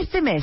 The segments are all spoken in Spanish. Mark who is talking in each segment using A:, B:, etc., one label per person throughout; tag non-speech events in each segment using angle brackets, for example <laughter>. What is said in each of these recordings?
A: Este mes,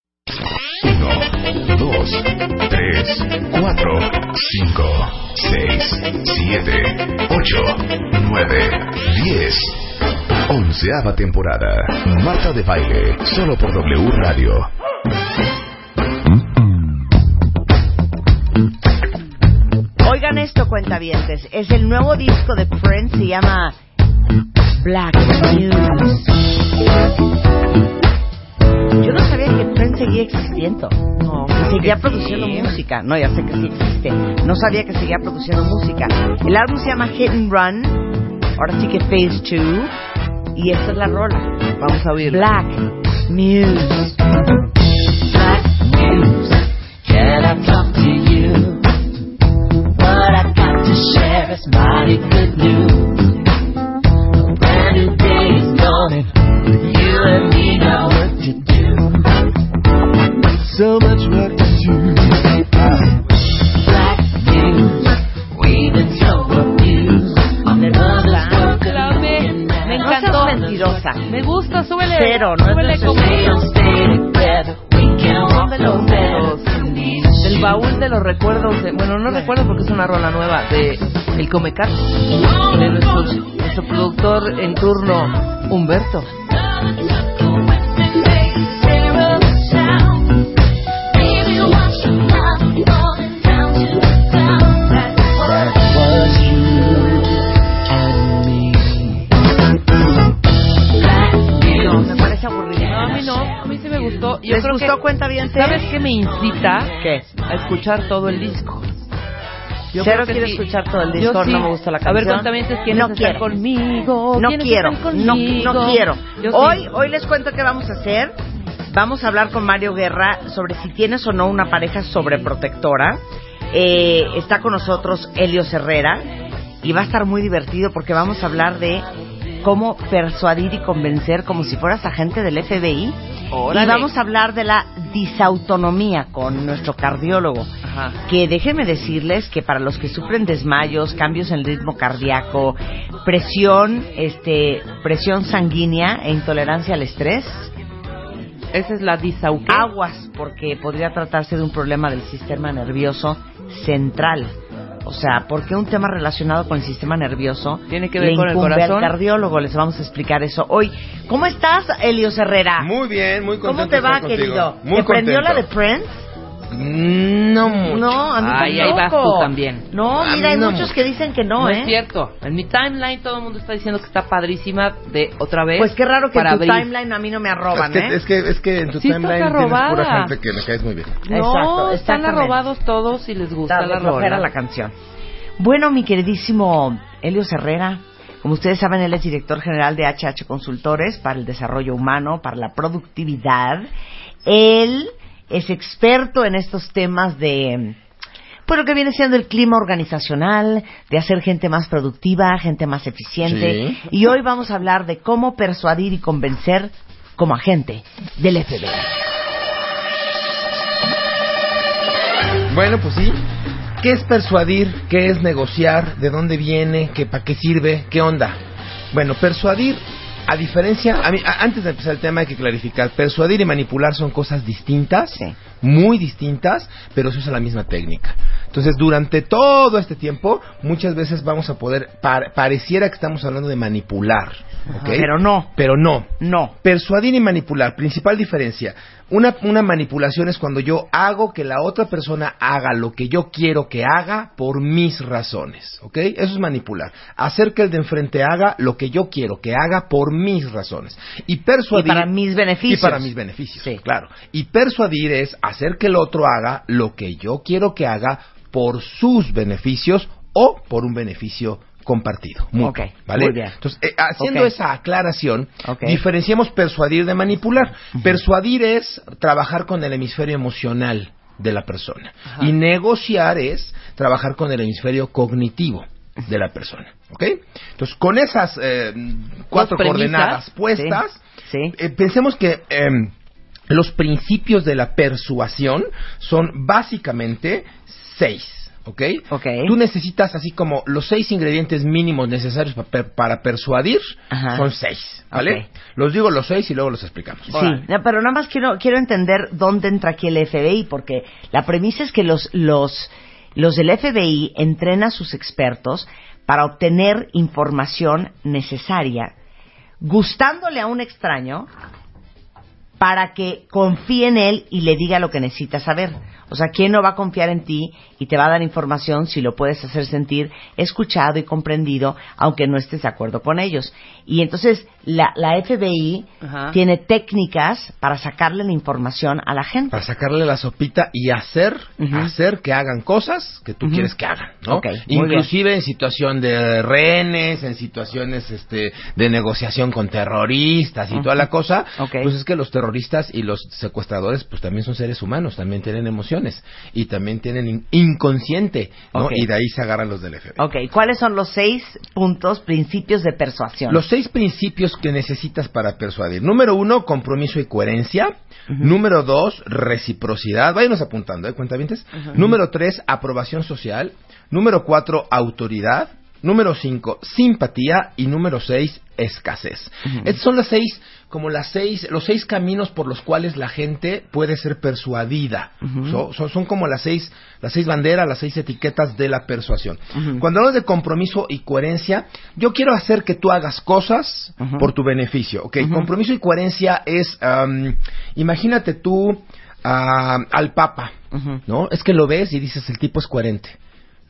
B: 1, 2, 3, 4, 5, 6, 7, 8, 9, 10. Onceava temporada. Marta de Baile, solo por W Radio.
A: Oigan esto, cuentavientes. Es el nuevo disco de Prince, se llama Black News. Yo no sabía que Prince seguía existiendo.
C: No,
A: Que seguía
C: que
A: produciendo
C: sí.
A: música. No, ya sé que sí existe. No sabía que seguía produciendo música. El álbum se llama Hit and Run. Ahora sí que Phase 2. Y esta es la rola.
C: Vamos a oírlo.
A: Black News.
D: Better in these
C: Del baúl de los recuerdos, de, bueno, no recuerdo porque es una rola nueva, de El Comecat, de nuestro, nuestro productor en turno, Humberto. Gustó. Yo
A: ¿Les
C: creo
A: gustó
C: que,
A: cuentavientes?
C: ¿Sabes qué me incita?
A: ¿Qué?
C: A escuchar todo el disco. Yo
A: Cero quiero
C: sí.
A: escuchar todo el disco,
C: sí.
A: no me gusta la
C: A ver,
A: canción.
C: cuéntame, ¿quiénes
A: No quiero.
C: conmigo?
A: No
C: ¿Quiénes
A: quiero, no, quiero.
C: Yo sí.
A: Hoy, hoy les cuento qué vamos a hacer. Vamos a hablar con Mario Guerra sobre si tienes o no una pareja sobreprotectora. Eh, está con nosotros Helio Herrera y va a estar muy divertido porque vamos a hablar de cómo persuadir y convencer como si fueras agente del FBI.
C: Órale.
A: Y vamos a hablar de la disautonomía con nuestro cardiólogo.
C: Ajá.
A: Que déjenme decirles que para los que sufren desmayos, cambios en el ritmo cardíaco, presión, este, presión sanguínea e intolerancia al estrés,
C: Esa es la disauque.
A: aguas porque podría tratarse de un problema del sistema nervioso central. O sea, porque un tema relacionado con el sistema nervioso
C: Tiene que ver
A: le
C: con el corazón.
A: al cardiólogo. Les vamos a explicar eso hoy. ¿Cómo estás, Elios Herrera?
E: Muy bien, muy contento
A: ¿Cómo te va,
E: estar
A: querido?
E: Muy
A: ¿Te prendió la de
E: contento.
A: Prince?
E: Mm, No mucho.
A: No, a mí
C: Ay, ahí vas tú también.
A: No,
E: A
A: mira, hay
E: no
A: muchos
E: mucho.
A: que dicen que no,
C: No,
A: ¿eh?
C: es cierto. En mi timeline todo el mundo está diciendo que está padrísima de otra vez.
A: Pues qué raro que en tu
C: abrir.
A: timeline a mí no me
E: Es
A: arroban,
E: que,
A: ¿eh?
E: es, que, es que en tu
C: Sí
E: timeline tienes pura gente que me caes muy bien.
C: No,
A: Exacto,
C: están arrobados todos y les gusta la rola.
A: la canción. Bueno, mi queridísimo Helio Herrera, como ustedes saben, él es director general de HH Consultores para el desarrollo humano, para la productividad. Él es experto en estos temas de pues lo que viene siendo el clima organizacional, de hacer gente más productiva, gente más eficiente.
E: Sí.
A: Y hoy vamos a hablar de cómo persuadir y convencer como agente del FBI.
E: Bueno, pues sí. ¿Qué es persuadir? ¿Qué es negociar? ¿De dónde viene? ¿Qué, ¿Para qué sirve? ¿Qué onda? Bueno, persuadir, a diferencia, a mí, a- antes de empezar el tema hay que clarificar, persuadir y manipular son cosas distintas,
A: Sí.
E: muy distintas, pero se usa la misma técnica. Entonces, durante todo este tiempo, muchas veces vamos a poder, par- pareciera que estamos hablando de manipular,
A: Pero no,
E: Pero no.
A: no.
E: Persuadir y manipular, principal diferencia. Una, una manipulación es cuando yo hago que la otra persona haga lo que yo quiero que haga por mis razones, ¿ok? Eso es manipular. Hacer que el de enfrente haga lo que yo quiero que haga por mis razones. Y persuadir...
A: Y para mis beneficios.
E: Y para mis beneficios,
A: Sí.
E: claro. Y persuadir es hacer que el otro haga lo que yo quiero que haga por sus beneficios o por un beneficio compartido. mutuo, ¿vale?
A: muy bien.
E: Entonces, eh, haciendo esa aclaración,
A: Ok.
E: diferenciamos persuadir de manipular. Persuadir es trabajar con el hemisferio emocional de la persona.
A: Ajá.
E: Y negociar es trabajar con el hemisferio cognitivo de la persona. ¿Ok? Entonces, con esas eh, cuatro
A: premisas,
E: coordenadas puestas,
A: Sí. sí.
E: eh, pensemos que em, los principios de la persuasión son básicamente seis. ¿Ok?
A: Ok.
E: Tú necesitas así como los seis ingredientes mínimos necesarios pa- per- para persuadir
A: Ajá.
E: son seis, ¿vale? Los digo los seis y luego los explicamos.
A: Sí, no, pero nada más quiero, quiero entender dónde entra aquí el FBI, porque la premisa es que los, los, los del FBI entrenan a sus expertos para obtener información necesaria, gustándole a un extraño, para que confíe en él y le diga lo que necesita saber. O sea, ¿quién no va a confiar en ti y te va a dar información si lo puedes hacer sentir escuchado y comprendido, aunque no estés de acuerdo con ellos? Y entonces la, la FBI Ajá. Tiene técnicas para sacarle la información a la gente.
E: Para sacarle la sopita y hacer, hacer que hagan cosas que tú quieres que hagan, ¿no?
A: Ok, muy
E: Inclusive en situación de rehenes, en situaciones este, de negociación con terroristas y toda la cosa,
A: Ok.
E: pues es que los terroristas y los secuestradores pues también son seres humanos, también tienen emociones y también tienen in- inconsciente, ¿no? Y de ahí se agarran los del FBI.
A: Ok, ¿cuáles son los seis puntos, principios de persuasión?
E: Los seis principios que necesitas para persuadir. Número uno, compromiso y coherencia. Número dos, reciprocidad. Váyanos apuntando, ¿eh? Cuentavientes. Número tres, aprobación social. Número cuatro, autoridad. Número cinco, simpatía. Y número seis, escasez. Estas son las seis, como las seis, los seis caminos por los cuales la gente puede ser persuadida. So- so- son como las seis, las seis banderas, las seis etiquetas de la persuasión. Cuando hablamos de compromiso y coherencia, yo quiero hacer que tú hagas cosas por tu beneficio. Ok, compromiso y coherencia es, am, imagínate tú ah, al Papa. ¿no? Es que lo ves y dices, el tipo es coherente.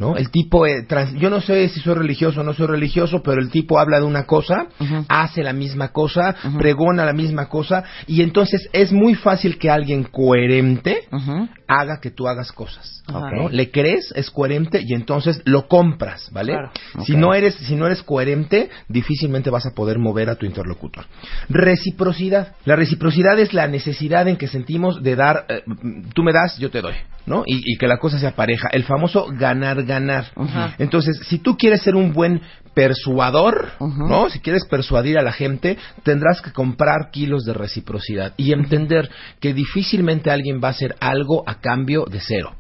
E: ¿No? El tipo, eh, trans- yo no sé si soy religioso o no soy religioso, pero el tipo habla de una cosa, hace la misma cosa, pregona la misma cosa, y entonces es muy fácil que alguien coherente haga que tú hagas cosas. Le crees, es coherente y entonces lo compras, ¿vale?
A: Claro.
E: Si no eres, si no eres coherente, difícilmente vas a poder mover a tu interlocutor. Reciprocidad. La reciprocidad es la necesidad en que sentimos de dar, eh, tú me das, yo te doy, ¿no? Y, y que la cosa sea pareja. El famoso ganar, ganar. Entonces, si tú quieres ser un buen persuador. ¿no? Si quieres persuadir a la gente, tendrás que comprar kilos de reciprocidad y entender que difícilmente alguien va a hacer algo a cambio de cero.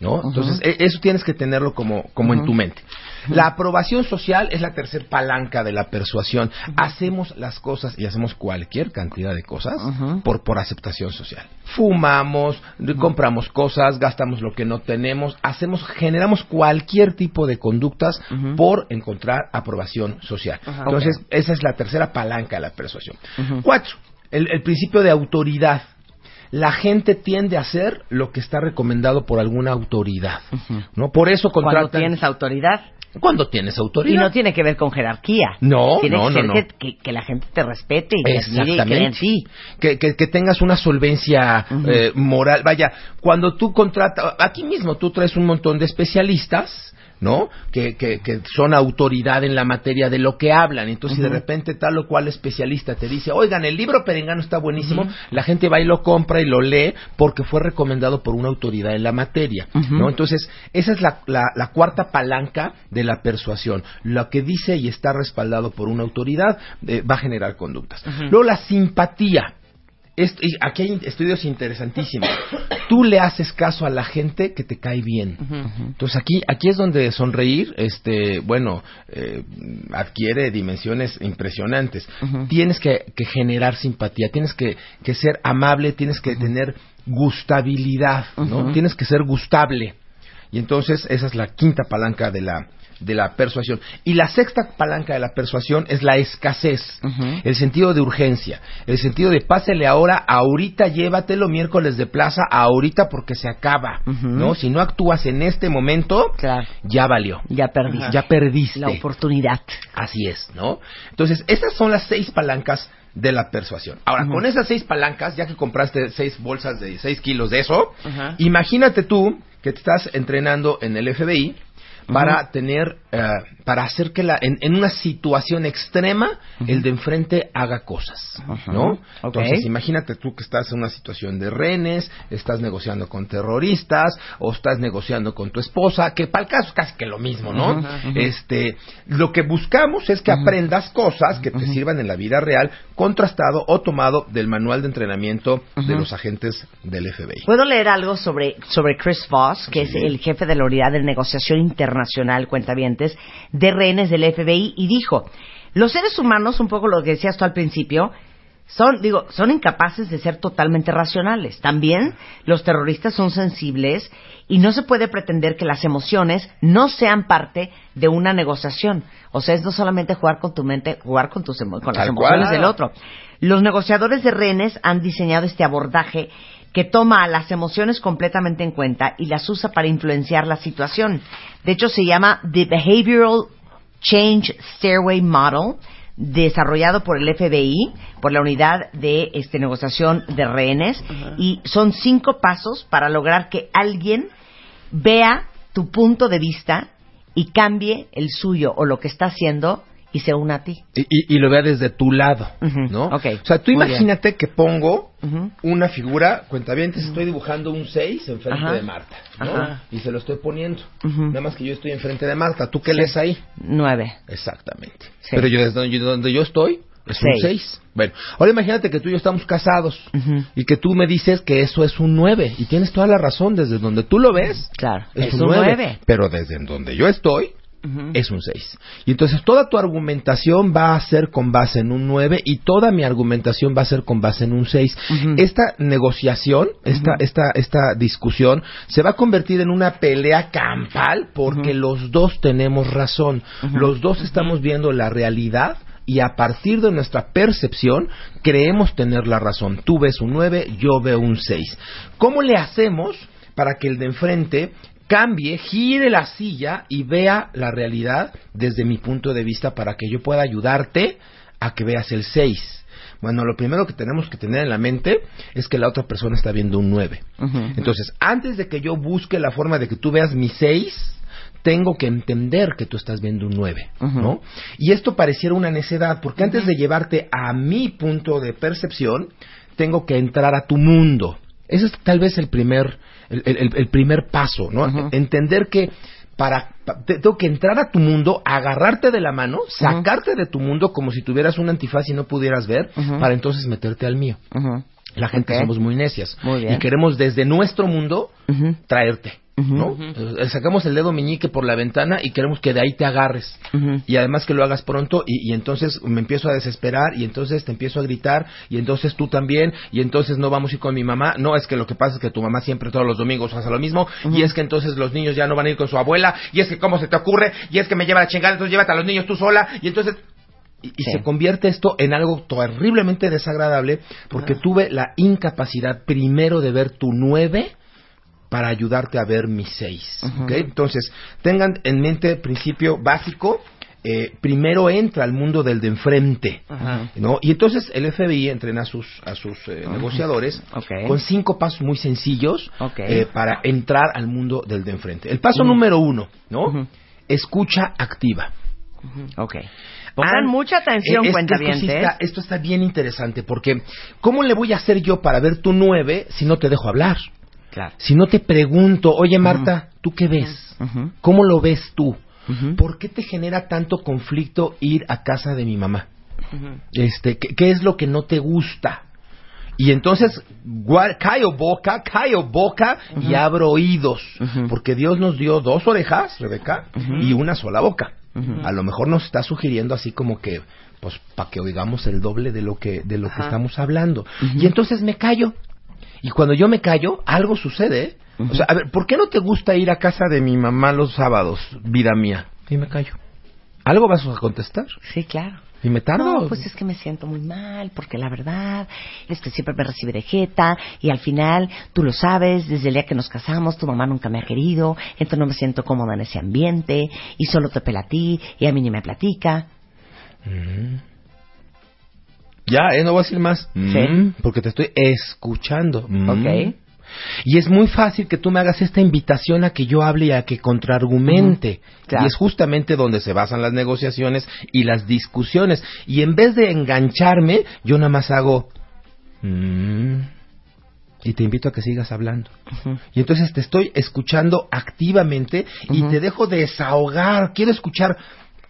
E: ¿No? Entonces, e- eso tienes que tenerlo como, como en tu mente. La aprobación social es la tercer palanca de la persuasión. Hacemos las cosas y hacemos cualquier cantidad de cosas por, por aceptación social. Fumamos, compramos cosas, gastamos lo que no tenemos, hacemos, generamos cualquier tipo de conductas por encontrar aprobación social. Entonces, esa es la tercera palanca de la persuasión. Cuatro, el, el principio de autoridad. La gente tiende a hacer lo que está recomendado por alguna autoridad. ¿no? Por eso
A: Cuando
E: contratan...
A: tienes autoridad.
E: Cuando tienes autoridad.
A: Y no tiene que ver con jerarquía.
E: No,
A: tiene
E: no,
A: que
E: no,
A: ser
E: no.
A: Que, que- que la gente te respete y te admire y en ti.
E: Que, que, que tengas una solvencia eh, moral. Vaya, cuando tú contratas, aquí mismo tú traes un montón de especialistas, ¿no? Que, que, que son autoridad en la materia de lo que hablan. Entonces, si de
A: Ujú.
E: repente tal o cual especialista te dice, oigan, el libro Perengano está buenísimo, la gente va y lo compra y lo lee porque fue recomendado por una autoridad en la materia. ¿no? Entonces, esa es la, la, la cuarta palanca de la persuasión. Lo que dice y está respaldado por una autoridad eh, va a generar conductas. Luego, la simpatía. Est- y aquí hay estudios interesantísimos. Tú le haces caso a la gente que te cae bien. Entonces aquí, aquí es donde sonreír, este, bueno, eh, adquiere dimensiones impresionantes. Tienes que, que generar simpatía, tienes que, que ser amable, tienes que tener gustabilidad, ¿no? Tienes que ser gustable. Y entonces esa es la quinta palanca de la de la persuasión. Y la sexta palanca de la persuasión es la escasez, el sentido de urgencia, el sentido de pásele ahora, ahorita llévatelo miércoles de plaza, ahorita porque se acaba. ¿no? Si no actúas en este momento,
A: Claro.
E: ya valió.
A: Ya perdí.
E: Ya perdiste.
A: La oportunidad.
E: Así es, ¿no? Entonces, esas son las seis palancas de la persuasión. Ahora, con esas seis palancas, ya que compraste seis bolsas de seis kilos de eso, imagínate tú que te estás entrenando en el FBI para tener, eh, para hacer que la, en, en una situación extrema, el de enfrente haga cosas, ¿no? Entonces, imagínate tú que estás en una situación de renes, estás negociando con terroristas, o estás negociando con tu esposa, que para el caso es casi que lo mismo, ¿no? Este, lo que buscamos es que aprendas cosas que te sirvan en la vida real, contrastado o tomado del manual de entrenamiento de los agentes del FBI.
A: ¿Puedo leer algo sobre, sobre Chris Voss, que es el jefe de la unidad de negociación internacional, cuentavientes, de rehenes del FBI, y dijo, los seres humanos, un poco lo que decías tú al principio, son, digo, son incapaces de ser totalmente racionales. También los terroristas son sensibles y no se puede pretender que las emociones no sean parte de una negociación. O sea, es no solamente jugar con tu mente, jugar con, tus emo- con las emociones
E: cual.
A: del otro. Los negociadores de rehenes han diseñado este abordaje que toma a las emociones completamente en cuenta y las usa para influenciar la situación. De hecho, se llama The Behavioral Change Stairway Model, desarrollado por el FBI, por la unidad de este, negociación de rehenes, y son cinco pasos para lograr que alguien vea tu punto de vista y cambie el suyo o lo que está haciendo y se una a ti.
E: Y, y- y lo vea desde tu lado, ¿no?
A: ok.
E: O sea, tú
A: Muy
E: imagínate que pongo una figura, cuentavientes, estoy dibujando un 6 enfrente
A: Ajá.
E: de Marta, ¿no?
A: Ajá.
E: Y se lo estoy poniendo. Nada más que yo estoy enfrente de Marta. ¿Tú qué lees ahí?
A: Nueve.
E: Exactamente.
A: Sí.
E: Pero yo desde donde, donde yo estoy es un
A: Seis.
E: 6. Bueno, ahora imagínate que tú y yo estamos casados y que tú me dices que eso es un 9 y tienes toda la razón desde donde tú lo ves.
A: Claro,
E: Es,
A: es
E: un
A: un
E: 9,
A: nueve.
E: pero desde donde yo estoy Es un 6. Y entonces toda tu argumentación va a ser con base en un 9 y toda mi argumentación va a ser con base en un 6.
A: Ujú.
E: Esta negociación, esta, esta, esta discusión se va a convertir en una pelea campal porque los dos tenemos razón. Los dos estamos viendo la realidad y a partir de nuestra percepción creemos tener la razón. Tú ves un 9, yo veo un 6. ¿Cómo le hacemos para que el de enfrente cambie, gire la silla y vea la realidad desde mi punto de vista para que yo pueda ayudarte a que veas el 6. Bueno, lo primero que tenemos que tener en la mente es que la otra persona está viendo un 9.
A: Ujú.
E: Entonces, antes de que yo busque la forma de que tú veas mi 6, tengo que entender que tú estás viendo un 9,
A: Ujú.
E: ¿no? Y esto pareciera una necedad, porque antes de llevarte a mi punto de percepción, tengo que entrar a tu mundo. Ese es tal vez el primer, el, el- el primer paso, ¿no? Entender que para, pa- te- tengo que entrar a tu mundo, agarrarte de la mano, sacarte de tu mundo como si tuvieras un antifaz y no pudieras ver, para entonces meterte al mío. La gente somos muy necias.
A: Muy bien.
E: Y queremos desde nuestro mundo
A: Ujú.
E: ¿No? Eh, Sacamos el dedo meñique por la ventana y queremos que de ahí te agarres. Y además que lo hagas pronto y, y entonces me empiezo a desesperar y entonces te empiezo a gritar y entonces tú también y entonces no vamos a ir con mi mamá. No, es que lo que pasa es que tu mamá siempre todos los domingos hace lo mismo y es que entonces los niños ya no van a ir con su abuela y es que cómo se te ocurre y es que me lleva la chingada, entonces llévate a los niños tú sola y entonces... Y, y
A: Sí.
E: se convierte esto en algo terriblemente desagradable porque tuve la incapacidad primero de ver tu nueve para ayudarte a ver mi seis. Entonces, tengan en mente el principio básico. eh, primero entra al mundo del de enfrente. ¿no? Y entonces el FBI entrena a sus, a sus eh, negociadores con cinco pasos muy sencillos
A: Ok.
E: eh, para entrar al mundo del de enfrente. El paso número uno, ¿no? Escucha activa.
A: Ok. Pongan
E: Ah,
A: mucha atención,
E: eh, es que esto, sí está, esto está bien interesante porque ¿cómo le voy a hacer yo para ver tu nueve si no te dejo hablar?
A: Claro.
E: Si no te pregunto, oye Marta, ¿tú qué ves? ¿Cómo lo ves tú? ¿Por qué te genera tanto conflicto ir a casa de mi mamá? Este, ¿qué, qué es lo que no te gusta? Y entonces, callo boca, callo boca y abro oídos. Porque Dios nos dio dos orejas, Rebeca, y una sola boca. A lo mejor nos está sugiriendo así como que, pues, para que oigamos el doble de lo que, de lo que estamos hablando. Y entonces me callo. Y cuando yo me callo, algo sucede. ¿eh? O sea, a ver, ¿por qué no te gusta ir a casa de mi mamá los sábados, vida mía? Y me callo. ¿Algo vas a contestar?
A: Sí, claro.
E: ¿Y me tardo?
A: No, pues es que me siento muy mal, porque la verdad es que siempre me recibe de jeta, y al final, tú lo sabes, desde el día que nos casamos, tu mamá nunca me ha querido, entonces no me siento cómoda en ese ambiente, y solo te pela a ti, y a mí ni me platica.
E: Ya, eh, no voy a decir más.
A: Sí.
E: Mm, porque te estoy escuchando. Mm.
A: Ok.
E: Y es muy fácil que tú me hagas esta invitación a que yo hable y a que contraargumente.
A: Claro.
E: Y es justamente donde se basan las negociaciones y las discusiones. Y en vez de engancharme, yo nada más hago... "Mm", y te invito a que sigas hablando. Y entonces te estoy escuchando activamente y te dejo desahogar. Quiero escuchar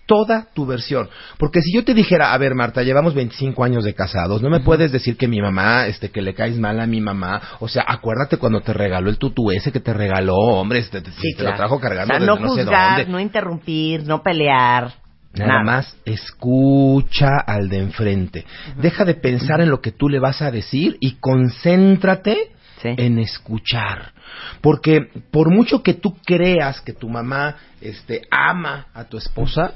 E: toda tu versión. Porque si yo te dijera, a ver, Marta, llevamos 25 años de casados, no me puedes decir que mi mamá, este, que le caes mal a mi mamá. O sea, acuérdate cuando te regaló el tutú ese que te regaló, hombre, este, te,
A: Sí,
E: te
A: claro.
E: lo trajo cargando
A: O sea,
E: desde
A: no
E: no sé
A: juzgar,
E: dónde.
A: no interrumpir, no pelear.
E: Nada más escucha al de enfrente. Deja de pensar en lo que tú le vas a decir y concéntrate
A: Sí.
E: en escuchar. Porque por mucho que tú creas que tu mamá este, ama a tu esposa,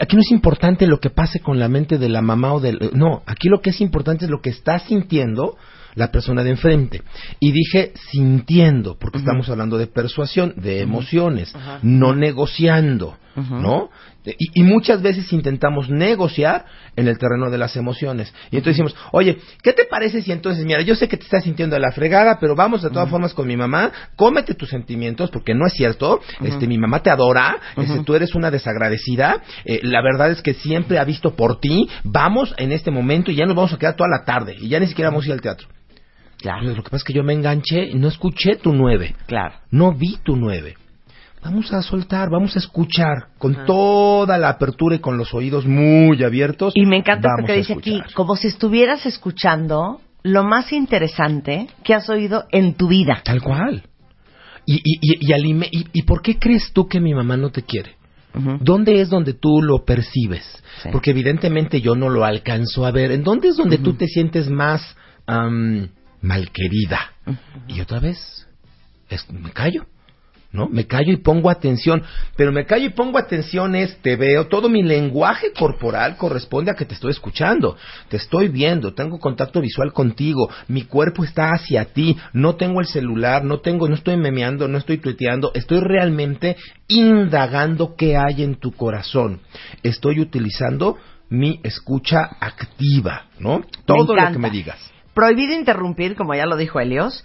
E: aquí no es importante lo que pase con la mente de la mamá o del... No, aquí lo que es importante es lo que está sintiendo la persona de enfrente. Y dije sintiendo, porque estamos hablando de persuasión, de emociones, no negociando, ¿no? Y, y muchas veces intentamos negociar en el terreno de las emociones. Y entonces decimos, oye, ¿qué te parece si entonces, mira, yo sé que te estás sintiendo de la fregada, pero vamos de todas formas con mi mamá, cómete tus sentimientos, porque no es cierto, este, mi mamá te adora, este, tú eres una desagradecida, eh, la verdad es que siempre ha visto por ti, vamos en este momento y ya nos vamos a quedar toda la tarde, y ya ni siquiera vamos a ir al teatro.
A: Claro,
E: lo que pasa es que yo me enganché y no escuché tu nueve.
A: claro.
E: No vi tu nueve. Vamos a soltar, vamos a escuchar con toda la apertura y con los oídos muy abiertos.
A: Y me encanta porque dice aquí, como si estuvieras escuchando lo más interesante que has oído en tu vida.
E: Tal cual. Y, y, y, y, alime- y- y por qué crees tú que mi mamá no te quiere? ¿Dónde es donde tú lo percibes?
A: Sí.
E: Porque evidentemente yo no lo alcanzo a ver. ¿En dónde es donde tú te sientes más am, malquerida? Y otra vez, es- me callo. ¿No? Me callo y pongo atención, pero me callo y pongo atención es, te veo, todo mi lenguaje corporal corresponde a que te estoy escuchando, te estoy viendo, tengo contacto visual contigo, mi cuerpo está hacia ti, no tengo el celular, no tengo, no estoy memeando, no estoy tuiteando, estoy realmente indagando qué hay en tu corazón, estoy utilizando mi escucha activa, ¿no? Todo lo que me digas.
A: Prohibido interrumpir, como ya lo dijo Helios,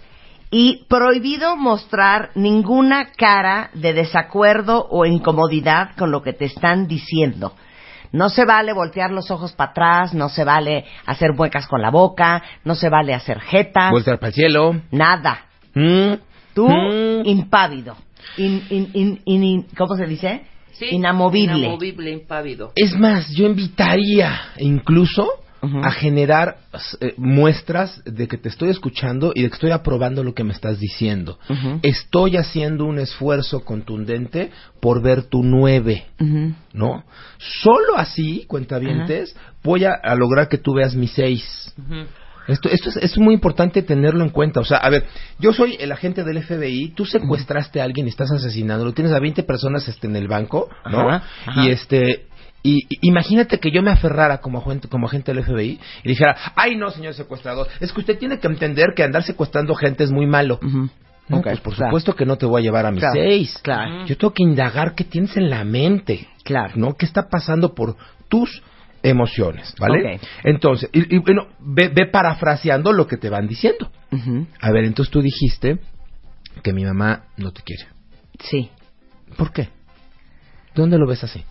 A: y prohibido mostrar ninguna cara de desacuerdo o incomodidad con lo que te están diciendo. No se vale voltear los ojos para atrás, no se vale hacer muecas con la boca, no se vale hacer jetas,
E: Voltear para el cielo.
A: nada.
E: Mm,
A: Tú,
E: mm.
A: impávido. In- in- in- in- in- ¿Cómo se dice?
C: Sí,
A: Inamovible.
C: Inamovible, impávido.
E: Es más, yo invitaría incluso A generar eh, muestras de que te estoy escuchando y de que estoy aprobando lo que me estás diciendo. Estoy haciendo un esfuerzo contundente por ver tu nueve. ¿no? Solo así, cuentavientes, voy a, a lograr que tú veas mi seis. Esto, esto es, es muy importante tenerlo en cuenta. O sea, a ver, yo soy el agente del FBI, tú secuestraste a alguien y estás asesinando, tienes a 20 personas este, en el banco, ¿no?
A: Ajá, ajá.
E: Y este... Y, imagínate que yo me aferrara como agente, como agente del FBI y dijera, ay no, señor secuestrador, es que usted tiene que entender que andar secuestrando gente es muy malo. No, pues por
A: claro.
E: supuesto que no te voy a llevar a mis
A: Claro,
E: seis.
A: claro.
E: Yo tengo que indagar qué tienes en la mente.
A: Claro.
E: ¿No? ¿Qué está pasando por tus emociones? ¿Vale? Entonces, y, y, bueno, ve, ve parafraseando lo que te van diciendo. A ver, entonces tú dijiste que mi mamá no te quiere.
A: Sí.
E: ¿Por qué? ¿Dónde lo ves así?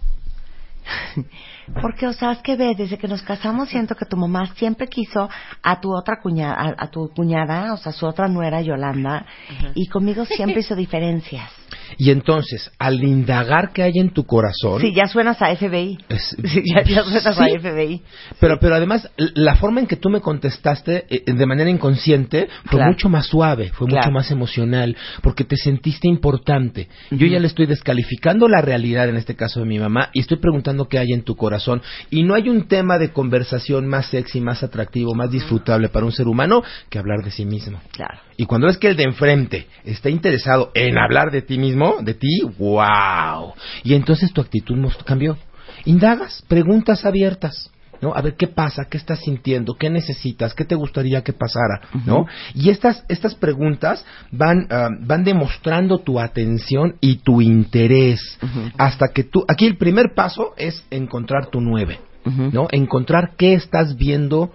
A: Porque, o sea, es que ve, desde que nos casamos siento que tu mamá siempre quiso a tu otra cuñada, a, a tu cuñada, o sea, su otra nuera Yolanda, y conmigo siempre <laughs> hizo diferencias.
E: Y entonces, al indagar qué hay en tu corazón...
A: Sí, ya suenas a FBI.
E: es- <laughs>
A: Sí, ya, ya suenas
E: Sí.
A: a FBI.
E: Pero, pero además, la forma en que tú me contestaste eh, de manera inconsciente fue
A: Claro.
E: mucho más suave, fue
A: Claro.
E: mucho más emocional, porque te sentiste importante. Yo ya le estoy descalificando la realidad, en este caso de mi mamá, y estoy preguntando qué hay en tu corazón. Y no hay un tema de conversación más sexy, más atractivo, más disfrutable para un ser humano que hablar de sí mismo.
A: Claro.
E: Y cuando es que el de enfrente está interesado en hablar de ti mismo, de ti, wow. Y entonces tu actitud cambió. Indagas, preguntas abiertas. ¿No? A ver qué pasa, qué estás sintiendo, qué necesitas, qué te gustaría que pasara, ¿no? Y estas estas preguntas van ah, van demostrando tu atención y tu interés hasta que tú aquí el primer paso es encontrar tu nueve. ¿no? Encontrar qué estás viendo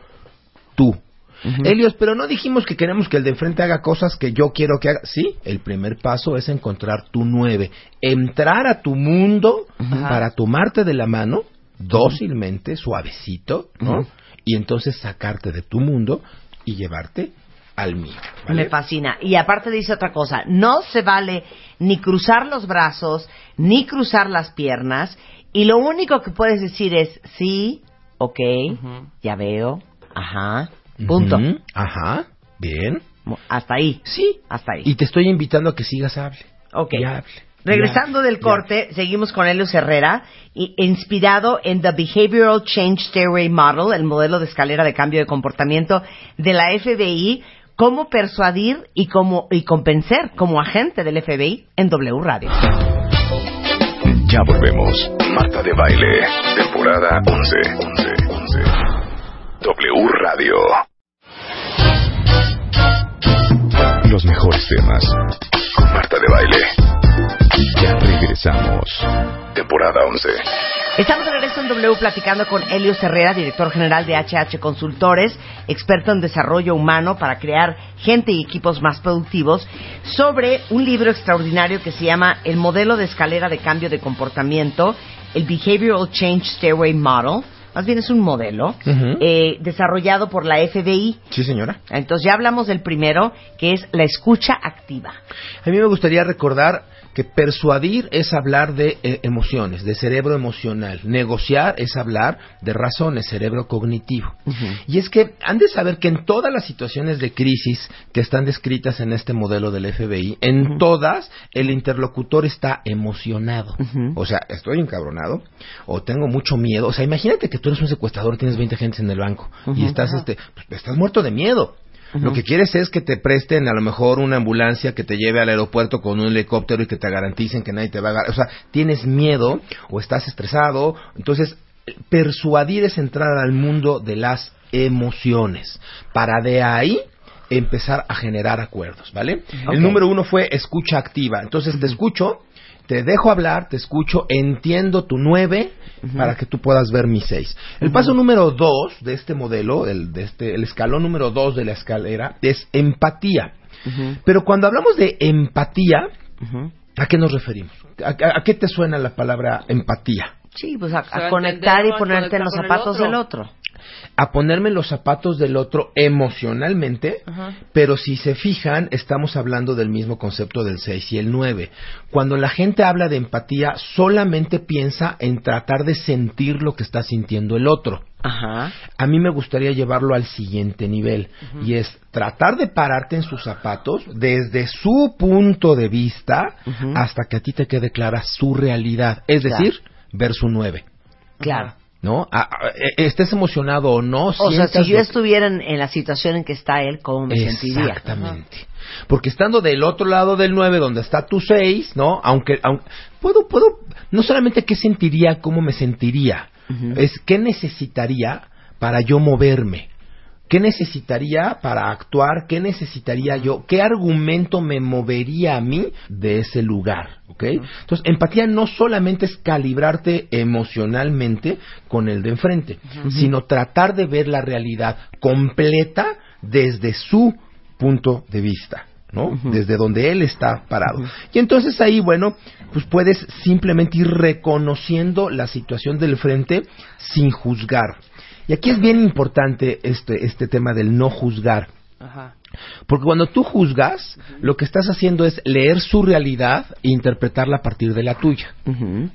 E: tú.
A: Ujú.
E: Helios, pero no dijimos que queremos que el de enfrente haga cosas que yo quiero que haga. Sí, el primer paso es encontrar tu nueve. Entrar a tu mundo para tomarte de la mano, dócilmente, suavecito, ¿no? Y entonces sacarte de tu mundo y llevarte al mío. ¿vale?
A: Me fascina. Y aparte dice otra cosa, no se vale ni cruzar los brazos, ni cruzar las piernas, y lo único que puedes decir es sí, ok, ya veo, ajá, punto.
E: Ajá, bien.
A: Hasta ahí.
E: Sí.
A: Hasta ahí.
E: Y te estoy invitando a que sigas hable.
A: Ok.
E: Y hable.
A: Regresando del corte, seguimos con Helios Herrera, y- inspirado en The Behavioral Change Stairway Model, el modelo de escalera de cambio de comportamiento de la FBI, cómo persuadir y cómo y convencer como agente del FBI en W Radio.
B: Ya volvemos. Marta de Baile, temporada 11. 11, 11. W Radio. Los mejores temas. Con Marta de Baile. Ya regresamos. Temporada 11.
A: Estamos de regreso en W platicando con Helios Herrera, director general de HH Consultores, experto en desarrollo humano para crear gente y equipos más productivos, sobre un libro extraordinario que se llama El modelo de escalera de cambio de comportamiento, el Behavioral Change Stairway Model. Más bien es un modelo eh, desarrollado por la FBI.
E: Sí, señora.
A: Entonces ya hablamos del primero, que es la escucha activa.
E: A mí me gustaría recordar que persuadir es hablar de eh, emociones, de cerebro emocional. Negociar es hablar de razones, cerebro cognitivo. Y es que han de saber que en todas las situaciones de crisis que están descritas en este modelo del FBI, en todas el interlocutor está emocionado. O sea, estoy encabronado o tengo mucho miedo. O sea, imagínate que tú eres un secuestrador, tienes 20 gentes en el banco y estás este, pues, estás muerto de miedo. Lo que quieres es que te presten a lo mejor una ambulancia que te lleve al aeropuerto con un helicóptero y que te garanticen que nadie te va a agarrar. O sea, tienes miedo o estás estresado. Entonces, persuadir es entrar al mundo de las emociones. Para de ahí empezar a generar acuerdos, ¿vale? El número uno fue escucha activa. Entonces, te escucho, te dejo hablar, te escucho, entiendo tu nueve para que tú puedas ver mi seis. El paso número dos de este modelo, el, de este, el escalón número dos de la escalera, es empatía. Pero cuando hablamos de empatía, ¿a qué nos referimos? ¿A, a- a qué te suena la palabra empatía?
A: Sí, pues a,
C: O sea,
A: a conectar y ponerte en los zapatos
C: otro.
A: del otro.
E: a ponerme en los zapatos del otro emocionalmente, pero si se fijan, estamos hablando del mismo concepto del 6 y el 9. Cuando la gente habla de empatía, solamente piensa en tratar de sentir lo que está sintiendo el otro.
A: Ajá.
E: A mí me gustaría llevarlo al siguiente nivel y es tratar de pararte en sus zapatos desde su punto de vista hasta que a ti te quede clara su realidad, es
A: Claro.
E: decir, su 9.
A: Claro.
E: ¿No? A- a- e- estés emocionado o no.
A: O sea, si yo estuviera en, en la situación en que está él, ¿cómo me sentiría?
E: Exactamente. Porque estando del otro lado del 9, donde está tu 6, ¿no? Aunque, aunque puedo, puedo, no solamente qué sentiría, cómo me sentiría, es qué necesitaría para yo moverme. ¿Qué necesitaría para actuar? ¿Qué necesitaría yo? ¿Qué argumento me movería a mí de ese lugar? ¿Ok? Entonces, empatía no solamente es calibrarte emocionalmente con el de enfrente, sino tratar de ver la realidad completa desde su punto de vista. ¿no? Desde donde él está parado. Y entonces ahí, bueno, pues puedes simplemente ir reconociendo la situación del frente sin juzgar. Y aquí es bien importante este, este tema del no juzgar.
C: Ajá.
E: Porque cuando tú juzgas, lo que estás haciendo es leer su realidad e interpretarla a partir de la tuya.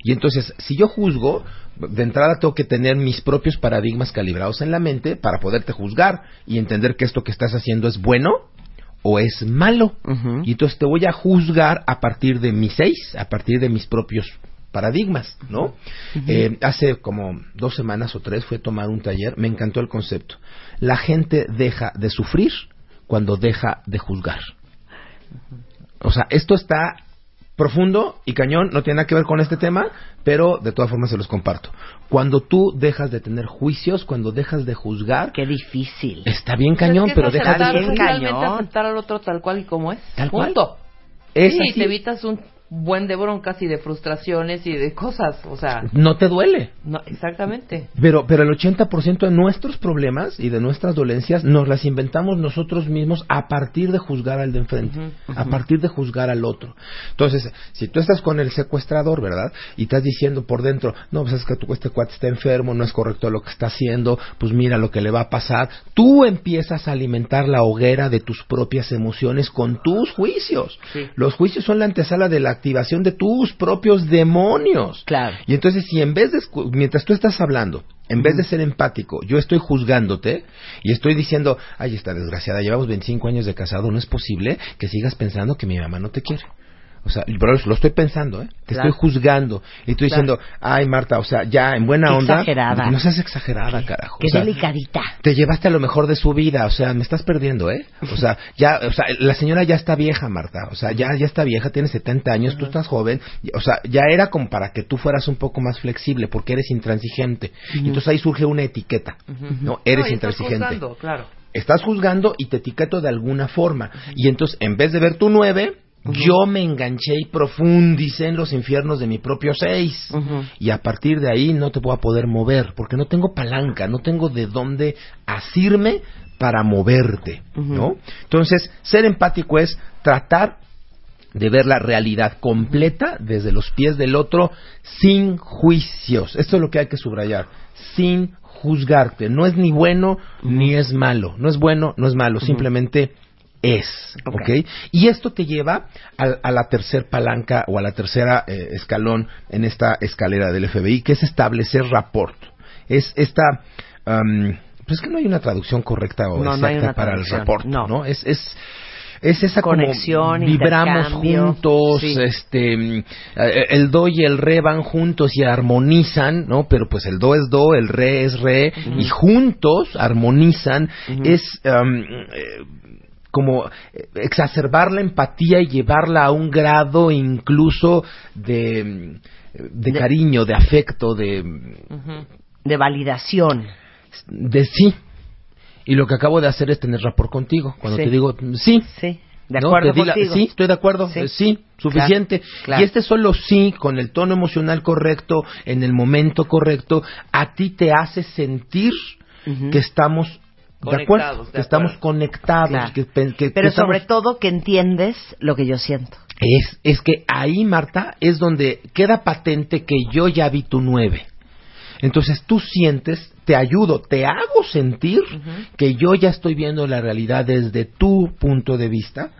E: Y entonces, si yo juzgo, de entrada tengo que tener mis propios paradigmas calibrados en la mente para poderte juzgar y entender que esto que estás haciendo es bueno o es malo. Y entonces te voy a juzgar a partir de mis seis, a partir de mis propios paradigmas, ¿no? Eh, hace como dos semanas o tres fui a tomar un taller, me encantó el concepto. La gente deja de sufrir cuando deja de juzgar. O sea, esto está profundo y cañón, no tiene nada que ver con este tema, pero de todas formas se los comparto. Cuando tú dejas de tener juicios, cuando dejas de juzgar,
A: Qué difícil.
E: está bien cañón,
C: Es que
E: pero
C: es
E: deja de
A: bien cañón.
C: aceptar al otro tal cual y como es.
E: Tal cual.
C: Punto.
E: Es
C: sí,
E: así.
C: te evitas un buen de broncas y de frustraciones y de cosas, o sea,
E: No te duele.
C: no, exactamente.
E: Pero, pero el 80% de nuestros problemas y de nuestras dolencias nos las inventamos nosotros mismos a partir de juzgar al de enfrente, a partir de juzgar al otro. Entonces, si tú estás con el secuestrador, ¿verdad? Y estás diciendo por dentro, no, pues es que tu, este cuate está enfermo, no es correcto lo que está haciendo, pues mira lo que le va a pasar. Tú empiezas a alimentar la hoguera de tus propias emociones con tus juicios.
C: Sí.
E: Los juicios son la antesala de la activación de tus propios demonios.
A: Claro.
E: Y entonces, si en vez de, mientras tú estás hablando, en vez de ser empático, yo estoy juzgándote y estoy diciendo, ay, esta desgraciada, llevamos 25 años de casado, no es posible que sigas pensando que mi mamá no te quiere. O sea, pero lo estoy pensando, ¿eh? Te
A: Claro.
E: estoy juzgando. Y estoy
A: Claro.
E: diciendo, ay, Marta, o sea, ya en buena
A: Qué
E: onda.
A: exagerada.
E: No seas exagerada, carajo.
A: Qué
E: O sea,
A: delicadita.
E: te llevaste a lo mejor de su vida, o sea, me estás perdiendo, ¿eh? O sea, ya, o sea, la señora ya está vieja, Marta, o sea, ya, ya está vieja, tiene 70 años, tú estás joven, o sea, ya era como para que tú fueras un poco más flexible, porque eres intransigente. Y entonces ahí surge una etiqueta, ¿no? Eres
C: No, y estás
E: intransigente.
C: juzgando, claro.
E: Estás juzgando y te etiqueto de alguna forma. Y entonces, en vez de ver tu yo me enganché y profundicé en los infiernos de mi propio seis. Y a partir de ahí no te voy a poder mover, porque no tengo palanca, no tengo de dónde asirme para moverte, ¿no? Entonces, ser empático es tratar de ver la realidad completa desde los pies del otro sin juicios. Esto es lo que hay que subrayar, sin juzgarte. No es ni bueno ni es malo. No es bueno, no es malo, simplemente es.
A: Ok.
E: Y esto te lleva a, a la tercer palanca o a la tercera eh, escalón en esta escalera del FBI, que es establecer rapport. Es esta... pues es que no hay una traducción correcta o
A: No,
E: exacta para el rapport,
A: no.
E: ¿no? Es, es, es esa
A: Conexión,
E: como vibramos juntos,
A: sí.
E: este mm, eh, el do y el re van juntos y armonizan, ¿no? Pero pues el do es do, el re es re y juntos armonizan es eh, como eh, exacerbar la empatía y llevarla a un grado incluso de mm, de,
A: De-
E: cariño, de afecto, de
A: De validación.
E: de sí. Y lo que acabo de hacer es tener rapport contigo. Cuando
A: Sí.
E: te digo mm, sí,
A: Sí. De acuerdo
E: la- sí, estoy de acuerdo.
A: Sí.
E: eh, Sí, suficiente.
A: claro.
E: Y este solo sí, con el tono emocional correcto, en el momento correcto, a ti te hace sentir que estamos de acuerdo, que estamos conectados.
A: Claro.
E: Que, que- que
A: Pero
E: estamos-
A: sobre todo que entiendes lo que yo siento.
E: es, es que ahí, Marta, es donde queda patente que yo ya vi tu nueve. Entonces tú sientes, te ayudo, te hago sentir que yo ya estoy viendo la realidad desde tu punto de vista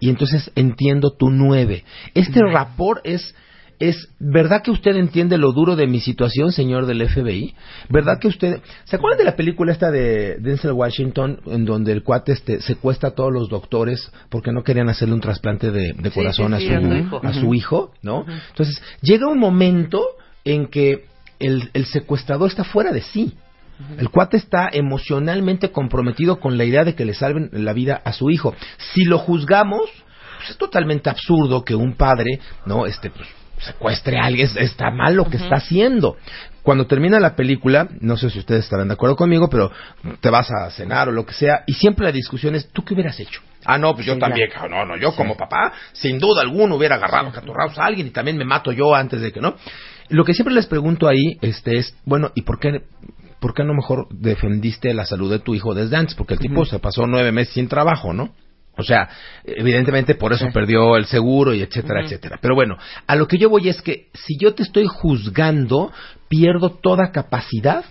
E: y entonces entiendo tu nueve. Este rapport es, es, ¿verdad que usted entiende lo duro de mi situación, señor del FBI? ¿Verdad que usted, ¿se acuerdan de la película esta de Denzel Washington en donde el cuate este, secuestra a todos los doctores porque no querían hacerle un trasplante de, de corazón
C: sí, sí,
E: a, su,
C: a su hijo.
E: a su hijo, ¿no? Entonces, llega un momento en que el, el secuestrador está fuera de sí. El cuate está emocionalmente comprometido con la idea de que le salven la vida a su hijo. Si lo juzgamos, pues es totalmente absurdo que un padre, ¿no? Este, pues, secuestre a alguien, es- está mal lo que está haciendo. Cuando termina la película, no sé si ustedes estarán de acuerdo conmigo, pero te vas a cenar o lo que sea, y siempre la discusión es, ¿tú qué hubieras hecho? Ah, no, pues yo también,
A: claro.
E: no, no, yo como papá, sin duda alguna hubiera agarrado catorrazos a alguien y también me mato yo antes de que, ¿no? Lo que siempre les pregunto ahí, este, es, bueno, ¿y por qué, por qué no mejor defendiste la salud de tu hijo desde antes? Porque el tipo se pasó nueve meses sin trabajo, ¿no? O sea, evidentemente por eso perdió el seguro y etcétera, etcétera. Pero bueno, a lo que yo voy es que si yo te estoy juzgando, pierdo toda capacidad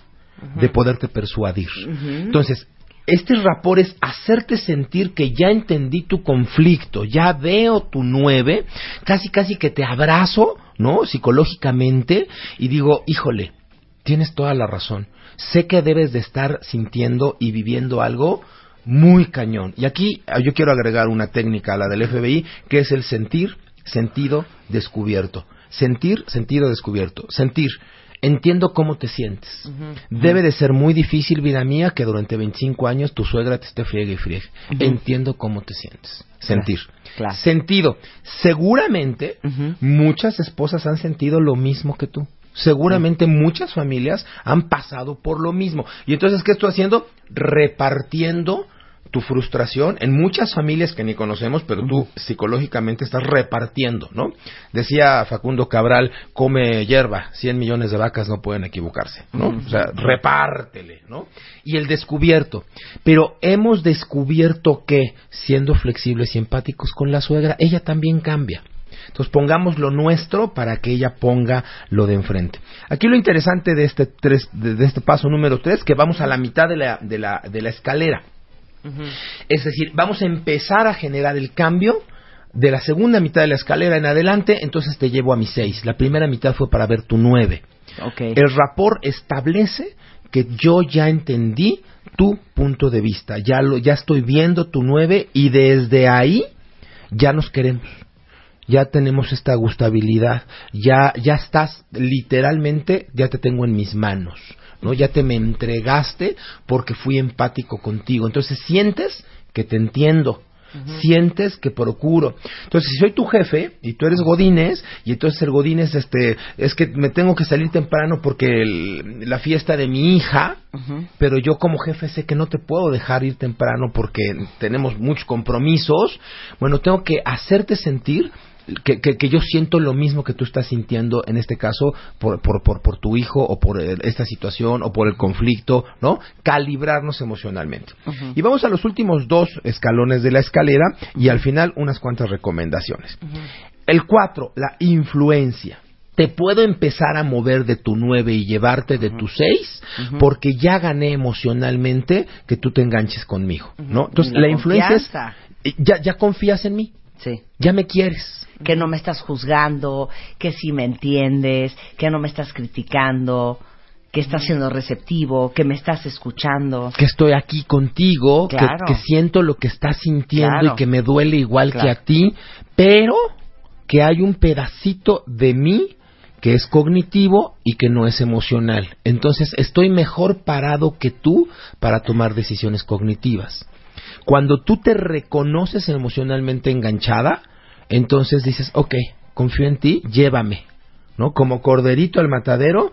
E: de poderte persuadir. Entonces, este rapport es hacerte sentir que ya entendí tu conflicto, ya veo tu nueve, casi casi que te abrazo, ¿no? Psicológicamente y digo, híjole, tienes toda la razón. Sé que debes de estar sintiendo y viviendo algo muy cañón. Y aquí ah, yo quiero agregar una técnica a la del FBI, que es el sentir, sentido, descubierto. Sentir, sentido, descubierto. Sentir. Entiendo cómo te sientes. Debe de ser muy difícil, vida mía, que durante 25 años tu suegra te esté friegue y friegue. Entiendo cómo te sientes. Sentir.
A: Claro.
E: Sentido. Seguramente muchas esposas han sentido lo mismo que tú. Seguramente muchas familias han pasado por lo mismo. Y entonces, ¿qué estoy haciendo? Repartiendo tu frustración en muchas familias que ni conocemos, pero tú psicológicamente estás repartiendo, ¿no? Decía Facundo Cabral, come hierba, 100 millones de vacas no pueden equivocarse, ¿no? O sea, repártele, ¿no? Y el descubierto. Pero hemos descubierto que, siendo flexibles y empáticos con la suegra, ella también cambia. Entonces pongamos lo nuestro para que ella ponga lo de enfrente. Aquí lo interesante de este, tres, de, de este paso número tres, que vamos a la mitad de la, de la, de la escalera. Es decir, vamos a empezar a generar el cambio de la segunda mitad de la escalera en adelante, entonces te llevo a mi seis. La primera mitad fue para ver tu nueve.
A: Ok.
E: El rapport establece que yo ya entendí tu punto de vista, ya lo, ya estoy viendo tu nueve y desde ahí ya nos queremos. Ya tenemos esta gustabilidad, ya, ya estás literalmente, ya te tengo en mis manos, ¿no? Ya te me entregaste porque fui empático contigo. Entonces sientes que te entiendo, sientes que procuro. Entonces, si soy tu jefe y tú eres Godínez, y entonces el Godínez, este, es que me tengo que salir temprano porque el- la fiesta de mi hija, pero yo como jefe sé que no te puedo dejar ir temprano porque tenemos muchos compromisos, bueno, tengo que hacerte sentir que, que- que yo siento lo mismo que tú estás sintiendo en este caso por, por, por, por tu hijo o por eh, esta situación o por el conflicto, ¿no? Calibrarnos emocionalmente. Y vamos a los últimos dos escalones de la escalera y al final unas cuantas recomendaciones. El cuatro, la influencia. Te puedo empezar a mover de tu nueve y llevarte de tu seis porque ya gané emocionalmente que tú te enganches conmigo, ¿no? Entonces
A: La
E: la, influencia es ya, ya confías en mí,
A: Sí.
E: ya me quieres.
A: Que no me estás juzgando, que sí me entiendes, que no me estás criticando, que estás siendo receptivo, que me estás escuchando.
E: que estoy aquí contigo, que- que, siento lo que estás sintiendo
A: Claro.
E: y que me duele igual
A: Claro.
E: que a ti, pero que hay un pedacito de mí que es cognitivo y que no es emocional. Entonces estoy mejor parado que tú para tomar decisiones cognitivas. Cuando tú te reconoces emocionalmente enganchada, entonces dices, ok, confío en ti, llévame, ¿no? Como corderito al matadero,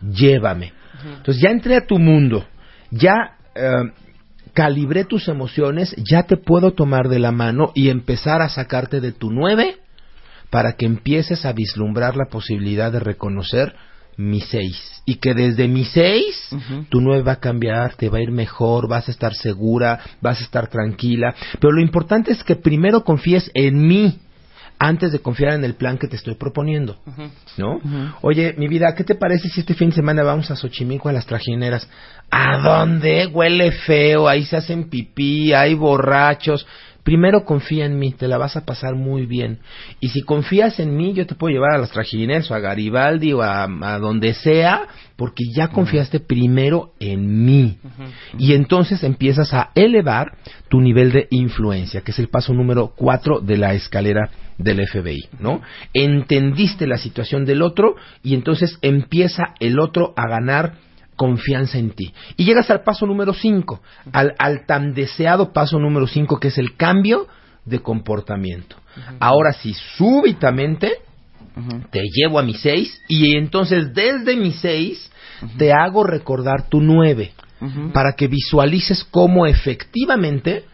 E: llévame. Entonces ya entré a tu mundo, ya eh, calibré tus emociones, ya te puedo tomar de la mano y empezar a sacarte de tu nueve para que empieces a vislumbrar la posibilidad de reconocer mi seis y que desde mi seis tu nueve va a cambiar, te va a ir mejor, vas a estar segura, vas a estar tranquila, pero lo importante es que primero confíes en mí antes de confiar en el plan que te estoy proponiendo, ¿no? Oye, mi vida, ¿qué te parece si este fin de semana vamos a Xochimilco a las trajineras? ¿A dónde? Huele feo, ahí se hacen pipí, hay borrachos. Primero confía en mí, te la vas a pasar muy bien. Y si confías en mí, yo te puedo llevar a las trajineras o a Garibaldi o a, a donde sea, porque ya confiaste primero en mí. Y entonces empiezas a elevar tu nivel de influencia, que es el paso número cuatro de la escalera del FBI, ¿no? Entendiste la situación del otro y entonces empieza el otro a ganar confianza en ti. Y llegas al paso número 5, al, al tan deseado paso número 5, que es el cambio de comportamiento. Ahora sí, súbitamente te llevo a mi 6 y entonces desde mi 6 te hago recordar tu 9 para que visualices cómo efectivamente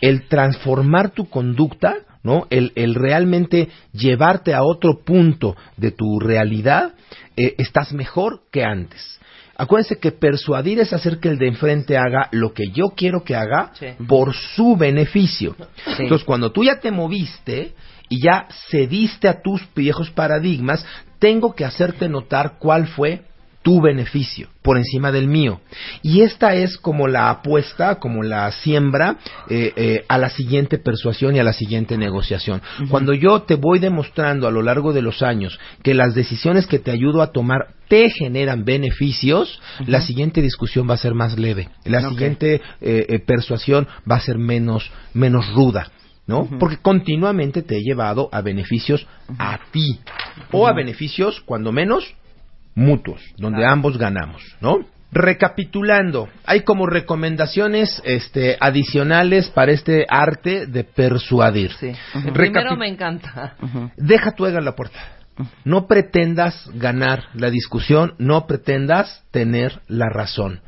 E: el transformar tu conducta, ¿no? El, el realmente llevarte a otro punto de tu realidad, eh, estás mejor que antes. Acuérdense que persuadir es hacer que el de enfrente haga lo que yo quiero que haga
C: Sí.
E: por su beneficio.
A: Sí.
E: Entonces, cuando tú ya te moviste y ya cediste a tus viejos paradigmas, tengo que hacerte notar cuál fue tu beneficio por encima del mío. Y esta es como la apuesta, como la siembra eh, eh, a la siguiente persuasión y a la siguiente negociación. Cuando yo te voy demostrando a lo largo de los años que las decisiones que te ayudo a tomar te generan beneficios, la siguiente discusión va a ser más leve. La siguiente eh, eh, persuasión va a ser menos, menos ruda. ¿no? Porque continuamente te he llevado a beneficios a ti o a beneficios, cuando menos, mutuos, donde ambos ganamos, ¿no? Recapitulando, hay como recomendaciones este, adicionales para este arte de persuadir.
C: Sí.
E: Recapi-
C: Primero me encanta.
E: Deja tu ego en la puerta. No pretendas ganar la discusión, no pretendas tener la razón.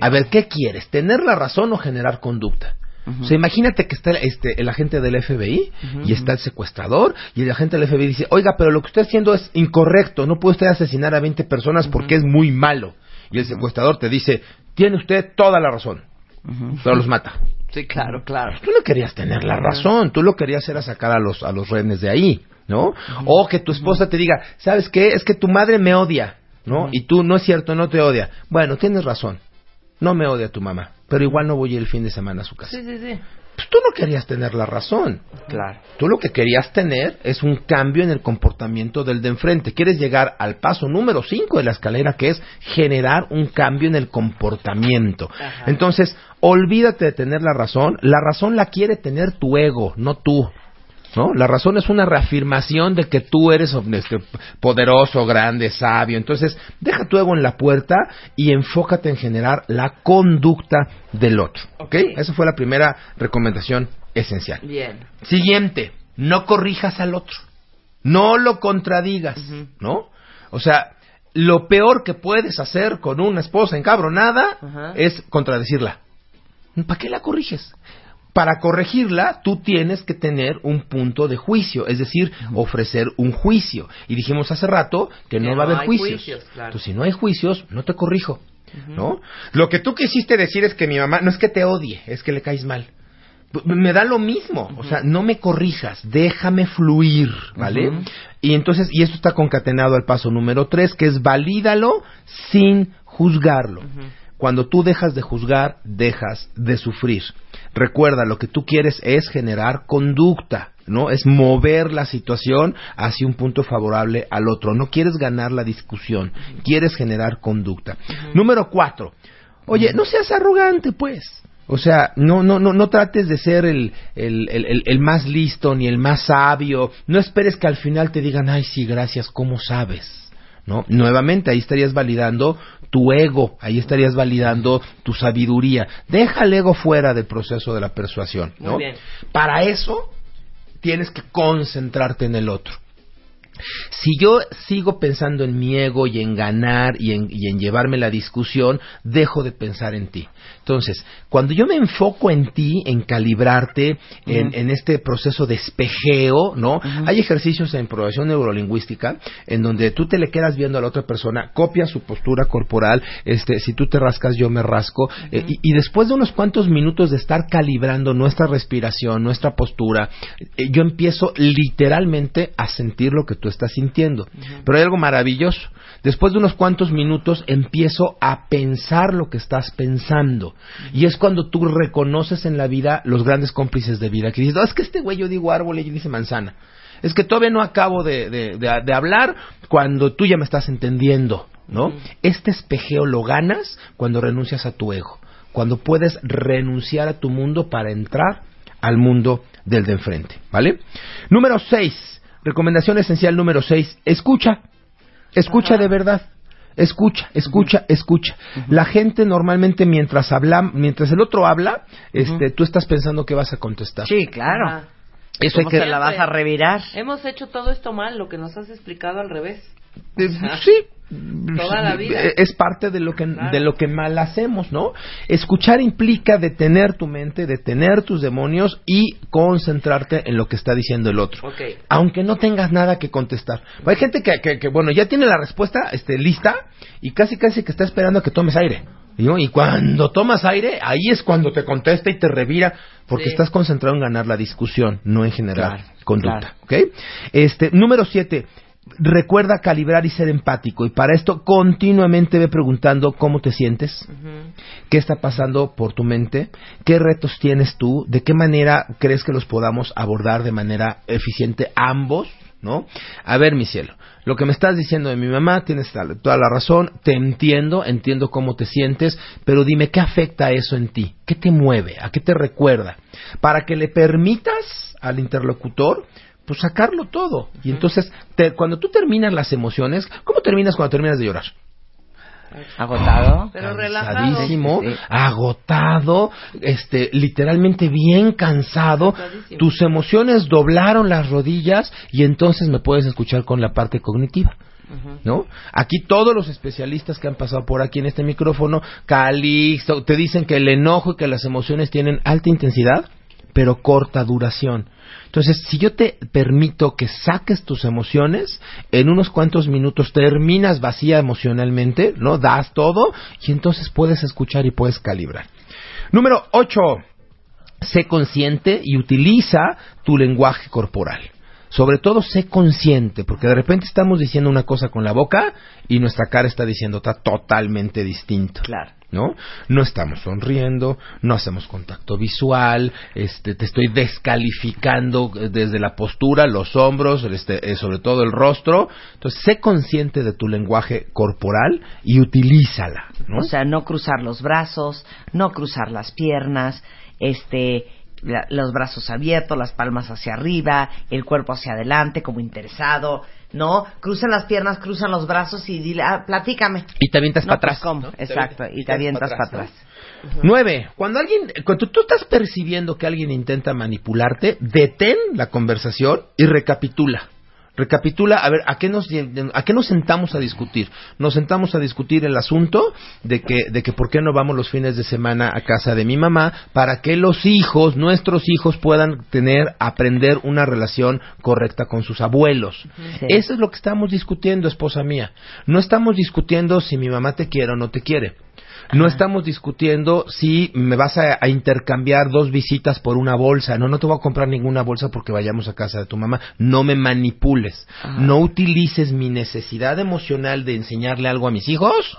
E: A ver, ¿qué quieres? ¿Tener la razón o generar conducta? O sea, imagínate que está este, el agente del FBI y está el secuestrador y el agente del FBI dice, oiga, pero lo que usted está haciendo es incorrecto, no puede usted asesinar a 20 personas porque es muy malo. Y el secuestrador te dice, tiene usted toda la razón, pero los mata.
C: Sí, claro, claro.
E: Tú no querías tener la razón, tú lo querías era sacar a los, a los rehenes de ahí, ¿no? O que tu esposa te diga, ¿sabes qué? Es que tu madre me odia, ¿no? Y tú, no es cierto, no te odia. Bueno, tienes razón, no me odia tu mamá, pero igual no voy el fin de semana a su casa.
C: Sí, sí, sí.
E: Pues tú no querías tener la razón.
A: Claro.
E: Tú lo que querías tener es un cambio en el comportamiento del de enfrente. Quieres llegar al paso número 5 de la escalera, que es generar un cambio en el comportamiento. Entonces, olvídate de tener la razón. La razón la quiere tener tu ego, no tú. ¿No? La razón es una reafirmación de que tú eres poderoso, grande, sabio. Entonces, deja tu ego en la puerta y enfócate en generar la conducta del otro. ¿Ok? Esa fue la primera recomendación esencial.
C: Bien.
E: Siguiente, no corrijas al otro. No lo contradigas, ¿no? O sea, lo peor que puedes hacer con una esposa encabronada es contradecirla. ¿Para qué la corriges? Para corregirla, tú tienes que tener un punto de juicio, es decir, ofrecer un juicio. Y dijimos hace rato que no
C: Que
E: va a
C: no
E: haber juicios.
C: juicios, claro.
E: Entonces, si no hay juicios, no te corrijo. ¿No? Lo que tú quisiste decir es que mi mamá no es que te odie, es que le caes mal. Me da lo mismo, o sea, no me corrijas, déjame fluir, ¿vale? Y entonces, y esto está concatenado al paso número tres, que es valídalo sin juzgarlo. Cuando tú dejas de juzgar, dejas de sufrir. Recuerda, lo que tú quieres es generar conducta, ¿no? Es mover la situación hacia un punto favorable al otro. No quieres ganar la discusión, quieres generar conducta. Número cuatro. Oye, no seas arrogante, pues. O sea, no, no, no, no trates de ser el, el, el, el- el más listo ni el más sabio. No esperes que al final te digan, ay, sí, gracias, ¿cómo sabes? ¿No? Nuevamente ahí estarías validando tu ego, ahí estarías validando tu sabiduría. Deja el ego fuera del proceso de la persuasión, ¿no?
C: Muy bien.
E: Para eso tienes que concentrarte en el otro. Si yo sigo pensando en mi ego y en ganar y en, y en llevarme la discusión, dejo de pensar en ti. Entonces, cuando yo me enfoco en ti, en calibrarte, en, en este proceso de espejeo, ¿no? Hay ejercicios en programación neurolingüística en donde tú te le quedas viendo a la otra persona, copias su postura corporal, este, si tú te rascas, yo me rasco, eh, y, y después de unos cuantos minutos de estar calibrando nuestra respiración, nuestra postura, eh, yo empiezo literalmente a sentir lo que tú estás sintiendo. Pero hay algo maravilloso. Después de unos cuantos minutos empiezo a pensar lo que estás pensando. Y es cuando tú reconoces en la vida los grandes cómplices de vida. Que dices, "No, es que este güey yo digo árbol y ella dice manzana. Es que todavía no acabo de, de- de- de hablar cuando tú ya me estás entendiendo, ¿no? Este espejeo lo ganas cuando renuncias a tu ego, cuando puedes renunciar a tu mundo para entrar al mundo del de enfrente, ¿vale? Número 6, recomendación esencial número 6, escucha, escucha de verdad. Escucha, escucha, escucha. La gente normalmente mientras habla, mientras el otro habla, este, tú estás pensando que vas a contestar.
A: Sí, claro.
C: Ajá.
E: Eso hay
A: ¿Cómo
E: que
A: se la vas a revirar?
C: Hemos hecho todo esto mal, lo que nos has explicado al revés.
E: Eh, sí.
C: Toda la vida.
E: Eh, Es parte de lo que
C: Claro.
E: de lo que mal hacemos, ¿no? Escuchar implica detener tu mente, detener tus demonios y concentrarte en lo que está diciendo el otro. Aunque no tengas nada que contestar. Hay gente que, que, que, bueno, ya tiene la respuesta este, lista y casi casi que está esperando a que tomes aire. ¿no? Y cuando tomas aire, ahí es cuando te contesta y te revira, porque
C: Sí.
E: estás concentrado en ganar la discusión, no en generar
A: Claro,
E: conducta. ¿ok? Este, número siete, recuerda calibrar y ser empático. Y para esto continuamente ve preguntando cómo te sientes, qué está pasando por tu mente, qué retos tienes tú, de qué manera crees que los podamos abordar de manera eficiente ambos, ¿no? A ver, mi cielo, lo que me estás diciendo de mi mamá, tienes toda la razón, te entiendo, entiendo cómo te sientes, pero dime qué afecta eso en ti, qué te mueve, a qué te recuerda, para que le permitas al interlocutor pues sacarlo todo. Y entonces, te- cuando tú terminas las emociones, ¿cómo terminas cuando terminas de llorar?
A: ¿Agotado?
C: Pero relajado.
E: cansadísimo,
A: Sí, sí,
E: agotado, este, literalmente bien cansado, tus emociones doblaron las rodillas y entonces me puedes escuchar con la parte cognitiva. ¿no? Aquí todos los especialistas que han pasado por aquí en este micrófono, Calixto, te dicen que el enojo y que las emociones tienen alta intensidad, pero corta duración. Entonces, si yo te permito que saques tus emociones, en unos cuantos minutos terminas vacía emocionalmente, ¿no? Das todo y entonces puedes escuchar y puedes calibrar. Número 8. Sé consciente y utiliza tu lenguaje corporal. Sobre todo sé consciente, porque de repente estamos diciendo una cosa con la boca y nuestra cara está diciendo otra totalmente distinta.
A: Claro.
E: ¿No? No estamos sonriendo, no hacemos contacto visual, este, te estoy descalificando eh, desde la postura, los hombros, este, eh, sobre todo el rostro. Entonces, sé consciente de tu lenguaje corporal y utilízala, ¿no?
A: O sea, no cruzar los brazos, no cruzar las piernas, este, la- los brazos abiertos, las palmas hacia arriba, el cuerpo hacia adelante como interesado, ¿no? Cruzan las piernas, cruzan los brazos y dile, ah, platícame.
E: y te avientas
A: No,
E: para
A: pues,
E: atrás.
A: Exacto, y te avientas para atrás.
E: ¿no? Nueve, cuando alguien, cuando tú estás percibiendo que alguien intenta manipularte, detén la conversación y recapitula. Recapitula, a ver, ¿a qué, nos, ¿a qué nos sentamos a discutir? Nos sentamos a discutir el asunto de que, de que por qué no vamos los fines de semana a casa de mi mamá para que los hijos, nuestros hijos, puedan tener, aprender una relación correcta con sus abuelos.
A: Sí.
E: Eso es lo que estamos discutiendo, esposa mía. No estamos discutiendo si mi mamá te quiere o no te quiere. No estamos discutiendo si me vas a, a intercambiar dos visitas por una bolsa. No, no te voy a comprar ninguna bolsa porque vayamos a casa de tu mamá. No me manipules. No utilices mi necesidad emocional de enseñarle algo a mis hijos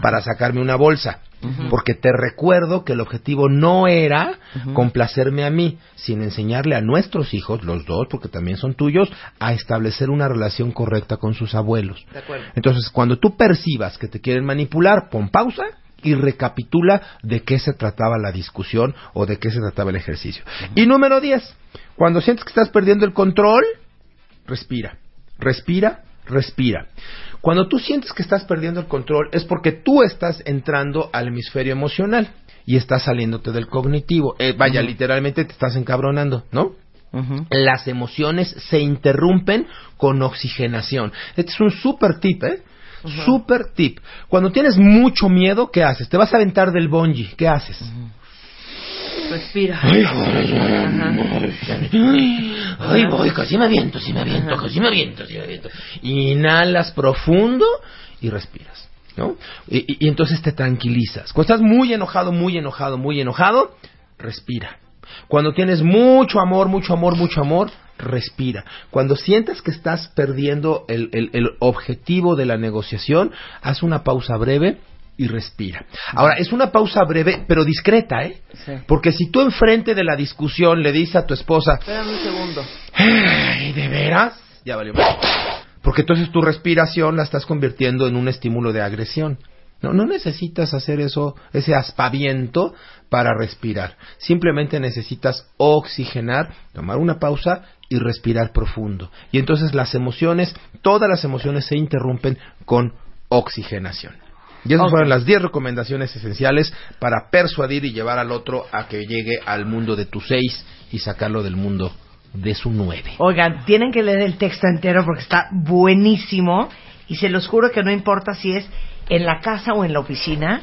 E: para sacarme una bolsa. Porque te recuerdo que el objetivo no era complacerme a mí, sino enseñarle a nuestros hijos, los dos, porque también son tuyos, a establecer una relación correcta con sus abuelos.
C: De.
E: Entonces, cuando tú percibas que te quieren manipular, pon pausa y recapitula de qué se trataba la discusión o de qué se trataba el ejercicio. Y número 10, cuando sientes que estás perdiendo el control, respira, respira, respira. Cuando tú sientes que estás perdiendo el control es porque tú estás entrando al hemisferio emocional y estás saliéndote del cognitivo. Eh, vaya, literalmente te estás encabronando, ¿no? Las emociones se interrumpen con oxigenación. Este es un super tip, ¿eh? Super tip. Cuando tienes mucho miedo, ¿qué haces? Te vas a aventar del bungee, ¿qué haces?
C: Respira.
E: Ay, voy, casi me aviento, sí me aviento, casi me aviento, me aviento. Inhalas profundo y respiras, ¿no? Y, y- y entonces te tranquilizas. Cuando estás muy enojado, muy enojado, muy enojado, respira. Cuando tienes mucho amor, mucho amor, mucho amor, respira. Cuando sientas que estás perdiendo el, el- el objetivo de la negociación, haz una pausa breve y respira. Ahora, es una pausa breve, pero discreta, ¿eh?
A: Sí.
E: Porque si tú enfrente de la discusión le dices a tu esposa,
C: Espérame un segundo.
E: Ay, ¿de veras? Ya valió. Porque entonces tu respiración la estás convirtiendo en un estímulo de agresión. No, no necesitas hacer eso, ese aspaviento para respirar. Simplemente necesitas oxigenar, tomar una pausa y respirar profundo. Y entonces las emociones, todas las emociones se interrumpen con oxigenación. Y esas fueron las 10 recomendaciones esenciales para persuadir y llevar al otro a que llegue al mundo de tu 6 y sacarlo del mundo de su 9.
A: Oigan, tienen que leer el texto entero porque está buenísimo y se los juro que no importa si es en la casa o en la oficina,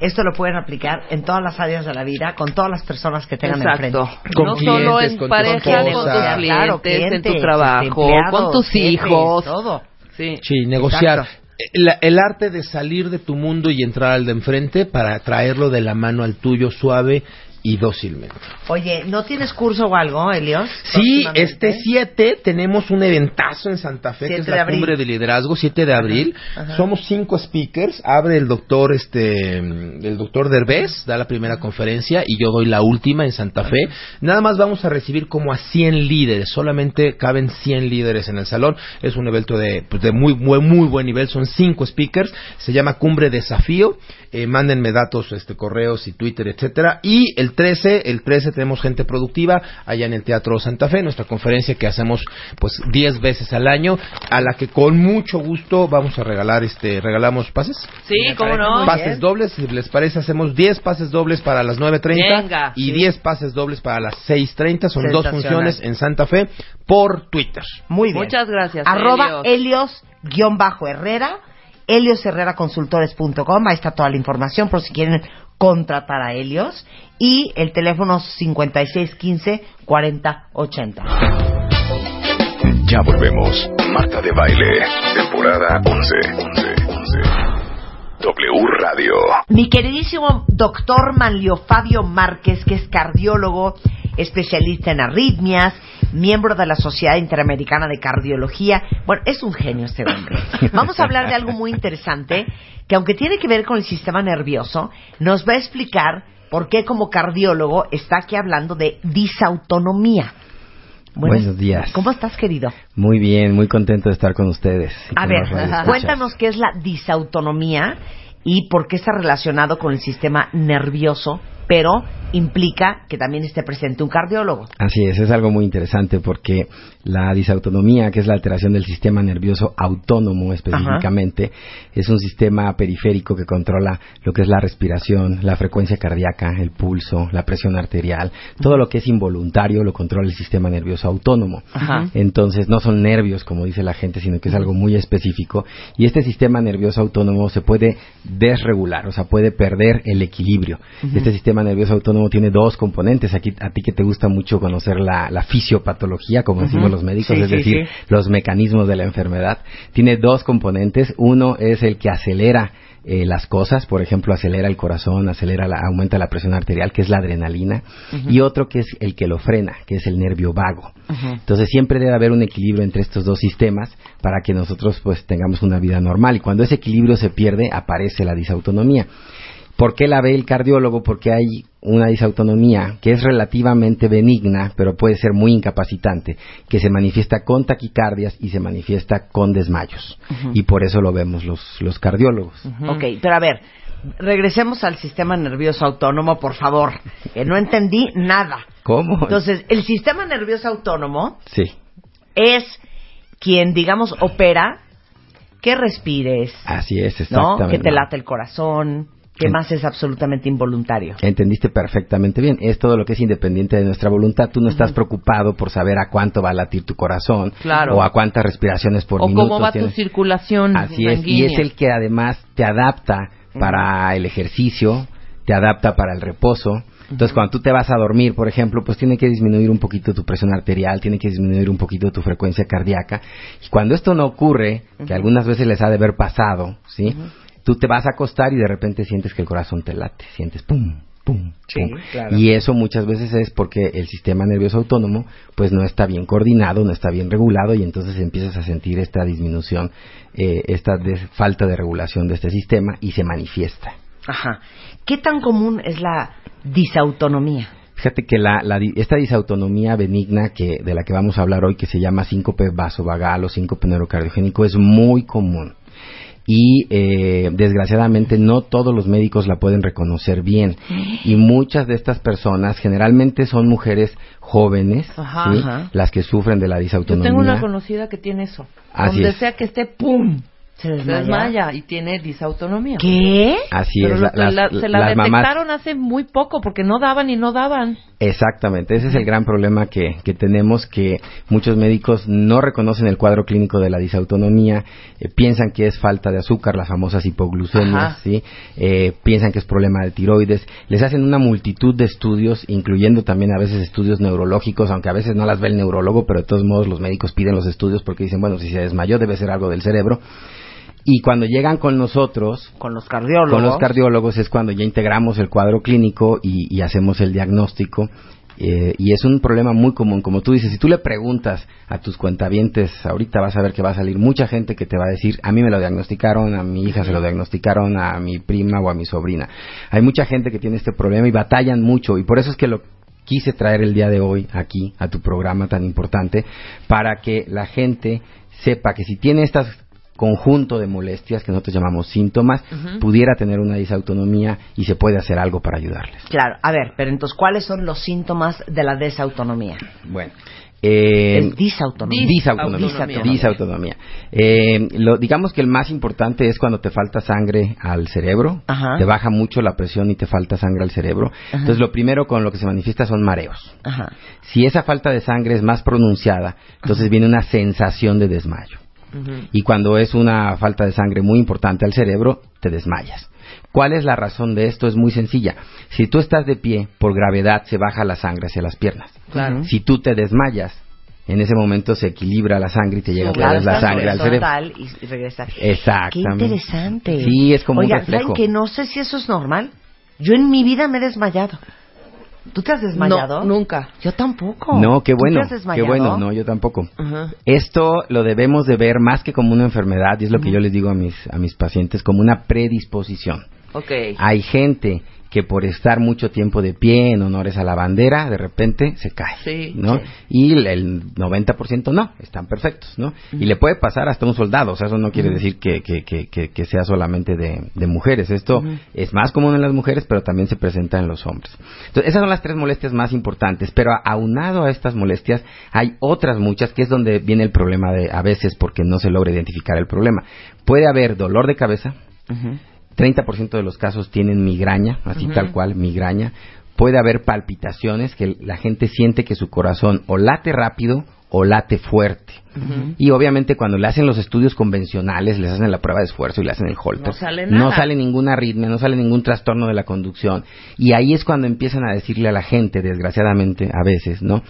A: esto lo pueden aplicar en todas las áreas de la vida con todas las personas que tengan
C: Exacto.
A: enfrente.
E: Con
C: no solo
E: clientes,
C: en
E: con tu
C: pareja, con
E: esposa.
C: tus clientes,
A: Claro,
C: en tu trabajo, con tus
A: jefes,
C: hijos.
A: todo.
C: Sí.
E: Sí, negociar.
A: Exacto.
E: El, el arte de salir de tu mundo y entrar al de enfrente para traerlo de la mano al tuyo suave y dócilmente.
A: Oye, ¿no tienes curso o algo, Elios?
E: Sí, este 7 tenemos un eventazo en Santa Fe, que
A: 7
E: es la cumbre de liderazgo, 7 de abril.
A: ajá.
E: Somos cinco speakers, abre el doctor este el doctor Derbez, da la primera conferencia y yo doy la última en Santa Fe. Nada más vamos a recibir como a 100 líderes, solamente caben 100 líderes en el salón. Es un evento de, pues, de muy, muy muy buen nivel, son cinco speakers, se llama Cumbre Desafío. Eh, mándenme datos, este correos y Twitter, etcétera. Y el 13, el 13 tenemos gente productiva allá en el Teatro Santa Fe, nuestra conferencia que hacemos pues 10 veces al año, a la que con mucho gusto vamos a regalar este regalamos pases.
C: Sí, cómo no.
E: pases
A: bien.
E: dobles, si les parece, hacemos 10 pases dobles para las 9.30
C: Venga,
E: y
C: sí.
E: 10 pases dobles para las 6.30. Son dos funciones en Santa Fe por Twitter.
A: Muy bien.
C: Muchas gracias,
A: Arroba
C: Helios.
A: Helios Herrera, heliosherreraconsultores.com, ahí está toda la información por si quieren contratar a Helios, y el teléfono 5615-4080.
B: Ya volvemos. Marta de Baile, temporada 11. 11, 11. W Radio.
A: Mi queridísimo doctor Manlio Fabio Márquez, que es cardiólogo, especialista en arritmias, miembro de la Sociedad Interamericana de Cardiología. Bueno, es un genio este hombre. Vamos a hablar de algo muy interesante, que aunque tiene que ver con el sistema nervioso, nos va a explicar por qué como cardiólogo está aquí hablando de disautonomía.
F: Buenos días.
A: ¿Cómo estás, querido?
F: Muy bien, muy contento de estar con ustedes.
A: A ver, cuéntanos qué es la disautonomía y por qué está relacionado con el sistema nervioso, pero implica que también esté presente un cardiólogo.
F: Así es, es algo muy interesante porque la disautonomía, que es la alteración del sistema nervioso autónomo específicamente, es un sistema periférico que controla lo que es la respiración, la frecuencia cardíaca, el pulso, la presión arterial, todo lo que es involuntario lo controla el sistema nervioso autónomo.
A: Ajá.
F: Entonces no son nervios como dice la gente, sino que es algo muy específico y este sistema nervioso autónomo se puede desregular, o sea, puede perder el equilibrio. Este sistema nervioso autónomo tiene dos componentes. Aquí a ti que te gusta mucho conocer la, la fisiopatología, como decimos los médicos,
A: Sí,
F: es
A: sí,
F: decir,
A: sí.
F: los mecanismos de la enfermedad. Tiene dos componentes. Uno es el que acelera eh, las cosas, por ejemplo, acelera el corazón, acelera la, aumenta la presión arterial, que es la adrenalina, y otro que es el que lo frena, que es el nervio vago. Entonces siempre debe haber un equilibrio entre estos dos sistemas para que nosotros pues tengamos una vida normal y cuando ese equilibrio se pierde aparece la disautonomía. ¿Por qué la ve el cardiólogo? Porque hay una disautonomía que es relativamente benigna, pero puede ser muy incapacitante, que se manifiesta con taquicardias y se manifiesta con desmayos. Y por eso lo vemos los, los cardiólogos.
A: Ok, pero a ver, regresemos al sistema nervioso autónomo, por favor, que no entendí nada.
F: ¿Cómo?
A: Entonces, el sistema nervioso autónomo
F: sí,
A: es quien, digamos, opera que respires,
F: así es,
A: ¿no?
F: exactamente.
A: Que te late el corazón, que más es absolutamente involuntario.
F: Entendiste perfectamente bien. Es todo lo que es independiente de nuestra voluntad. Tú no estás preocupado por saber a cuánto va a latir tu corazón
C: Claro.
F: o a cuántas respiraciones por
C: o
F: minuto.
C: cómo va tu circulación
F: Así es, y es el que además te adapta para el ejercicio, te adapta para el reposo. Entonces, cuando tú te vas a dormir, por ejemplo, pues tiene que disminuir un poquito tu presión arterial, tiene que disminuir un poquito tu frecuencia cardíaca. Y cuando esto no ocurre, que algunas veces les ha de haber pasado, ¿sí? Tú te vas a acostar y de repente sientes que el corazón te late, sientes pum, pum,
A: Sí,
F: pum.
A: claro.
F: Y eso muchas veces es porque el sistema nervioso autónomo pues no está bien coordinado, no está bien regulado y entonces empiezas a sentir esta disminución, eh, esta falta de regulación de este sistema y se manifiesta.
A: Ajá. ¿Qué tan común es la disautonomía?
F: Fíjate que la, esta disautonomía benigna que, de la que vamos a hablar hoy, que se llama síncope vasovagal o síncope neurocardiogénico, es muy común. Y eh, desgraciadamente no todos los médicos la pueden reconocer bien. Y muchas de estas personas generalmente son mujeres jóvenes,
C: Ajá.
F: ¿sí?
A: Ajá.
F: las que sufren de la
C: Yo
F: disautonomía.
C: tengo una conocida que tiene eso.
F: Así
C: Donde
F: es.
C: sea que esté, ¡pum!
A: Se
C: Se
A: desmaya.
C: y tiene disautonomía.
A: ¿Qué?
F: Así
C: Pero
F: es. la-
C: se la
F: las mamás-
C: detectaron hace muy poco porque no daban y no daban.
F: Exactamente, ese es el gran problema que, que tenemos, que muchos médicos no reconocen el cuadro clínico de la disautonomía, eh, piensan que es falta de azúcar, las famosas hipoglucemias. Eh, piensan que es problema de tiroides, les hacen una multitud de estudios, incluyendo también a veces estudios neurológicos, aunque a veces no las ve el neurólogo, pero de todos modos los médicos piden los estudios porque dicen, bueno, si se desmayó debe ser algo del cerebro. Y cuando llegan con nosotros,
A: Con los cardiólogos.
F: con los cardiólogos es cuando ya integramos el cuadro clínico y, y hacemos el diagnóstico. eh, y es un problema muy común. Como tú dices, si tú le preguntas a tus cuentavientes, ahorita vas a ver que va a salir mucha gente que te va a decir, a mí me lo diagnosticaron, a mi hija se lo diagnosticaron, a mi prima o a mi sobrina. Hay mucha gente que tiene este problema y batallan mucho. Y por eso es que lo quise traer el día de hoy aquí a tu programa tan importante para que la gente sepa que si tiene estas conjunto de molestias que nosotros llamamos síntomas, pudiera tener una disautonomía y se puede hacer algo para ayudarles.
A: Claro, a ver, pero entonces, ¿cuáles son los síntomas de la desautonomía?
F: Bueno, eh,
A: es disautonomía.
F: disautonomía.
C: Disautonomía.
F: Disautonomía. Eh, lo, digamos que el más importante es cuando te falta sangre al cerebro,
A: Ajá.
F: te baja mucho la presión y te falta sangre al cerebro. Entonces, lo primero con lo que se manifiesta son mareos.
A: Ajá.
F: Si esa falta de sangre es más pronunciada, entonces viene una sensación de desmayo. Y cuando es una falta de sangre muy importante al cerebro, te desmayas. ¿Cuál es la razón de esto? Es muy sencilla. Si tú estás de pie, por gravedad se baja la sangre hacia las piernas.
C: Claro.
F: Si tú te desmayas, en ese momento se equilibra la sangre y te llega otra vez la sangre al cerebro.
A: y, regresar.
F: Exactamente.
A: Qué interesante.
F: Sí, es como un
A: Oiga,
F: reflejo.
A: ¿saben que no sé si eso es normal? Yo en mi vida me he desmayado. ¿Tú te has desmayado?
C: No, nunca.
A: Yo tampoco.
F: No, qué
A: ¿Tú
F: bueno.
A: te has
F: Qué
A: desmayado?
F: bueno, no, yo tampoco. Esto lo debemos de ver más que como una enfermedad, y es lo que yo les digo a mis, a mis pacientes, como una predisposición.
C: Ok.
F: Hay gente que por estar mucho tiempo de pie en honores a la bandera, de repente se cae,
C: Sí,
F: ¿no?
C: sí.
F: Y el- el 90% no, están perfectos, ¿no? Y le puede pasar hasta un soldado, o sea, eso no quiere decir que, que, que, que- que sea solamente de, de mujeres. Esto es más común en las mujeres, pero también se presenta en los hombres. Entonces, esas son las tres molestias más importantes, pero aunado a estas molestias, hay otras muchas, que es donde viene el problema de, a veces, porque no se logra identificar el problema. Puede haber dolor de cabeza, 30% de los casos tienen migraña, así tal cual, migraña. Puede haber palpitaciones, que la gente siente que su corazón o late rápido o late fuerte. Y obviamente cuando le hacen los estudios convencionales, les hacen la prueba de esfuerzo y le hacen el holter,
C: No sale
F: no
C: nada.
F: sale ninguna arritmia, no sale ningún trastorno de la conducción. Y ahí es cuando empiezan a decirle a la gente, desgraciadamente, a veces, ¿no?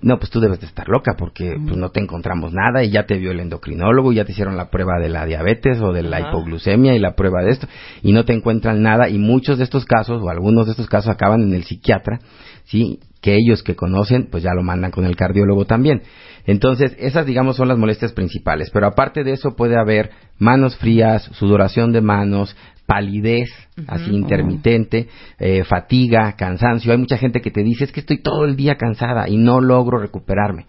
F: No, pues tú debes de estar loca porque pues, no te encontramos nada y ya te vio el endocrinólogo, y ya te hicieron la prueba de la diabetes o de la hipoglucemia y la prueba de esto y no te encuentran nada y muchos de estos casos o algunos de estos casos acaban en el psiquiatra, ¿sí? Que ellos que conocen, pues ya lo mandan con el cardiólogo también. Entonces, esas digamos son las molestias principales, pero aparte de eso puede haber manos frías, sudoración de manos, palidez, así intermitente, eh, fatiga, cansancio. Hay mucha gente que te dice, es que estoy todo el día cansada y no logro recuperarme.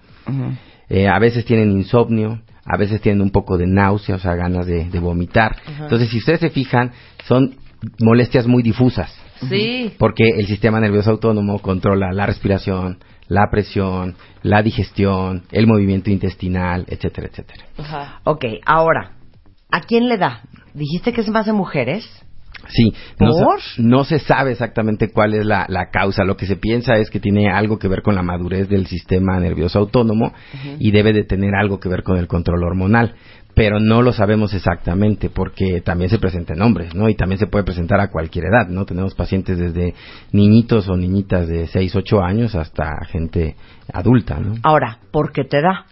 F: Eh, a veces tienen insomnio, a veces tienen un poco de náusea, o sea, ganas de, de vomitar. Entonces, si ustedes se fijan, son molestias muy difusas,
C: Sí.
F: porque el sistema nervioso autónomo controla la respiración, la presión, la digestión, el movimiento intestinal, etcétera, etcétera.
C: Ajá.
A: Ok, ahora, ¿a quién le da? Dijiste que es más de mujeres.
F: Sí, no,
A: ¿Por?
F: se- no se sabe exactamente cuál es la, la causa. Lo que se piensa es que tiene algo que ver con la madurez del sistema nervioso autónomo y debe de tener algo que ver con el control hormonal. Pero no lo sabemos exactamente porque también se presenta en hombres, ¿no? Y también se puede presentar a cualquier edad, ¿no? Tenemos pacientes desde niñitos o niñitas de 6, 8 años hasta gente adulta, ¿no?
A: Ahora, ¿por qué te da?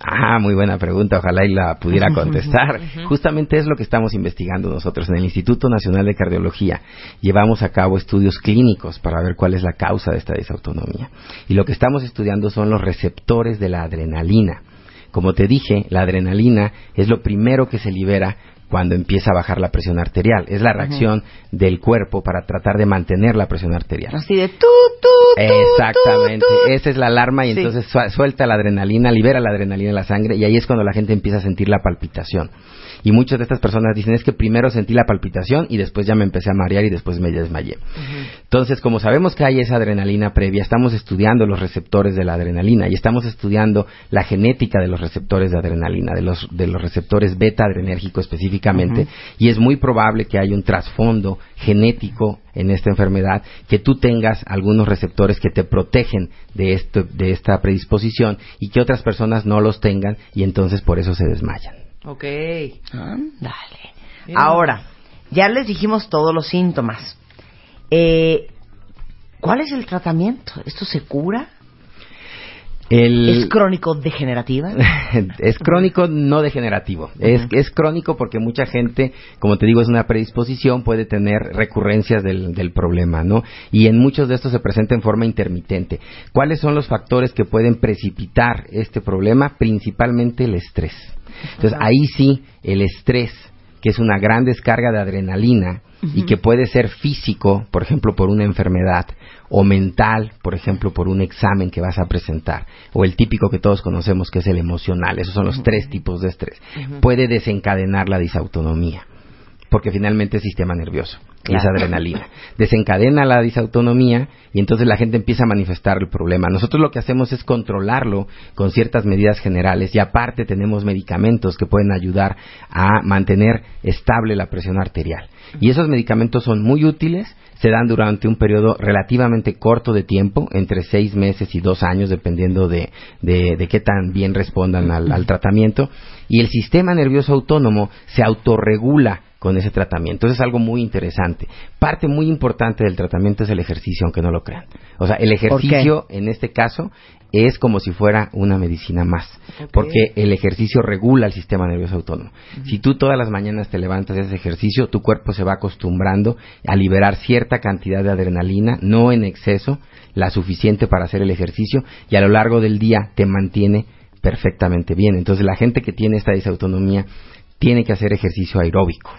F: Ah, muy buena pregunta, ojalá y la pudiera <laughs> contestar. Justamente es lo que estamos investigando nosotros en el Instituto Nacional de Cardiología. Llevamos a cabo estudios clínicos para ver cuál es la causa de esta disautonomía. Y lo que estamos estudiando son los receptores de la adrenalina. Como te dije, la adrenalina es lo primero que se libera cuando empieza a bajar la presión arterial. Es la reacción del cuerpo para tratar de mantener la presión arterial.
A: Así de tú, tú, tú.
F: Exactamente,
A: tú, tú.
F: esa es la alarma y
A: Sí.
F: entonces su- suelta la adrenalina, libera la adrenalina en la sangre y ahí es cuando la gente empieza a sentir la palpitación. Y muchas de estas personas dicen es que primero sentí la palpitación y después ya me empecé a marear y después me desmayé. Entonces, como sabemos que hay esa adrenalina previa, estamos estudiando los receptores de la adrenalina y estamos estudiando la genética de los receptores de adrenalina, de los, de los receptores beta adrenérgico específicamente, y es muy probable que haya un trasfondo genético en esta enfermedad, que tú tengas algunos receptores que te protegen de, esto, de esta predisposición y que otras personas no los tengan y entonces por eso se desmayan.
C: Ok.
A: Ándale.
C: Bien.
A: Ahora, ya les dijimos todos los síntomas. Eh, ¿Cuál es el tratamiento? ¿Esto se cura?
F: El-
A: ¿Es crónico degenerativa? <laughs>
F: es crónico no degenerativo. es, es crónico porque mucha gente, como te digo, es una predisposición, puede tener recurrencias del, del problema, ¿no? Y en muchos de estos se presenta en forma intermitente. ¿Cuáles son los factores que pueden precipitar este problema? Principalmente el estrés. Entonces, ahí sí, el estrés, que es una gran descarga de adrenalina y que puede ser físico, por ejemplo, por una enfermedad, o mental, por ejemplo, por un examen que vas a presentar, o el típico que todos conocemos que es el emocional. Esos son los tres tipos de estrés. Puede desencadenar la disautonomía, porque finalmente es sistema nervioso y es
A: Claro.
F: adrenalina. Desencadena la disautonomía y entonces la gente empieza a manifestar el problema. Nosotros lo que hacemos es controlarlo con ciertas medidas generales y aparte tenemos medicamentos que pueden ayudar a mantener estable la presión arterial. Y esos medicamentos son muy útiles, se dan durante un periodo relativamente corto de tiempo, entre seis meses y dos años, dependiendo de, de, de qué tan bien respondan al, al tratamiento. Y el sistema nervioso autónomo se autorregula con ese tratamiento. Eso es algo muy interesante. Parte muy importante del tratamiento es el ejercicio, aunque no lo crean. O sea, el ejercicio en este caso es como si fuera una medicina más, porque el ejercicio regula el sistema nervioso autónomo. Si tú todas las mañanas te levantas y haces ejercicio, tu cuerpo se va acostumbrando a liberar cierta cantidad de adrenalina, no en exceso, la suficiente para hacer el ejercicio, y a lo largo del día te mantiene perfectamente bien. Entonces la gente que tiene esta disautonomía tiene que hacer ejercicio aeróbico.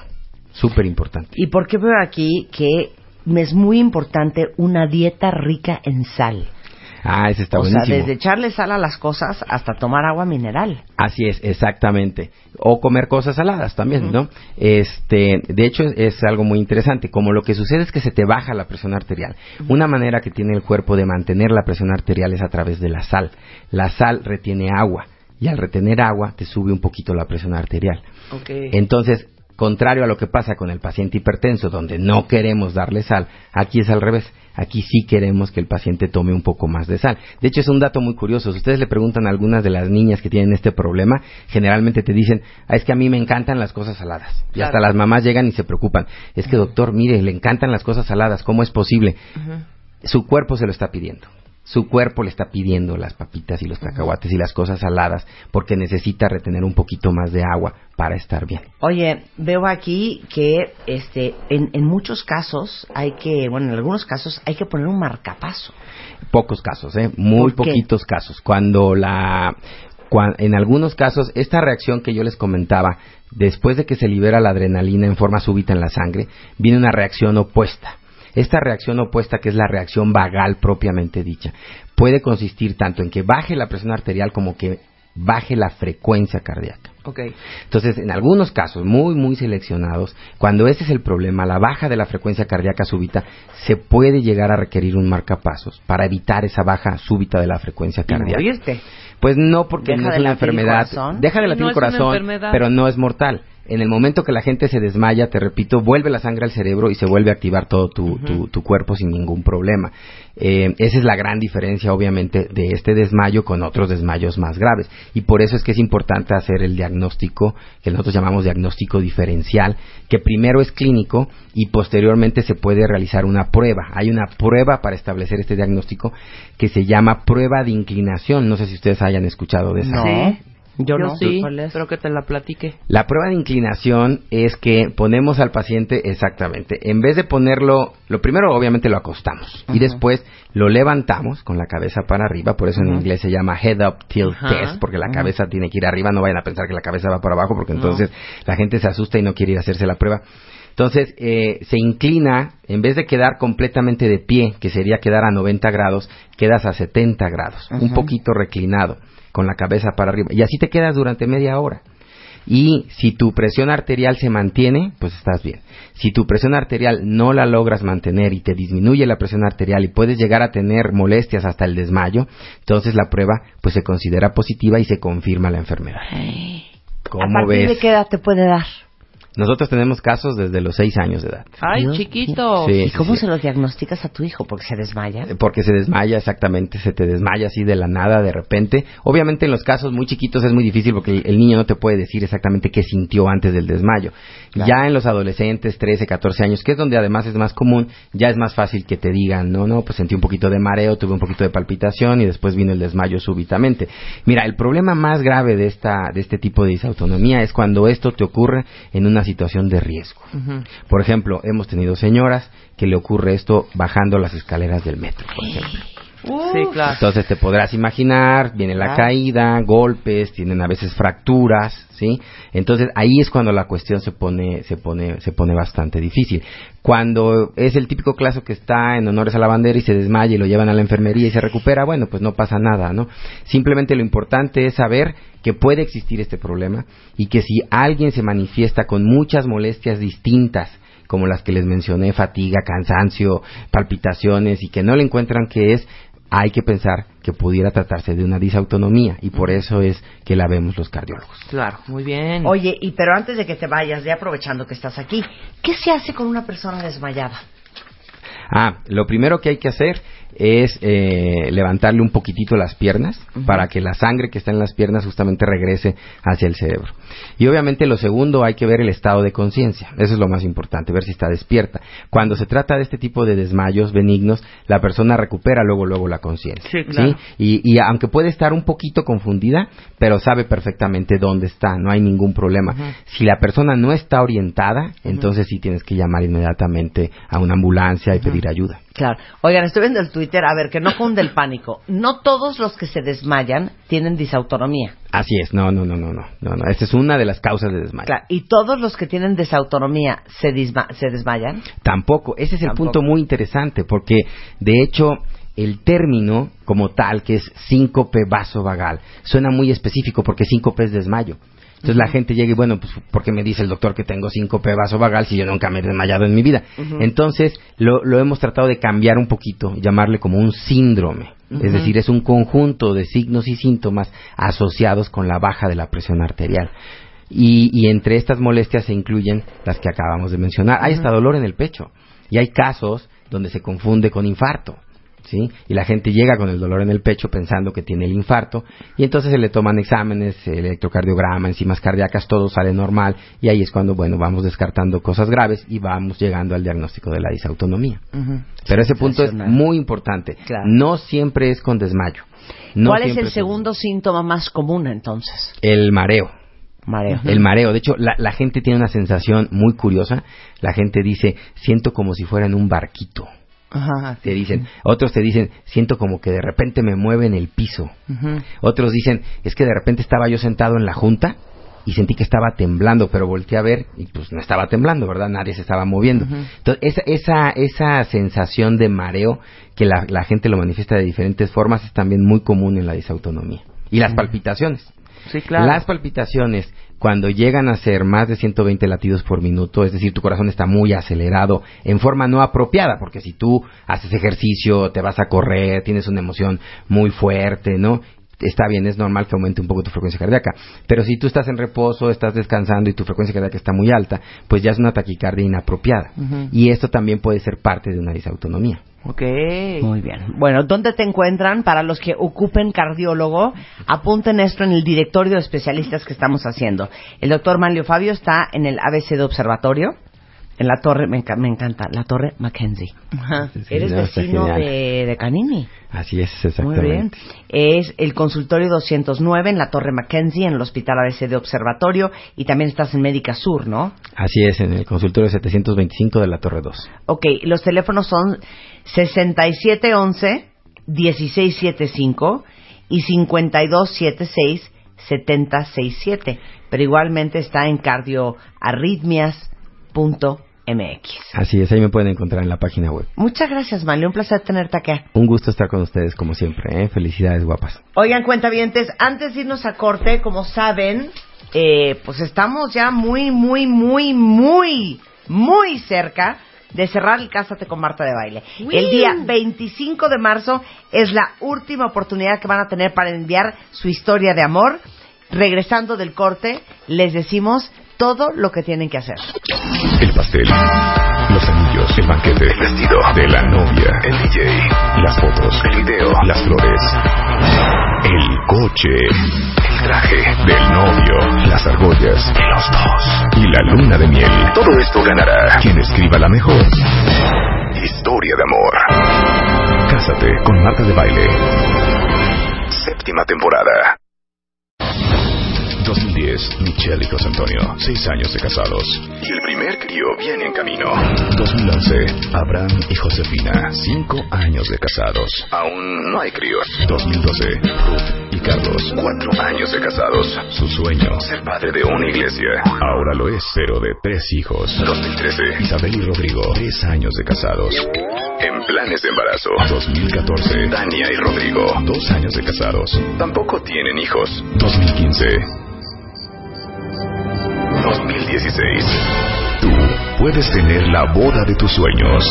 F: Súper importante.
A: ¿Y por qué veo aquí que es muy importante una dieta rica en sal?
F: Ah, ese está
A: o
F: buenísimo.
A: sea, desde echarle sal a las cosas hasta tomar agua mineral.
F: Así es, exactamente. O comer cosas saladas también, ¿no? Este, de hecho es, algo muy interesante. Como lo que sucede es que se te baja la presión arterial. Una manera que tiene el cuerpo de mantener la presión arterial es a través de la sal. La sal retiene agua y al retener agua te sube un poquito la presión arterial.
C: Ok.
F: Entonces, contrario a lo que pasa con el paciente hipertenso, donde no queremos darle sal, aquí es al revés. Aquí sí queremos que el paciente tome un poco más de sal. De hecho, es un dato muy curioso. Si ustedes le preguntan a algunas de las niñas que tienen este problema, generalmente te dicen, ah, es que a mí me encantan las cosas saladas. Y hasta las mamás llegan y se preocupan. Es que, doctor, mire, le encantan las cosas saladas. ¿Cómo es posible? Su cuerpo se lo está pidiendo. Su cuerpo le está pidiendo las papitas y los cacahuates y las cosas saladas porque necesita retener un poquito más de agua para estar bien.
A: Oye, veo aquí que este, en, en muchos casos hay que, bueno, en algunos casos hay que poner un marcapaso.
F: Pocos casos, ¿eh? Muy poquitos casos. Cuando la... en algunos casos, esta reacción que yo les comentaba, después de que se libera la adrenalina en forma súbita en la sangre, viene una reacción opuesta. Esta reacción opuesta, que es la reacción vagal propiamente dicha, puede consistir tanto en que baje la presión arterial como que baje la frecuencia cardíaca.
C: Ok.
F: Entonces, en algunos casos muy, muy seleccionados, cuando ese es el problema, la baja de la frecuencia cardíaca súbita, se puede llegar a requerir un marcapasos para evitar esa baja súbita de la frecuencia
A: Y
F: cardíaca.
A: morirte.
F: Pues no, porque
A: Deja
F: no es una enfermedad. Deja de latir
C: no
F: el corazón, pero no es mortal. En el momento que la gente se desmaya, te repito, vuelve la sangre al cerebro y se vuelve a activar todo tu, tu, tu cuerpo sin ningún problema. Eh, esa es la gran diferencia, obviamente, de este desmayo con otros desmayos más graves. Y por eso es que es importante hacer el diagnóstico, que nosotros llamamos diagnóstico diferencial, que primero es clínico y posteriormente se puede realizar una prueba. Hay una prueba para establecer este diagnóstico que se llama prueba de inclinación. No sé si ustedes hayan escuchado de esa.
A: No.
C: Sí.
A: Yo, no.
C: sí,
A: ¿Cuál es?
C: pero que te la platique.
F: La prueba de inclinación es que ponemos al paciente exactamente, en vez de ponerlo, lo primero obviamente lo acostamos y después lo levantamos con la cabeza para arriba, por eso en inglés se llama head up tilt test, porque la cabeza tiene que ir arriba, no vayan a pensar que la cabeza va para abajo, porque entonces la gente se asusta y no quiere ir a hacerse la prueba. Entonces eh, se inclina, en vez de quedar completamente de pie, que sería quedar a 90 grados, quedas a 70 grados, un poquito reclinado, con la cabeza para arriba. Y así te quedas durante media hora. Y si tu presión arterial se mantiene, pues estás bien. Si tu presión arterial no la logras mantener y te disminuye la presión arterial y puedes llegar a tener molestias hasta el desmayo, entonces la prueba pues se considera positiva y se confirma la enfermedad.
A: ¿A
F: ¿Cómo
A: partir
F: ves?
A: de qué edad te puede dar?
F: Nosotros tenemos casos desde los 6 años de edad.
C: Ay,
A: Dios
C: chiquito.
F: Sí,
A: ¿Y
F: sí,
A: cómo
F: sí.
A: se lo diagnosticas a tu hijo? Porque se desmaya.
F: Eh, Porque se desmaya exactamente, se te desmaya así de la nada, de repente. Obviamente en los casos muy chiquitos es muy difícil porque el, el niño no te puede decir exactamente qué sintió antes del desmayo. Ya en los adolescentes, 13, 14 años, que es donde además es más común, ya es más fácil que te digan, no, no, pues sentí un poquito de mareo, tuve un poquito de palpitación y después vino el desmayo súbitamente. Mira, el problema más grave de esta, de este tipo de disautonomía es cuando esto te ocurre en una situación de riesgo. Por ejemplo, hemos tenido señoras que le ocurre esto bajando las escaleras del metro, por ejemplo.
C: Sí, claro.
F: Entonces te podrás imaginar, viene la caída, golpes, tienen a veces fracturas, ¿sí? Entonces ahí es cuando la cuestión se pone, se pone, se pone bastante difícil. Cuando es el típico caso que está en honores a la bandera y se desmaya y lo llevan a la enfermería y se recupera, bueno, pues no pasa nada, ¿no? Simplemente lo importante es saber que puede existir este problema y que si alguien se manifiesta con muchas molestias distintas, como las que les mencioné, fatiga, cansancio, palpitaciones y que no le encuentran qué es, hay que pensar que pudiera tratarse de una disautonomía y por eso es que la vemos los cardiólogos.
C: Claro, muy bien.
A: Oye, y pero antes de que te vayas, ya aprovechando que estás aquí, ¿qué se hace con una persona desmayada?
F: Ah, lo primero que hay que hacer es eh, levantarle un poquitito las piernas para que la sangre que está en las piernas justamente regrese hacia el cerebro. Y obviamente lo segundo hay que ver el estado de conciencia. Eso es lo más importante, ver si está despierta. Cuando se trata de este tipo de desmayos benignos, la persona recupera luego luego la conciencia.
C: Sí, claro.
F: Y, y aunque puede estar un poquito confundida, pero sabe perfectamente dónde está, no hay ningún problema. Si la persona no está orientada, entonces sí tienes que llamar inmediatamente a una ambulancia y pedir ayuda.
A: Claro. Oigan, estoy viendo el Twitter, a ver, que no cunde el pánico. No todos los que se desmayan tienen disautonomía.
F: Así es, no, no, no, no, no, no, no. Esta es una de las causas de desmayo.
A: Claro. Y todos los que tienen desautonomía se, disma- se desmayan.
F: Tampoco, ese es el
A: Tampoco.
F: punto muy interesante, porque de hecho el término como tal, que es síncope vasovagal, suena muy específico porque síncope es desmayo. Entonces la gente llega y bueno, pues ¿por qué me dice el doctor que tengo síncope vasovagal si yo nunca me he desmayado en mi vida? Entonces lo, lo hemos tratado de cambiar un poquito, llamarle como un síndrome. Es decir, es un conjunto de signos y síntomas asociados con la baja de la presión arterial. Y, y entre estas molestias se incluyen las que acabamos de mencionar. Hay hasta dolor en el pecho. Y hay casos donde se confunde con infarto. ¿Sí? Y la gente llega con el dolor en el pecho pensando que tiene el infarto y entonces se le toman exámenes, el electrocardiograma, enzimas cardíacas, todo sale normal y ahí es cuando, bueno, vamos descartando cosas graves y vamos llegando al diagnóstico de la disautonomía. Pero ese punto es muy importante.
A: Claro.
F: No siempre es con desmayo. No
A: ¿Cuál es el segundo síntoma más común entonces?
F: El mareo.
A: Mareo.
F: El mareo. De hecho, la, la gente tiene una sensación muy curiosa. La gente dice, siento como si fuera en un barquito.
A: Ajá.
F: Te dicen, otros te dicen, siento como que de repente me mueve en el piso. Otros dicen, es que de repente estaba yo sentado en la junta y sentí que estaba temblando, pero volteé a ver y pues no estaba temblando, ¿verdad? Nadie se estaba moviendo. Entonces, esa, esa, esa sensación de mareo que la, la gente lo manifiesta de diferentes formas es también muy común en la disautonomía. Y las palpitaciones.
C: Sí, claro.
F: Las palpitaciones, cuando llegan a ser más de 120 latidos por minuto, es decir, tu corazón está muy acelerado en forma no apropiada, porque si tú haces ejercicio, te vas a correr, tienes una emoción muy fuerte, ¿no? Está bien, es normal que aumente un poco tu frecuencia cardíaca. Pero si tú estás en reposo, estás descansando y tu frecuencia cardíaca está muy alta, pues ya es una taquicardia inapropiada. Y esto también puede ser parte de una disautonomía.
C: Ok.
A: Muy bien. Bueno, ¿dónde te encuentran? Para los que ocupen cardiólogo, apunten esto en el directorio de especialistas que estamos haciendo. El doctor Manlio Fabio está en el ABC de Observatorio, en la torre, me, enca- me encanta, la torre Mackenzie.
C: Ajá.
A: Eres vecino de, de Canini.
F: Así es,
A: Muy bien.
F: exactamente.
A: Es el consultorio 209 en la Torre Mackenzie, en el Hospital ABC de Observatorio, y también estás en Médica Sur, ¿no?
F: Así es, en el consultorio 725 de la Torre 2.
A: Ok, los teléfonos son 6711-1675 y 5276-7067. Pero igualmente está en cardioarritmias.mx.
F: Así es, ahí me pueden encontrar en la página web.
A: Muchas gracias, Manlio. Un placer tenerte acá.
F: Un gusto estar con ustedes como siempre, ¿eh? Felicidades guapas.
A: Oigan, cuentavientes, antes de irnos a corte, como saben, eh, pues estamos ya muy, muy, muy, muy, muy cerca de cerrar el Cásate con Marta de Baile. El día 25 de marzo es la última oportunidad que van a tener para enviar su historia de amor. Regresando del corte, les decimos todo lo que tienen que hacer.
B: El pastel, los anillos, el banquete, el vestido de la novia, el DJ, las fotos, el video, las flores, el coche, el traje del novio, las argollas, los dos y la luna de miel. Todo esto ganará quien escriba la mejor historia de amor. Cásate con Marta de Baile. Séptima temporada. 2010, Michelle y José Antonio, seis años de casados. Y el primer crío viene en camino. 2011, Abraham y Josefina, cinco años de casados. Aún no hay críos. 2012, Ruth y Carlos, cuatro años de casados. Su sueño, ser padre de una iglesia. Ahora lo es, pero de tres hijos. 2013, Isabel y Rodrigo, tres años de casados. En planes de embarazo. 2014, Tania y Rodrigo, dos años de casados. Tampoco tienen hijos. 2015, 2016. Tú puedes tener la boda de tus sueños.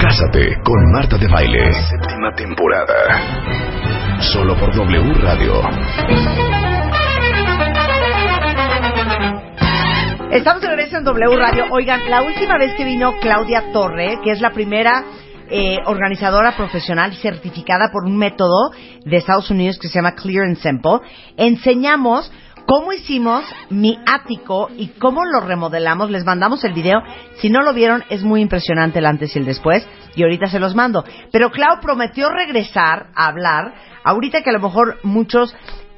B: Cásate con Marta de Baile. Séptima temporada. Solo por W Radio.
A: Estamos de regreso en W Radio. Oigan, la última vez que vino Claudia Torre, que es la primera eh, organizadora profesional certificada por un método de Estados Unidos que se llama Clear and Simple, enseñamos cómo hicimos mi ático y cómo lo remodelamos. Les mandamos el video. Si no lo vieron, es muy impresionante el antes y el después. Y ahorita se los mando. Pero Clau prometió regresar a hablar. Ahorita que a lo mejor muchos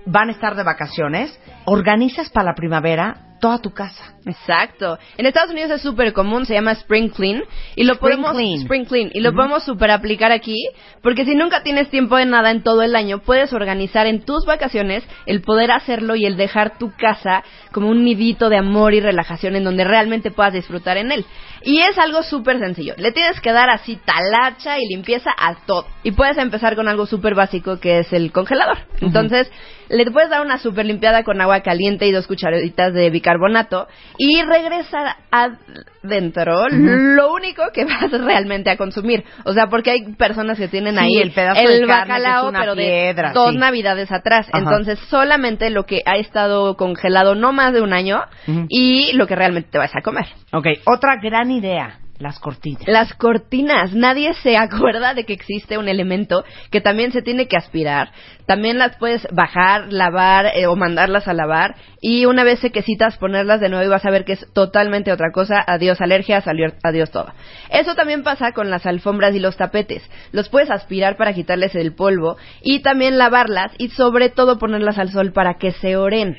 A: van a estar de vacaciones, organizas para la primavera toda tu casa.
G: Exacto. En Estados Unidos es súper común, se llama Spring Clean y lo
A: Spring
G: podemos
A: Clean.
G: Spring Clean y lo podemos super aplicar aquí, porque si nunca tienes tiempo de nada en todo el año, puedes organizar en tus vacaciones el poder hacerlo y el dejar tu casa como un nidito de amor y relajación en donde realmente puedas disfrutar en él. Y es algo súper sencillo. Le tienes que dar así talacha y limpieza a todo. Y puedes empezar con algo súper básico que es el congelador. Entonces, le puedes dar una súper limpiada con agua caliente y dos cucharaditas de bicarbonato y regresar adentro lo único que <laughs> vas realmente a consumir. O sea, porque hay personas que tienen
A: Sí,
G: ahí
A: el pedazo de carne
G: bacalao,
A: es una
G: pero
A: piedra,
G: de dos
A: sí.
G: navidades atrás.
A: Ajá.
G: Entonces, solamente lo que ha estado congelado no más de un año y lo que realmente te vas a comer.
A: Ok, otra gran idea, las cortinas.
G: Las cortinas, nadie se acuerda de que existe un elemento que también se tiene que aspirar. También las puedes bajar, lavar eh, o mandarlas a lavar y una vez sequecitas ponerlas de nuevo y vas a ver que es totalmente otra cosa. Adiós alergias, adiós todo. Eso también pasa con las alfombras y los tapetes. Los puedes aspirar para quitarles el polvo y también lavarlas y sobre todo ponerlas al sol para que se oren.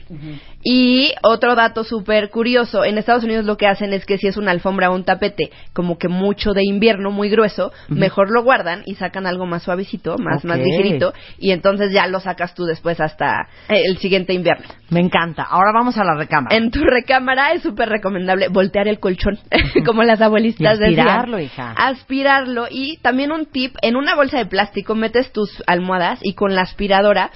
G: Y otro dato súper curioso, en Estados Unidos lo que hacen es que si es una alfombra o un tapete como que mucho de invierno, muy grueso, mejor lo guardan y sacan algo más suavecito, más, ligerito, y entonces ya lo sacas tú después hasta el siguiente invierno.
A: Me encanta. Ahora vamos a la recámara.
G: En tu recámara es súper recomendable voltear el colchón, <laughs> como las abuelitas
A: Y aspirarlo,
G: decían.
A: hija.
G: Aspirarlo. Y también un tip, en una bolsa de plástico metes tus almohadas y con la aspiradora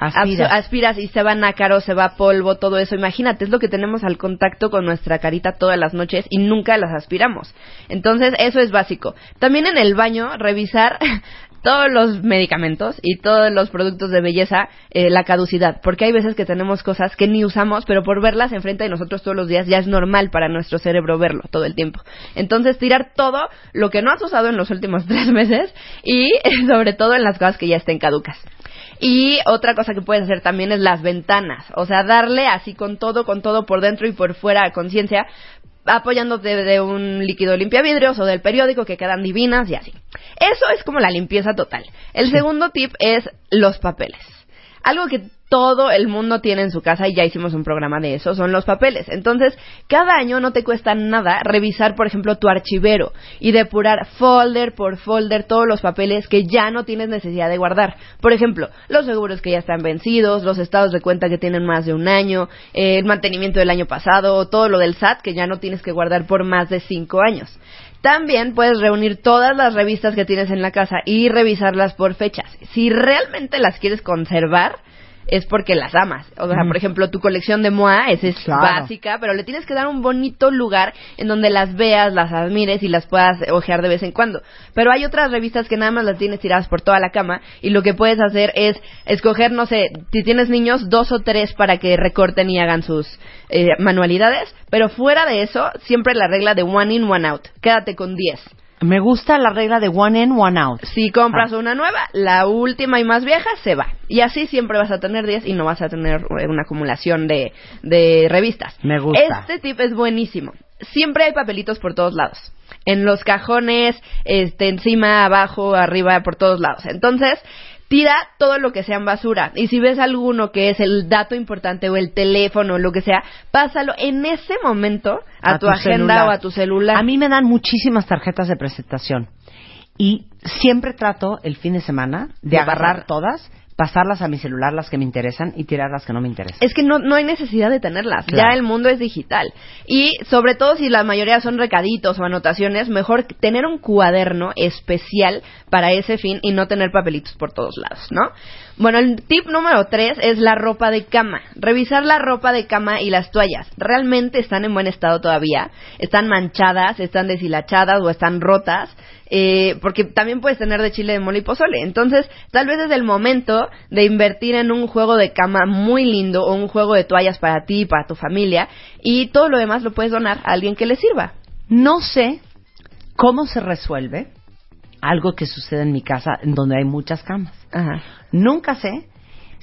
G: Aspiras. y se va nácaro, se va polvo, todo eso. Imagínate, es lo que tenemos al contacto con nuestra carita todas las noches y nunca las aspiramos. Entonces, eso es básico. También en el baño, revisar <laughs> todos los medicamentos y todos los productos de belleza, eh, la caducidad. Porque hay veces que tenemos cosas que ni usamos, pero por verlas enfrente de nosotros todos los días ya es normal para nuestro cerebro verlo todo el tiempo. Entonces, tirar todo lo que no has usado en los últimos <laughs> tres meses y <laughs> sobre todo en las cosas que ya estén caducas. Y otra cosa que puedes hacer también es las ventanas. O sea, darle así con todo, con todo por dentro y por fuera a conciencia, apoyándote de un líquido limpiavidrios o del periódico que quedan divinas y así. Eso es como la limpieza total. El segundo tip es los papeles. Algo que todo el mundo tiene en su casa y ya hicimos un programa de eso, son los papeles. Entonces, cada año no te cuesta nada revisar, por ejemplo, tu archivero y depurar folder por folder todos los papeles que ya no tienes necesidad de guardar. Por ejemplo, los seguros que ya están vencidos, los estados de cuenta que tienen más de un año, eh, el mantenimiento del año pasado, todo lo del SAT que ya no tienes que guardar por más de cinco años. También puedes reunir todas las revistas que tienes en la casa y revisarlas por fechas. Si realmente las quieres conservar, es porque las amas. O sea, por ejemplo, tu colección de MOA es
A: Claro.
G: básica, pero le tienes que dar un bonito lugar en donde las veas, las admires y las puedas ojear de vez en cuando. Pero hay otras revistas que nada más las tienes tiradas por toda la cama y lo que puedes hacer es escoger, no sé, si tienes niños, dos o tres para que recorten y hagan sus eh, manualidades, pero fuera de eso, siempre la regla de one in, one out. Quédate con 10.
A: Me gusta la regla de one in, one out.
G: Si compras una nueva, la última y más vieja se va. Y así siempre vas a tener 10 y no vas a tener eh, una acumulación de, de revistas.
A: Me gusta.
G: Este tip es buenísimo. Siempre hay papelitos por todos lados. En los cajones, este, encima, abajo, arriba, por todos lados. Entonces, tira todo lo que sea en basura. Y si ves alguno que es el dato importante o el teléfono o lo que sea, pásalo en ese momento a, tu, agenda
A: celular.
G: o a tu celular.
A: A mí me dan muchísimas tarjetas de presentación. Y siempre trato el fin de semana de,
G: De
A: agarrar todas, pasarlas a mi celular, las que me interesan, y tirar las que no me interesan.
G: Es que no, no hay necesidad de tenerlas.
A: Claro.
G: Ya el mundo es digital. Y sobre todo si la mayoría son recaditos o anotaciones, mejor tener un cuaderno especial para ese fin y no tener papelitos por todos lados, ¿no? Bueno, el tip número tres es la ropa de cama. Revisar la ropa de cama y las toallas. ¿Realmente están en buen estado todavía? ¿Están manchadas, están deshilachadas o están rotas? Eh, porque también puedes tener de chile de mole y pozole. Entonces, tal vez es el momento de invertir en un juego de cama muy lindo o un juego de toallas para ti y para tu familia. Y todo lo demás lo puedes donar a alguien que le sirva.
A: No sé cómo se resuelve algo que sucede en mi casa en donde hay muchas camas.
G: Ajá.
A: Nunca sé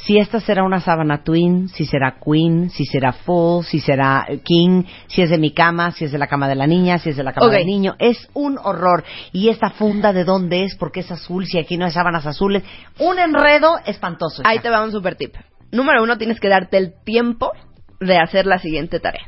A: si esta será una sábana twin, si será queen, si será full, si será king, si es de mi cama, si es de la cama de la niña, si es de la cama del niño. Es un horror. Y esta funda de dónde es, porque es azul, si aquí no hay sábanas azules. Un enredo espantoso.
G: Ahí te va un super tip. Número uno, tienes que darte el tiempo de hacer la siguiente tarea.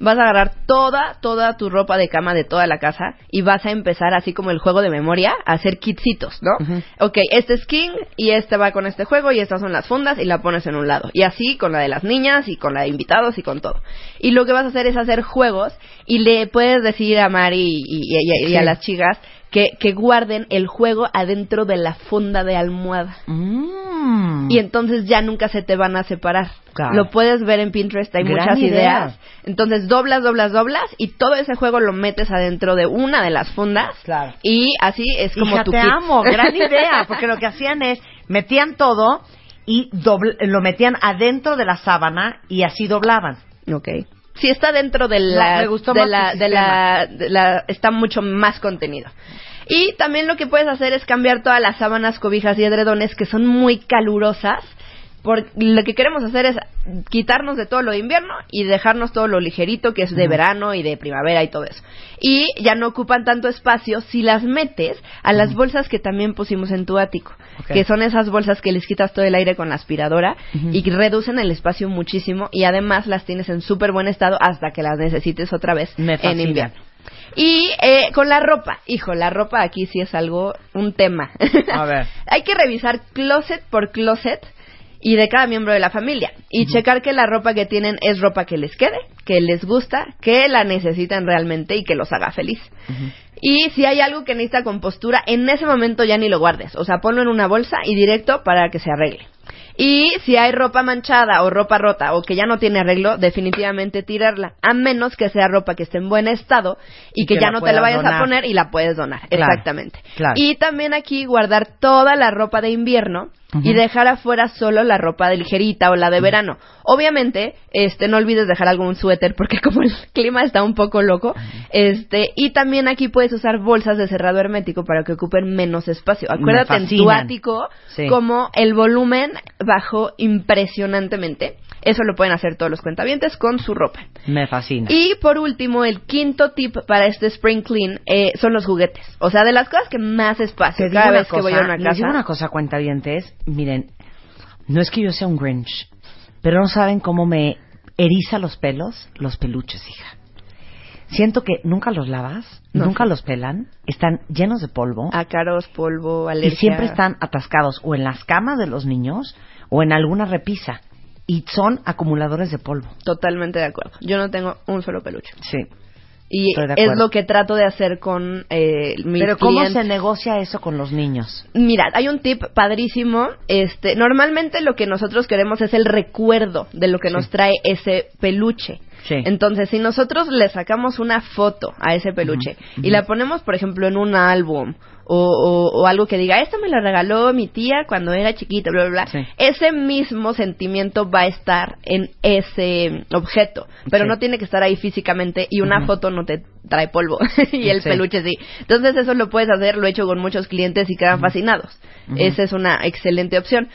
G: Vas a agarrar toda, toda tu ropa de cama de toda la casa y vas a empezar, así como el juego de memoria, a hacer kitsitos, ¿no? Ok, este es King y este va con este juego y estas son las fundas y la pones en un lado. Y así con la de las niñas y con la de invitados y con todo. Y lo que vas a hacer es hacer juegos y le puedes decir a Mari y, y- y- y a las chicas que, que guarden el juego adentro de la funda de almohada.
A: Mm.
G: Y entonces ya nunca se te van a separar.
A: Claro.
G: Lo puedes ver en Pinterest, hay
A: Gran
G: muchas
A: idea.
G: ideas. Entonces doblas, doblas, doblas y todo ese juego lo metes adentro de una de las fundas.
A: Claro.
G: Y así es como
A: Hija,
G: tu
A: te
G: kit.
A: amo, gran <laughs> idea, porque lo que hacían es metían todo y doble- lo metían adentro de la sábana y así doblaban.
G: Ok. Si está dentro de
A: No,
G: la,
A: me gustó
G: de,
A: más
G: la, de, la, de la- está mucho más contenido. Y también lo que puedes hacer es cambiar todas las sábanas, cobijas y edredones que son muy calurosas. Por, lo que queremos hacer es quitarnos de todo lo de invierno y dejarnos todo lo ligerito que es de verano y de primavera y todo eso. Y ya no ocupan tanto espacio si las metes a las bolsas que también pusimos en tu ático, que son esas bolsas que les quitas todo el aire con la aspiradora y reducen el espacio muchísimo y además las tienes en súper buen estado hasta que las necesites otra vez en invierno. Y eh, con la ropa, hijo, la ropa aquí sí es algo, un tema.
A: A ver. <laughs>
G: Hay que revisar closet por closet y de cada miembro de la familia y checar que la ropa que tienen es ropa que les quede, que les gusta, que la necesitan realmente y que los haga feliz. Y si hay algo que necesita compostura, en ese momento ya ni lo guardes. O sea, ponlo en una bolsa y directo para que se arregle. Y si hay ropa manchada o ropa rota o que ya no tiene arreglo, definitivamente tirarla. A menos que sea ropa que esté en buen estado y,
A: Y
G: que,
A: que
G: ya no te la vayas a poner y la puedes donar.
A: Claro,
G: Exactamente.
A: claro.
G: Y también aquí guardar toda la ropa de invierno y dejar afuera solo la ropa de ligerita o la de verano. Obviamente, este, no olvides dejar algún suéter porque <laughs> como el clima está un poco loco, este, y también aquí puedes usar bolsas de cerrado hermético para que ocupen menos espacio. Acuérdate en tu ático
A: Sí.
G: como el volumen bajó impresionantemente. Eso lo pueden hacer todos los cuentavientes con su ropa.
A: Me fascina.
G: Y por último, el quinto tip para este Spring Clean eh, son los juguetes. O sea, de las cosas que más espacio cada que voy a una
A: les
G: casa.
A: digo una cosa, cuentavientes. Miren, no es que yo sea un Grinch, pero no saben cómo me eriza los pelos los peluches, hija. Siento que nunca los lavas,
G: No
A: nunca los pelan, están llenos de polvo
G: Ácaros, polvo,
A: y siempre están atascados o en las camas de los niños o en alguna repisa y son acumuladores de polvo.
G: Totalmente de acuerdo. Yo no tengo un solo peluche.
A: Sí.
G: Y es lo que trato de hacer con eh, mis
A: Pero ¿cómo
G: clientes.
A: se negocia eso con los niños?
G: Mira, hay un tip padrísimo. Este, normalmente lo que nosotros queremos es el recuerdo de lo que nos trae ese peluche.
A: Sí.
G: Entonces, si nosotros le sacamos una foto a ese peluche y la ponemos, por ejemplo, en un álbum o, o- o algo que diga, esto me lo regaló mi tía cuando era chiquita, bla, bla, bla,
A: Sí.
G: ese mismo sentimiento va a estar en ese objeto, pero
A: Sí.
G: no tiene que estar ahí físicamente y una foto no te trae polvo <laughs> y el peluche sí. Entonces, eso lo puedes hacer, lo he hecho con muchos clientes y quedan fascinados. Esa es una excelente opción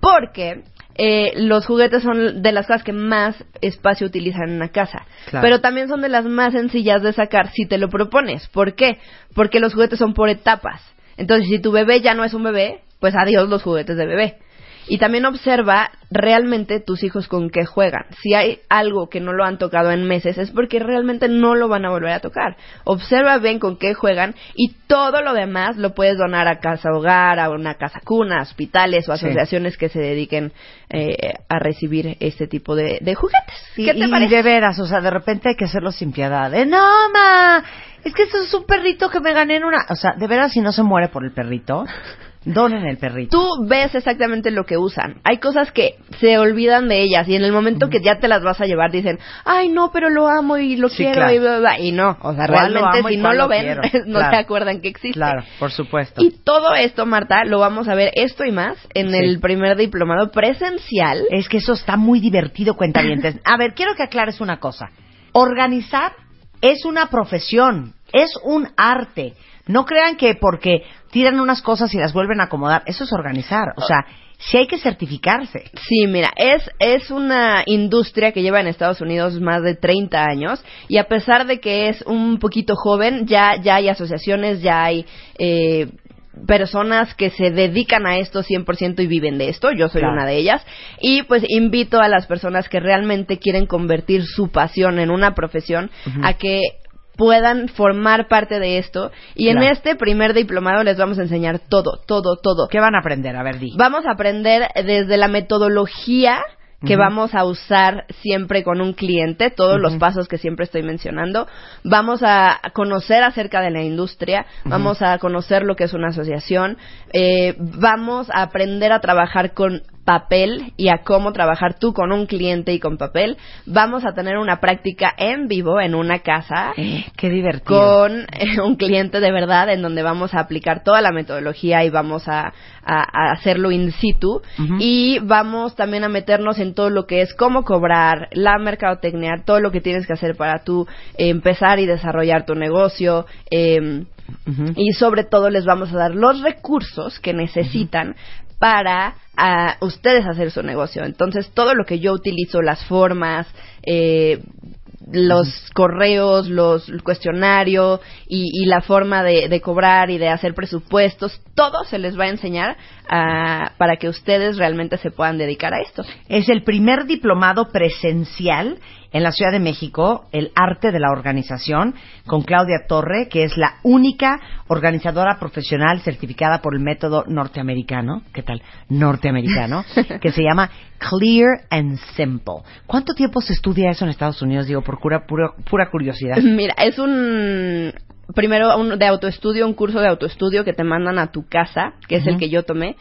G: porque eh, los juguetes son de las cosas que más espacio utilizan en una casa.
A: Claro.
G: Pero también son de las más sencillas de sacar si te lo propones. ¿Por qué? Porque los juguetes son por etapas. Entonces, si tu bebé ya no es un bebé, pues adiós los juguetes de bebé. Y también observa realmente tus hijos con qué juegan. Si hay algo que no lo han tocado en meses, es porque realmente no lo van a volver a tocar. Observa bien con qué juegan y todo lo demás lo puedes donar a casa hogar, a una casa cuna, a hospitales o
A: Sí.
G: asociaciones que se dediquen eh, a recibir este tipo de, de juguetes.
A: Y,
G: ¿Qué te
A: y
G: parece?
A: de veras, o sea, de repente hay que hacerlo sin piedad. De, no, ma, es que eso es un perrito que me gané en una... O sea, de veras, si no se muere por el perrito, Donen el perrito.
G: tú ves exactamente lo que usan. Hay cosas que se olvidan de ellas y en el momento que ya te las vas a llevar dicen, ay no, pero lo amo y lo
A: Sí,
G: quiero
A: claro.
G: y bla, bla, bla". Y no, o sea,
A: ¿Cuál lo
G: realmente si no lo
A: lo
G: ven,
A: quiero? <laughs>
G: no
A: Claro.
G: se acuerdan que existe.
A: Claro, por supuesto.
G: Y todo esto, Marta, lo vamos a ver esto y más en
A: Sí.
G: el primer diplomado presencial.
A: Es que eso está muy divertido, cuentavientes. <laughs> A ver, quiero que aclares una cosa. Organizar es una profesión, es un arte. No crean que porque tiran unas cosas y las vuelven a acomodar, eso es organizar. O sea, sí hay que certificarse.
G: Sí, mira, es, es una industria que lleva en Estados Unidos más de 30 años y a pesar de que es un poquito joven, ya, ya hay asociaciones, ya hay eh, personas que se dedican a esto 100% y viven de esto, yo soy
A: Claro.
G: una de ellas, y pues invito a las personas que realmente quieren convertir su pasión en una profesión a que puedan formar parte de esto y en este primer diplomado les vamos a enseñar todo, todo, todo.
A: ¿Qué van a aprender? A ver, di.
G: Vamos a aprender desde la metodología que vamos a usar siempre con un cliente, todos los pasos que siempre estoy mencionando. Vamos a conocer acerca de la industria, vamos a conocer lo que es una asociación, eh, vamos a aprender a trabajar con papel y a cómo trabajar tú con un cliente y con papel. Vamos a tener una práctica en vivo en una casa
A: Qué divertido.
G: con eh, un cliente de verdad en donde vamos a aplicar toda la metodología y vamos a, a- a hacerlo in situ y vamos también a meternos en todo lo que es cómo cobrar, la mercadotecnia, todo lo que tienes que hacer para tú eh, empezar y desarrollar tu negocio. eh, y sobre todo les vamos a dar los recursos que necesitan para ah, ustedes hacer su negocio. Entonces, todo lo que yo utilizo, las formas, eh, los correos, los el cuestionario y, y la forma de, de cobrar y de hacer presupuestos, todo se les va a enseñar ah, para que ustedes realmente se puedan dedicar a esto.
A: Es el primer diplomado presencial en la Ciudad de México, el arte de la organización, con Claudia Torre, que es la única organizadora profesional certificada por el método norteamericano, ¿qué tal? Norteamericano, <laughs> que se llama Clear and Simple. ¿Cuánto tiempo se estudia eso en Estados Unidos? Digo, por pura, pura, pura curiosidad.
G: Mira, es un primero un de autoestudio, un curso de autoestudio que te mandan a tu casa, que es el que yo tomé,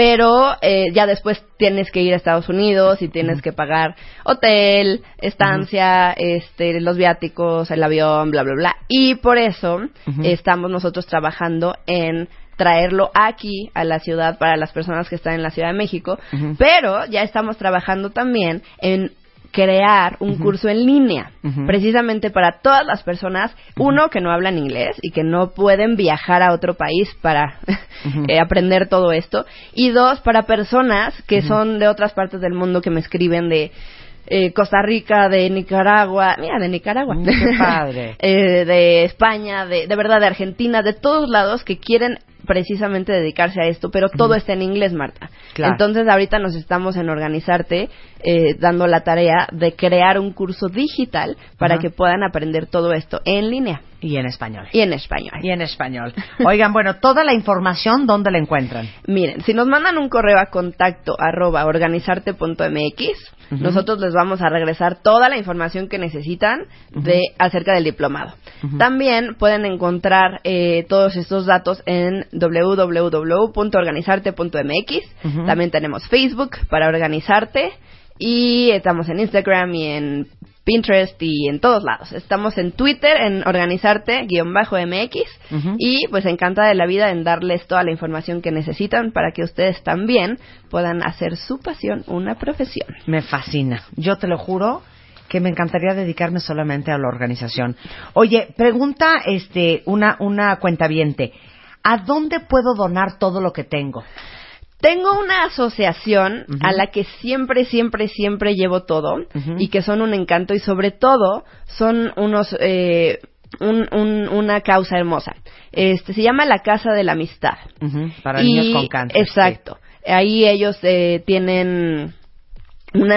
G: pero eh, ya después tienes que ir a Estados Unidos y tienes que pagar hotel, estancia, este, los viáticos, el avión, bla bla bla, y por eso estamos nosotros trabajando en traerlo aquí a la ciudad para las personas que están en la Ciudad de México, pero ya estamos trabajando también en crear un curso en línea, precisamente para todas las personas, uno, que no hablan inglés y que no pueden viajar a otro país para <laughs> eh, aprender todo esto, y dos, para personas que son de otras partes del mundo que me escriben de eh, Costa Rica, de Nicaragua, mira, de Nicaragua,
A: Mm, qué padre. <laughs>
G: eh, de España, de, de verdad, de Argentina, de todos lados que quieren precisamente dedicarse a esto, pero todo está en inglés, Marta.
A: Claro.
G: Entonces ahorita nos estamos en organizarte, eh, dando la tarea de crear un curso digital para que puedan aprender todo esto en línea
A: Y en español.
G: y en español.
A: Y en español. Oigan, bueno, toda la información, ¿dónde la encuentran?
G: Miren, si nos mandan un correo a contacto arroba organizarte.mx, Nosotros les vamos a regresar toda la información que necesitan de acerca del diplomado. También pueden encontrar eh, todos estos datos en www.organizarte.mx. También tenemos Facebook para organizarte y estamos en Instagram y en Pinterest y en todos lados. Estamos en Twitter en organizarte-mx
A: Ujú.
G: y pues encantada de la vida en darles toda la información que necesitan para que ustedes también puedan hacer su pasión una profesión.
A: Me fascina. Yo te lo juro que me encantaría dedicarme solamente a la organización. Oye, pregunta este una una cuentaviente. ¿A dónde puedo donar todo lo que tengo?
G: Tengo una asociación a la que siempre, siempre, siempre llevo todo y que son un encanto y sobre todo son unos eh, un- un- una causa hermosa. Este se llama la Casa de la Amistad.
A: Para
G: Y-
A: niños con cáncer.
G: Exacto. Ahí ellos eh, tienen un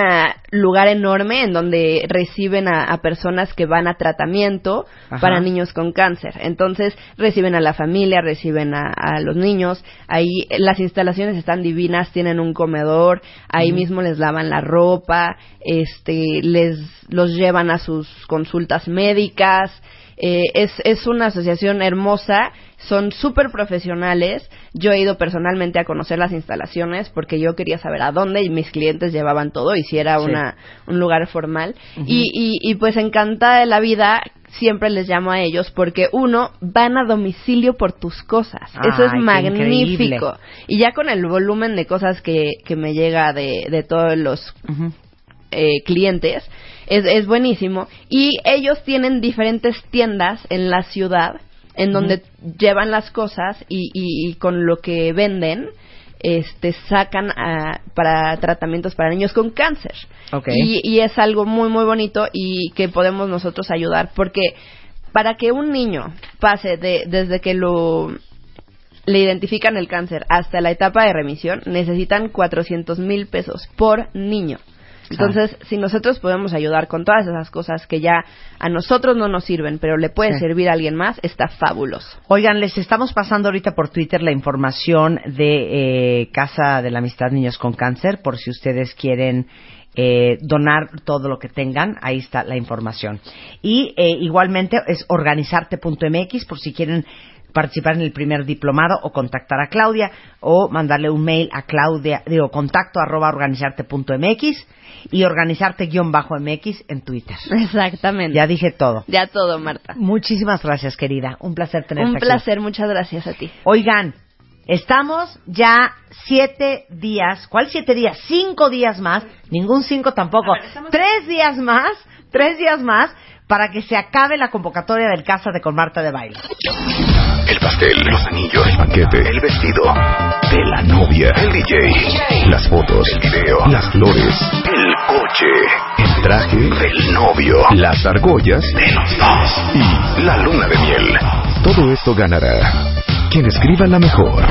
G: lugar enorme en donde reciben a, a personas que van a tratamiento
A: Ajá.
G: para niños con cáncer. Entonces reciben a la familia, reciben a, a los niños. Ahí eh, las instalaciones están divinas, tienen un comedor, ahí mismo les lavan la ropa, este, les los llevan a sus consultas médicas Eh, es, es una asociación hermosa, son súper profesionales. Yo he ido personalmente a conocer las instalaciones porque yo quería saber a dónde y mis clientes llevaban todo y si era
A: Sí.
G: una, un lugar formal. y, y, y pues encantada de la vida, siempre les llamo a ellos porque uno, van a domicilio por tus cosas. Eso es magnífico.
A: increíble.
G: Y ya con el volumen de cosas que, que me llega de, de todos los eh, clientes, es, es buenísimo. Y ellos tienen diferentes tiendas en la ciudad en donde llevan las cosas y, y- y con lo que venden este sacan a- para tratamientos para niños con cáncer
A: Ok.
G: y, y es algo muy muy bonito y que podemos nosotros ayudar porque para que un niño pase de desde que lo le identifican el cáncer hasta la etapa de remisión necesitan 400 mil pesos por niño. Entonces, si nosotros podemos ayudar con todas esas cosas que ya a nosotros no nos sirven, pero le puede
A: Sí.
G: servir a alguien más, está fabuloso.
A: Oigan, les estamos pasando ahorita por Twitter la información de eh, Casa de la Amistad Niños con Cáncer, por si ustedes quieren eh, donar todo lo que tengan, ahí está la información. Y eh, igualmente es organizarte.mx por si quieren participar en el primer diplomado o contactar a Claudia o mandarle un mail a Claudia, digo, contacto arroba organizarte.mx y organizarte-mx en Twitter.
G: Exactamente.
A: Ya dije todo.
G: Ya todo, Marta.
A: Muchísimas gracias, querida. Un placer tenerte
G: Un
A: aquí.
G: placer, muchas gracias a ti.
A: Oigan, estamos ya siete días, ¿cuál siete días? Cinco días más, ningún cinco tampoco, tres días más, tres días más para que se acabe la convocatoria del Cásate con Marta de Baile.
B: El pastel, los anillos, el banquete, el vestido de la novia, el DJ, las fotos, el video, las flores, el coche, el traje del novio, las argollas de los dos y la luna de miel. Todo esto ganará quien escriba la mejor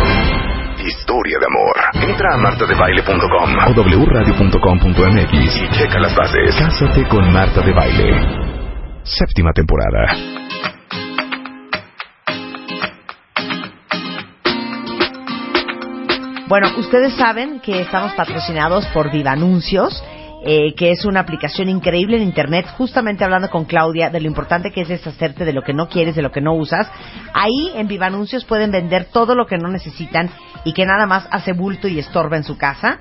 B: historia de amor. Entra a martadebaile.com o wradio.com.mx y checa las bases. Cásate con Marta de Baile. Séptima temporada.
A: Bueno, ustedes saben que estamos patrocinados por Viva Anuncios, eh, que es una aplicación increíble en Internet, justamente hablando con Claudia de lo importante que es deshacerte de lo que no quieres, de lo que no usas. Ahí en Viva Anuncios pueden vender todo lo que no necesitan y que nada más hace bulto y estorba en su casa.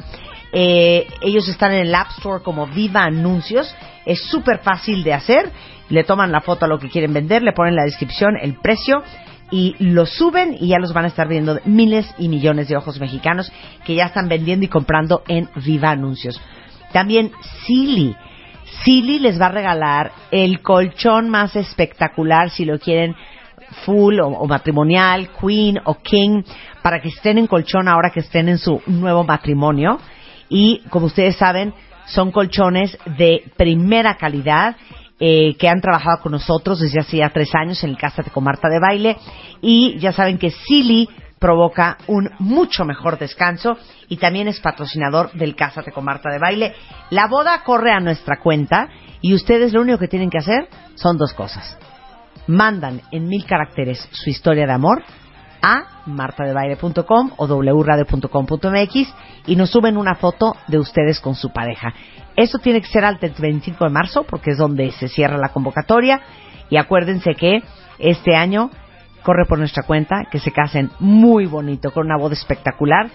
A: Eh, ellos están en el App Store como Viva Anuncios. Es súper fácil de hacer. Le toman la foto a lo que quieren vender, le ponen la descripción, el precio y lo suben y ya los van a estar viendo miles y millones de ojos mexicanos que ya están vendiendo y comprando en Viva Anuncios. También Silly. Silly les va a regalar el colchón más espectacular si lo quieren full o, matrimonial, queen o king, para que estén en colchón ahora que estén en su nuevo matrimonio. Y como ustedes saben, son colchones de primera calidad eh, que han trabajado con nosotros desde hace ya tres años en el Cásate con Marta de Baile. Y ya saben que Silly provoca un mucho mejor descanso y también es patrocinador del Cásate con Marta de Baile. La boda corre a nuestra cuenta y ustedes lo único que tienen que hacer son dos cosas. Mandan en mil caracteres su historia de amor a martadebaile.com o wradio.com.mx y nos suben una foto de ustedes con su pareja. Eso tiene que ser al 25 de marzo porque es donde se cierra la convocatoria y acuérdense que este año corre por nuestra cuenta que se casen muy bonito con una boda espectacular,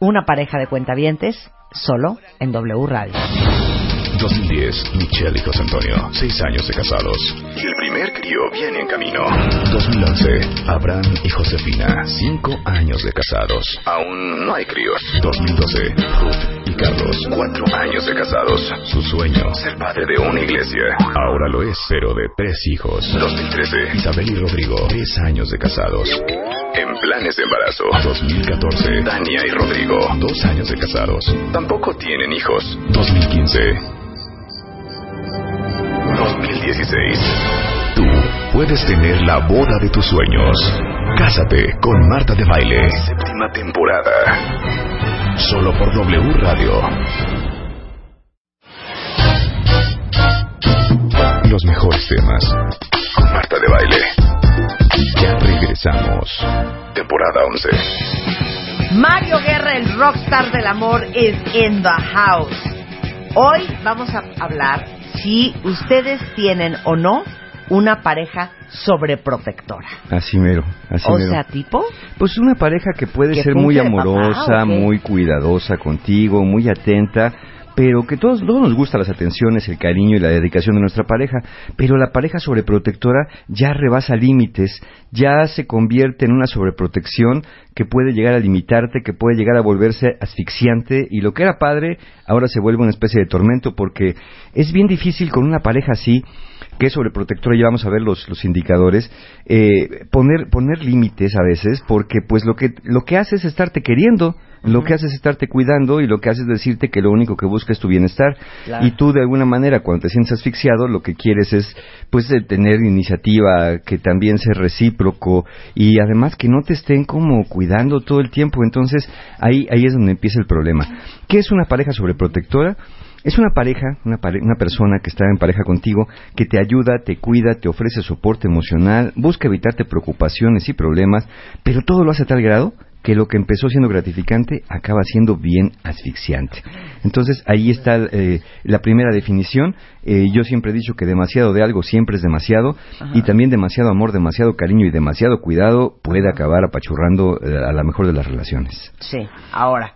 A: una pareja de cuentavientes solo en W Radio.
B: 2010, Michelle y José Antonio, seis años de casados. Y el primer crío viene en camino. 2011, Abraham y Josefina, cinco años de casados. Aún no hay críos. 2012, Ruth y Carlos, cuatro años de casados. Su sueño, ser padre de una iglesia. Ahora lo es, pero de tres hijos. 2013, Isabel y Rodrigo, tres años de casados. En planes de embarazo. 2014, Tania y Rodrigo, dos años de casados. Tampoco tienen hijos. 2015, 2016. Tú puedes tener la boda de tus sueños. Cásate con Marta de Baile. Séptima temporada. Solo por W Radio. Los mejores temas. Con Marta de Baile. Ya regresamos. Temporada 11.
A: Mario Guerra, el rockstar del amor, is in the house. Hoy vamos a hablar si ustedes tienen o no una pareja sobreprotectora?
H: Así mero, así
A: o
H: mero.
A: sea, tipo,
H: Pues una pareja que puede
A: Que
H: ser muy
A: papá,
H: amorosa, muy cuidadosa contigo, muy atenta, pero que todos, todos nos gustan las atenciones, el cariño y la dedicación de nuestra pareja, pero la pareja sobreprotectora ya rebasa límites, ya se convierte en una sobreprotección que puede llegar a limitarte, que puede llegar a volverse asfixiante y lo que era padre ahora se vuelve una especie de tormento porque es bien difícil con una pareja así que es sobreprotectora, ya vamos a ver los, los indicadores, eh, poner, poner límites a veces, porque pues lo que, lo que hace es estarte queriendo, lo que hace es estarte cuidando y lo que hace es decirte que lo único que busca es tu bienestar.
A: Claro.
H: Y tú de alguna manera cuando te sientes asfixiado lo que quieres es pues tener iniciativa, que también sea recíproco y además que no te estén como cuidando todo el tiempo. Entonces ahí, ahí es donde empieza el problema. ¿Qué es una pareja sobreprotectora? Es una pareja, una, pare- una persona que está en pareja contigo, que te ayuda, te cuida, te ofrece soporte emocional, busca evitarte preocupaciones y problemas, pero todo lo hace a tal grado que lo que empezó siendo gratificante acaba siendo bien asfixiante. Entonces ahí está eh, la primera definición. Eh, yo siempre he dicho que demasiado de algo siempre es demasiado y también demasiado amor, demasiado cariño y demasiado cuidado puede acabar apachurrando eh, a la mejor de las relaciones.
A: sí. Ahora,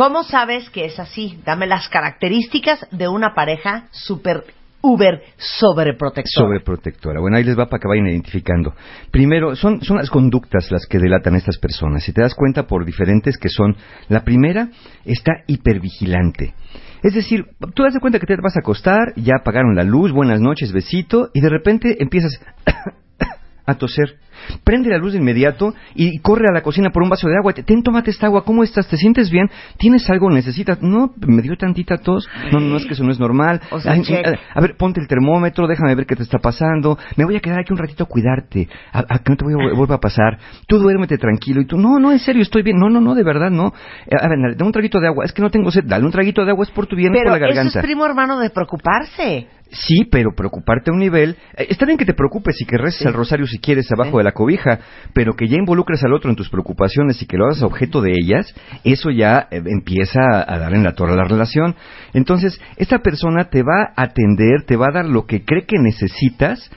A: ¿cómo sabes que es así? Dame las características de una pareja super uber sobreprotectora.
H: Sobreprotectora. Bueno, ahí les va para que vayan identificando. Primero, son, son las conductas las que delatan a estas personas. Si te das cuenta por diferentes que son, la primera está hipervigilante. Es decir, tú das de cuenta que te vas a acostar, ya apagaron la luz, buenas noches, besito, y de repente empiezas <coughs> a toser. Prende la luz de inmediato y corre a la cocina por un vaso de agua. Ten, tómate esta agua. ¿Cómo estás? ¿Te sientes bien? ¿Tienes algo? ¿Necesitas? No, me dio tantita tos. No, no, es que eso no es normal.
A: O sea,
H: Ay,
A: check.
H: a, a ver, ponte el termómetro, déjame ver qué te está pasando. Me voy a quedar aquí un ratito a cuidarte. A, a que no te voy a vuelva a pasar. Tú duérmete tranquilo. Y tú, no, no, en serio, estoy bien. No, no, no, de verdad, no. Eh, A ver, dale un traguito de agua. Es que no tengo sed. Dale un traguito de agua. Es por tu bien,
A: Pero
H: por la
A: eso
H: garganta.
A: es primo hermano de preocuparse.
H: Sí, pero preocuparte a un nivel. eh, está bien que te preocupes y que reces el rosario si quieres abajo de la cobija, pero que ya involucres al otro en tus preocupaciones y que lo hagas objeto de ellas, eso ya eh, empieza a, a dar en la torre a la relación. Entonces, esta persona te va a atender, te va a dar lo que cree que necesitas,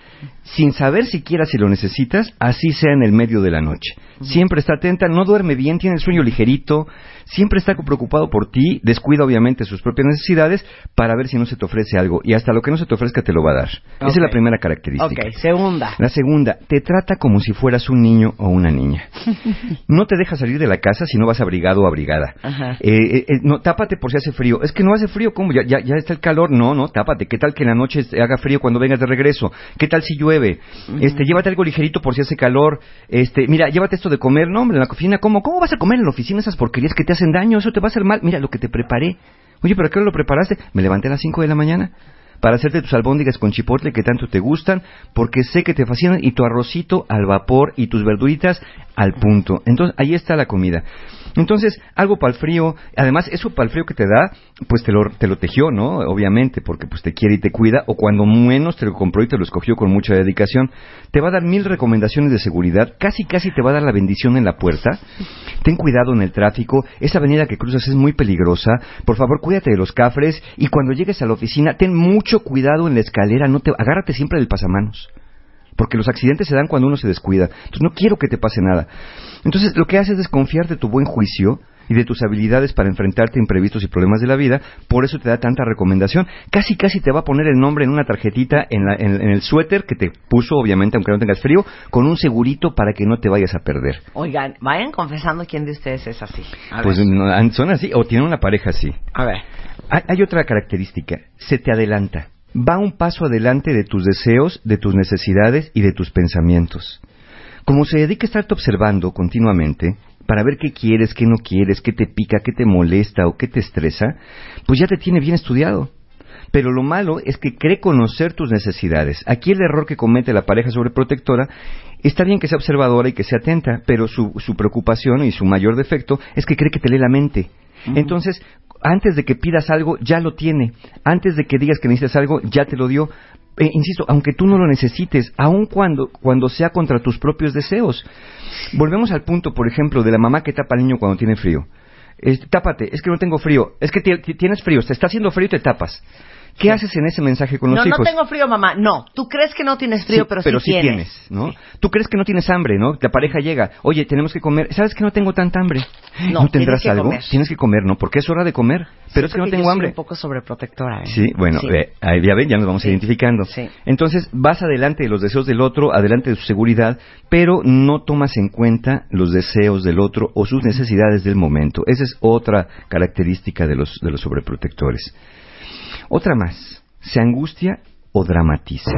H: sin saber siquiera si lo necesitas, así sea en el medio de la noche. Siempre está atenta, no duerme bien, tiene el sueño ligerito, siempre está preocupado por ti, descuida obviamente sus propias necesidades para ver si no se te ofrece algo y hasta lo que no se te ofrezca te lo va a dar. Esa es la primera característica.
A: Ok, segunda.
H: La segunda, te trata como si fueras un niño o una niña. <laughs> No te deja salir de la casa si no vas abrigado o abrigada.
A: Ajá.
H: Eh, eh, eh, no, tápate por si hace frío. Es que no hace frío, ¿cómo? Ya, ya, ya está el calor. No, no, tápate. ¿Qué tal que en la noche haga frío cuando vengas de regreso? ¿Qué tal si llueve? Este, llévate algo ligerito por si hace calor. Este, mira, llévate esto de comer. No, hombre, en la cocina, ¿cómo? ¿Cómo vas a comer en la oficina esas porquerías que te hacen daño? Eso te va a hacer mal. Mira lo que te preparé. Oye, ¿pero qué lo preparaste? Me levanté a las 5 de la mañana para hacerte tus albóndigas con chipotle que tanto te gustan, porque sé que te fascinan, y tu arrocito al vapor y tus verduritas al punto. Entonces, ahí está la comida. Entonces, algo para el frío, además, eso para el frío que te da, pues te lo, te lo tejió, ¿no? Obviamente, porque pues te quiere y te cuida, o cuando menos te lo compró y te lo escogió con mucha dedicación. Te va a dar mil recomendaciones de seguridad, casi casi te va a dar la bendición en la puerta. Ten cuidado en el tráfico, esa avenida que cruzas es muy peligrosa, por favor cuídate de los cafres, y cuando llegues a la oficina, ten mucho cuidado en la escalera, no te, agárrate siempre del pasamanos porque los accidentes se dan cuando uno se descuida. Entonces no quiero que te pase nada. Entonces lo que hace es desconfiar de tu buen juicio y de tus habilidades para enfrentarte a imprevistos y problemas de la vida, por eso te da tanta recomendación. Casi, casi te va a poner el nombre en una tarjetita en, la- en- en el suéter que te puso, obviamente, aunque no tengas frío, con un segurito para que no te vayas a perder.
A: Oigan, vayan confesando quién de ustedes es así. A
H: Pues no, son así, o tienen una pareja así.
A: A ver.
H: Hay, hay otra característica, se te adelanta. Va un paso adelante de tus deseos, de tus necesidades y de tus pensamientos. Como se dedica a estarte observando continuamente, para ver qué quieres, qué no quieres, qué te pica, qué te molesta o qué te estresa, pues ya te tiene bien estudiado. Pero lo malo es que cree conocer tus necesidades. Aquí el error que comete la pareja sobreprotectora está bien que sea observadora y que sea atenta, pero su, su preocupación y su mayor defecto es que cree que te lee la mente. Entonces, antes de que pidas algo, ya lo tiene. Antes de que digas que necesitas algo, ya te lo dio. Eh, insisto, aunque tú no lo necesites, aun cuando, cuando sea contra tus propios deseos. Volvemos al punto, por ejemplo, de la mamá que tapa al niño cuando tiene frío. Es, tápate, es que no tengo frío, es que ti- ti- tienes frío, te está haciendo frío y te tapas. ¿Qué haces en ese mensaje con los
A: no,
H: hijos?
A: no tengo frío, mamá. No, tú crees que no tienes frío,
H: Sí,
A: pero, sí,
H: tienes. ¿no? Tú crees que no tienes hambre, ¿no? La pareja llega, oye, tenemos que comer. ¿Sabes que no tengo tanta hambre?
A: No,
H: tendrás
A: tienes que
H: algo?
A: comer.
H: Tienes que comer, ¿no? Porque es hora de comer. Pero es que no tengo
A: yo soy
H: hambre.
A: un poco sobreprotectora. ¿eh?
H: Sí, bueno, eh, ahí ya ven, ya nos vamos identificando.
A: Sí.
H: Entonces, vas adelante de los deseos del otro, adelante de su seguridad, pero no tomas en cuenta los deseos del otro o sus necesidades del momento. Esa es otra característica de los, de los sobreprotectores. Otra más, se angustia o dramatiza.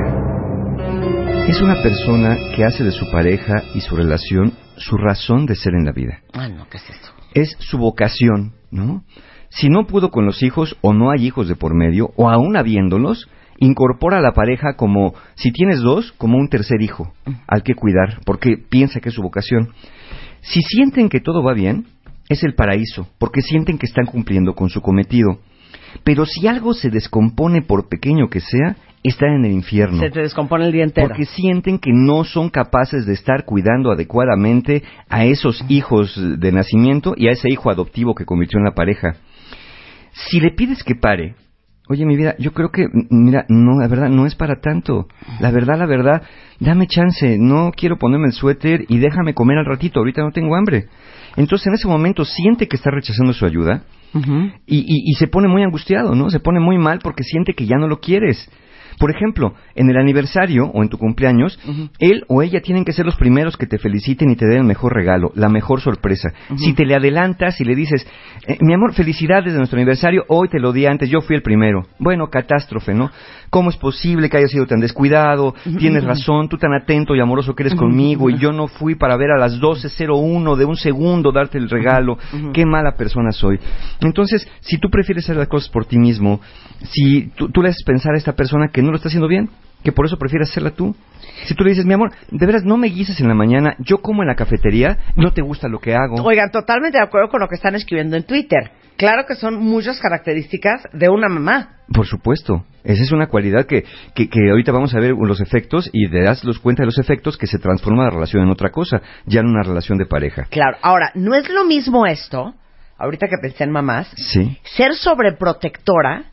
H: Es una persona que hace de su pareja y su relación su razón de ser en la vida
A: Ah, no, ¿qué es esto?
H: es su vocación, ¿no? Si no pudo con los hijos o no hay hijos de por medio, o aún habiéndolos, incorpora a la pareja como, si tienes dos, como un tercer hijo al que cuidar, porque piensa que es su vocación. Si sienten que todo va bien, es el paraíso, porque sienten que están cumpliendo con su cometido. Pero si algo se descompone por pequeño que sea, están en el infierno.
A: Se te descompone el día entero.
H: Porque sienten que no son capaces de estar cuidando adecuadamente a esos hijos de nacimiento y a ese hijo adoptivo que convirtió en la pareja. Si le pides que pare, oye mi vida, yo creo que, mira, no, la verdad, no es para tanto. La verdad, la verdad, dame chance, no quiero ponerme el suéter y déjame comer al ratito, ahorita no tengo hambre. Entonces en ese momento siente que está rechazando su ayuda Y, y- y se pone muy angustiado, ¿no? Se pone muy mal porque siente que ya no lo quieres. Por ejemplo, en el aniversario o en tu cumpleaños, él o ella tienen que ser los primeros que te feliciten y te den el mejor regalo, la mejor sorpresa. Si te le adelantas y le dices, eh, mi amor, felicidades de nuestro aniversario, hoy te lo di antes, yo fui el primero. Bueno, catástrofe, ¿no? ¿Cómo es posible que haya sido tan descuidado? Tienes razón, tú tan atento y amoroso que eres conmigo y yo no fui para ver a las 12.01 de un segundo darte el regalo. Qué mala persona soy. Entonces, si tú prefieres hacer las cosas por ti mismo, si tú, tú le haces pensar a esta persona que no lo está haciendo bien, que por eso prefieres hacerla tú. Si tú le dices, mi amor, de veras no me guises en la mañana, yo como en la cafetería, no te gusta lo que hago.
A: Oigan, totalmente de acuerdo con lo que están escribiendo en Twitter. Claro que son muchas características de una mamá.
H: Por supuesto, esa es una cualidad que, que, que ahorita vamos a ver los efectos y te das los cuenta de los efectos que se transforma la relación en otra cosa, ya en una relación de pareja.
A: Claro, ahora, no es lo mismo esto, ahorita que pensé en mamás,
H: Sí,
A: ser sobreprotectora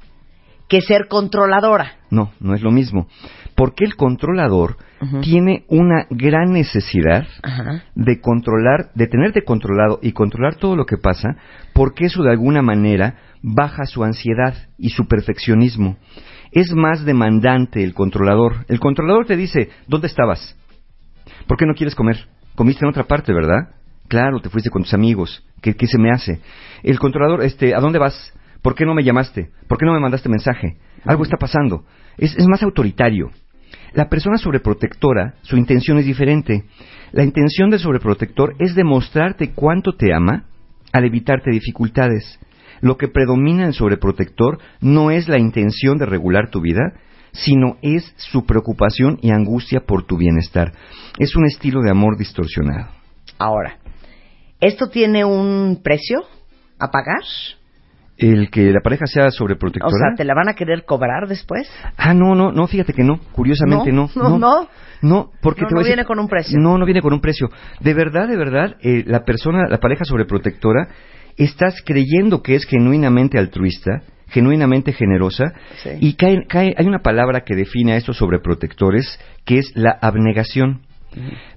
A: que ser controladora.
H: no, no es lo mismo. Porque el controlador tiene una gran necesidad de controlar, de tenerte controlado y controlar todo lo que pasa, porque eso de alguna manera baja su ansiedad y su perfeccionismo. Es más demandante el controlador. El controlador te dice, ¿dónde estabas? ¿Por qué no quieres comer? Comiste en otra parte, ¿verdad? Claro, te fuiste con tus amigos. ¿Qué, qué se me hace? El controlador, este, ¿a dónde vas? ¿Por qué no me llamaste? ¿Por qué no me mandaste mensaje? Algo está pasando. Es, más autoritario. La persona sobreprotectora, su intención es diferente. La intención del sobreprotector es demostrarte cuánto te ama al evitarte dificultades. Lo que predomina en sobreprotector no es la intención de regular tu vida, sino es su preocupación y angustia por tu bienestar. Es un estilo de amor distorsionado.
A: Ahora, ¿esto tiene un precio a pagar?
H: El que la pareja sea
A: O
H: sobreprotectora.
A: sea, ¿te la van a querer cobrar después?
H: Ah, no, no, no, fíjate que no. Curiosamente
A: No, <laughs>
H: no.
A: no, no.
H: No, porque
A: No,
H: te
A: no
H: voy a decir-
A: viene con un precio.
H: No, no viene con un precio. De verdad, de verdad, eh, la persona, la pareja sobreprotectora, estás creyendo que es genuinamente altruista, genuinamente generosa,
A: Sí.
H: y cae, cae, hay una palabra que define a estos sobreprotectores, que es la abnegación.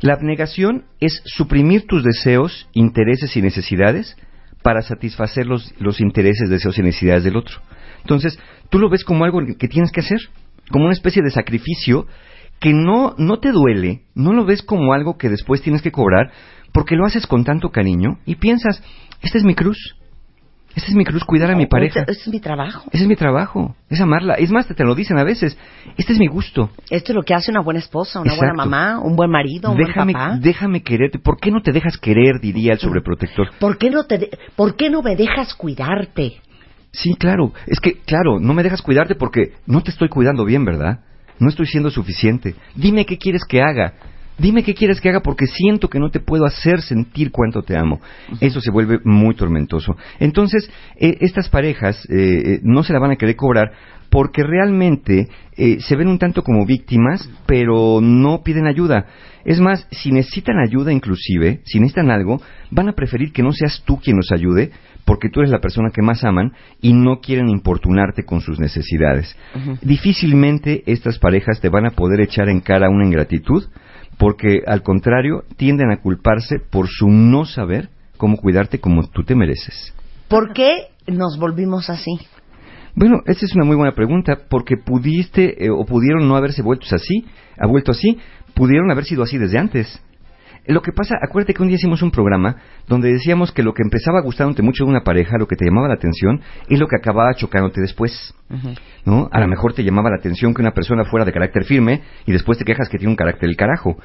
H: La abnegación es suprimir tus deseos, intereses y necesidades para satisfacer los, los intereses, deseos y necesidades del otro. Entonces, tú lo ves como algo que tienes que hacer, como una especie de sacrificio que no, no te duele, no lo ves como algo que después tienes que cobrar, porque lo haces con tanto cariño y piensas, esta es mi cruz, esta es mi cruz, cuidar a mi pareja,
A: Este es mi trabajo.
H: ese es mi trabajo, es amarla. Es más, te, te lo dicen a veces, este es mi gusto.
A: Esto es lo que hace una buena esposa, una
H: Exacto.
A: buena mamá, un buen marido, un
H: Déjame,
A: buen papá.
H: déjame quererte. ¿Por qué no te dejas querer? Diría el sobreprotector.
A: ¿Por qué no te de- ¿Por qué no me dejas cuidarte?
H: Sí, claro. Es que, claro, no me dejas cuidarte porque no te estoy cuidando bien, ¿verdad? No estoy siendo suficiente. Dime qué quieres que haga. Dime qué quieres que haga porque siento que no te puedo hacer sentir cuánto te amo. Eso se vuelve muy tormentoso. Entonces, eh, estas parejas eh, eh, no se la van a querer cobrar porque realmente eh, se ven un tanto como víctimas, pero no piden ayuda. Es más, si necesitan ayuda inclusive, si necesitan algo, van a preferir que no seas tú quien los ayude, porque tú eres la persona que más aman y no quieren importunarte con sus necesidades. Difícilmente estas parejas te van a poder echar en cara una ingratitud, porque al contrario tienden a culparse por su no saber cómo cuidarte como tú te mereces.
A: ¿Por qué nos volvimos así?
H: Bueno, esa es una muy buena pregunta, porque pudiste eh, o pudieron no haberse vuelto así, ha vuelto así, pudieron haber sido así desde antes. Lo que pasa, acuérdate que un día hicimos un programa donde decíamos que lo que empezaba gustándote mucho de una pareja, lo que te llamaba la atención, es lo que acababa chocándote después. ¿No? A lo mejor te llamaba la atención que una persona fuera de carácter firme y después te quejas que tiene un carácter del carajo.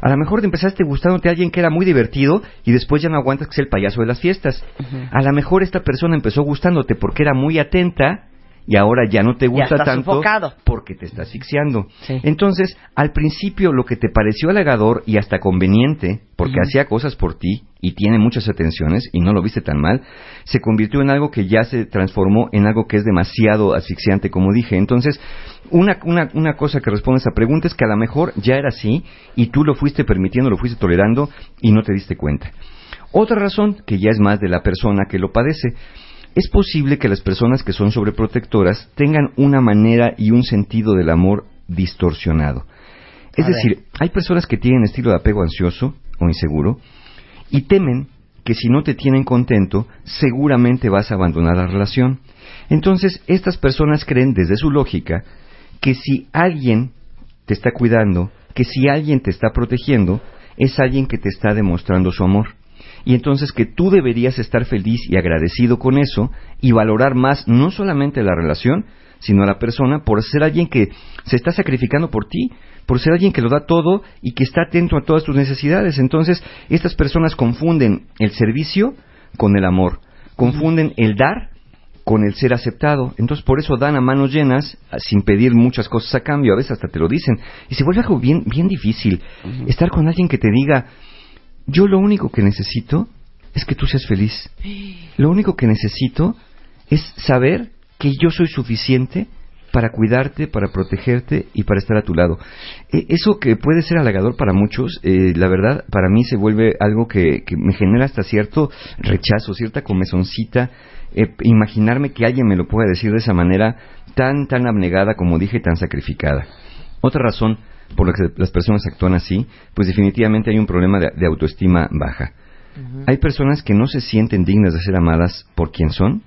H: A lo mejor te empezaste gustándote a alguien que era muy divertido y después ya no aguantas que sea el payaso de las fiestas. A lo mejor esta persona empezó gustándote porque era muy atenta y ahora ya no te gusta tanto porque te está asfixiando.
A: Sí.
H: Entonces, al principio lo que te pareció halagador y hasta conveniente, porque hacía cosas por ti y tiene muchas atenciones y no lo viste tan mal, se convirtió en algo que ya se transformó en algo que es demasiado asfixiante, como dije. Entonces, una, una, una cosa que responde a esa pregunta es que a lo mejor ya era así y tú lo fuiste permitiendo, lo fuiste tolerando y no te diste cuenta. Otra razón, que ya es más de la persona que lo padece, es posible que las personas que son sobreprotectoras tengan una manera y un sentido del amor distorsionado. Es
A: A ver.
H: decir, hay personas que tienen estilo de apego ansioso o inseguro y temen que si no te tienen contento, seguramente vas a abandonar la relación. Entonces, estas personas creen desde su lógica que si alguien te está cuidando, que si alguien te está protegiendo, es alguien que te está demostrando su amor. Y entonces que tú deberías estar feliz y agradecido con eso y valorar más no solamente la relación, sino a la persona por ser alguien que se está sacrificando por ti, por ser alguien que lo da todo y que está atento a todas tus necesidades. Entonces, estas personas confunden el servicio con el amor, confunden el dar con el ser aceptado. Entonces, por eso dan a manos llenas, a- sin pedir muchas cosas a cambio, a veces hasta te lo dicen. Y se vuelve algo bien, bien difícil estar con alguien que te diga, yo lo único que necesito es que tú seas feliz. <gasps> Lo único que necesito es saber que yo soy suficiente para cuidarte, para protegerte y para estar a tu lado. E- eso que puede ser halagador para muchos, eh, la verdad, para mí se vuelve algo que, que me genera hasta cierto rechazo, cierta comezoncita, eh, imaginarme que alguien me lo pueda decir de esa manera tan, tan abnegada, como dije, tan sacrificada. Otra razón por la que las personas actúan así, pues definitivamente hay un problema de, de autoestima baja. Hay personas que no se sienten dignas de ser amadas por quien son,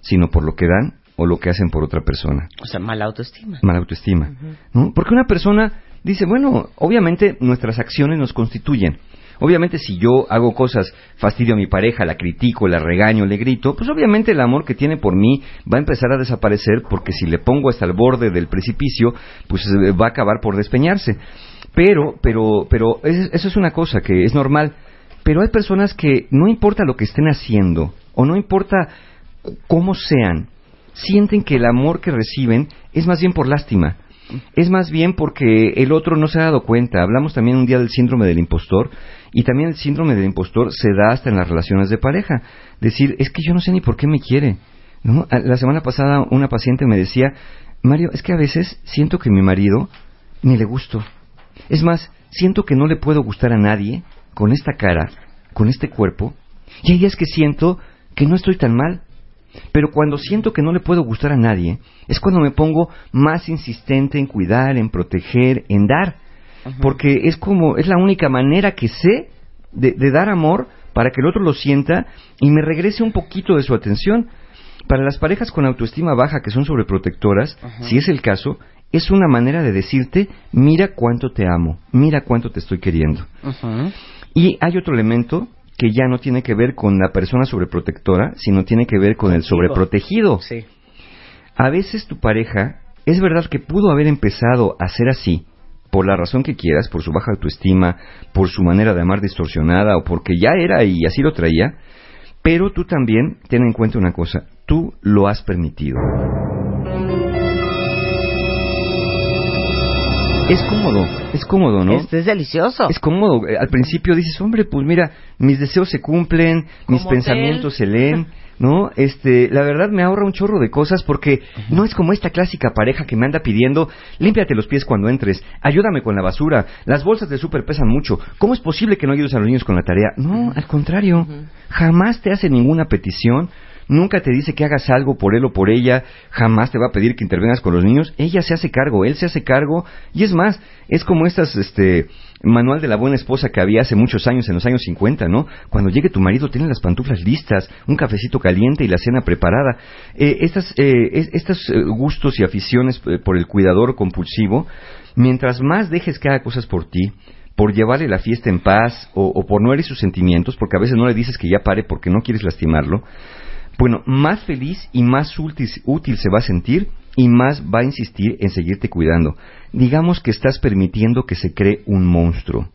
H: sino por lo que dan o lo que hacen por otra persona.
A: O sea, mala autoestima.
H: Mala autoestima. ¿no? Porque una persona dice, bueno, obviamente nuestras acciones nos constituyen. Obviamente si yo hago cosas, fastidio a mi pareja, la critico, la regaño, le grito, pues obviamente el amor que tiene por mí va a empezar a desaparecer porque si le pongo hasta el borde del precipicio, pues va a acabar por despeñarse. Pero, pero, pero es- eso es una cosa que es normal. Pero hay personas que no importa lo que estén haciendo o no importa cómo sean, sienten que el amor que reciben es más bien por lástima. Es más bien porque el otro no se ha dado cuenta. Hablamos también un día del síndrome del impostor y también el síndrome del impostor se da hasta en las relaciones de pareja. Decir, es que yo no sé ni por qué me quiere. ¿no? La semana pasada una paciente me decía, Mario, es que a veces siento que mi marido ni le gusto. Es más, siento que no le puedo gustar a nadie con esta cara, con este cuerpo, y hay días que siento que no estoy tan mal. Pero cuando siento que no le puedo gustar a nadie, es cuando me pongo más insistente en cuidar, en proteger, en dar. Porque es como, es la única manera que sé de, de dar amor para que el otro lo sienta y me regrese un poquito de su atención. Para las parejas con autoestima baja que son sobreprotectoras, si es el caso, es una manera de decirte, mira cuánto te amo, mira cuánto te estoy queriendo. Y hay otro elemento que ya no tiene que ver con la persona sobreprotectora, sino tiene que ver con el sobreprotegido.
A: Sí.
H: A veces tu pareja, es verdad que pudo haber empezado a ser así, por la razón que quieras, por su baja autoestima, por su manera de amar distorsionada o porque ya era y así lo traía, pero tú también ten en cuenta una cosa, tú lo has permitido. Es cómodo, es cómodo, ¿no?
A: Este es delicioso.
H: Es cómodo. Al principio dices, hombre, pues mira, mis deseos se cumplen, mis pensamientos se leen. <laughs> ¿no? Este, la verdad me ahorra un chorro de cosas porque no es como esta clásica pareja que me anda pidiendo, límpiate los pies cuando entres, ayúdame con la basura, las bolsas de súper pesan mucho, ¿cómo es posible que no ayudes a los niños con la tarea? No, al contrario, jamás te hace ninguna petición, nunca te dice que hagas algo por él o por ella, jamás te va a pedir que intervengas con los niños, ella se hace cargo, él se hace cargo, y es más, es como estas, este, manual de la buena esposa que había hace muchos años, en los años 50, ¿no? Cuando llegue tu marido, tiene las pantuflas listas, un cafecito caliente y la cena preparada. Eh, estas, eh, es- estos eh, gustos y aficiones eh, por el cuidador compulsivo, mientras más dejes que haga cosas por ti, por llevarle la fiesta en paz o, o por no herir sus sentimientos, porque a veces no le dices que ya pare porque no quieres lastimarlo, bueno, más feliz y más útil, útil se va a sentir y más va a insistir en seguirte cuidando. Digamos que estás permitiendo que se cree un monstruo.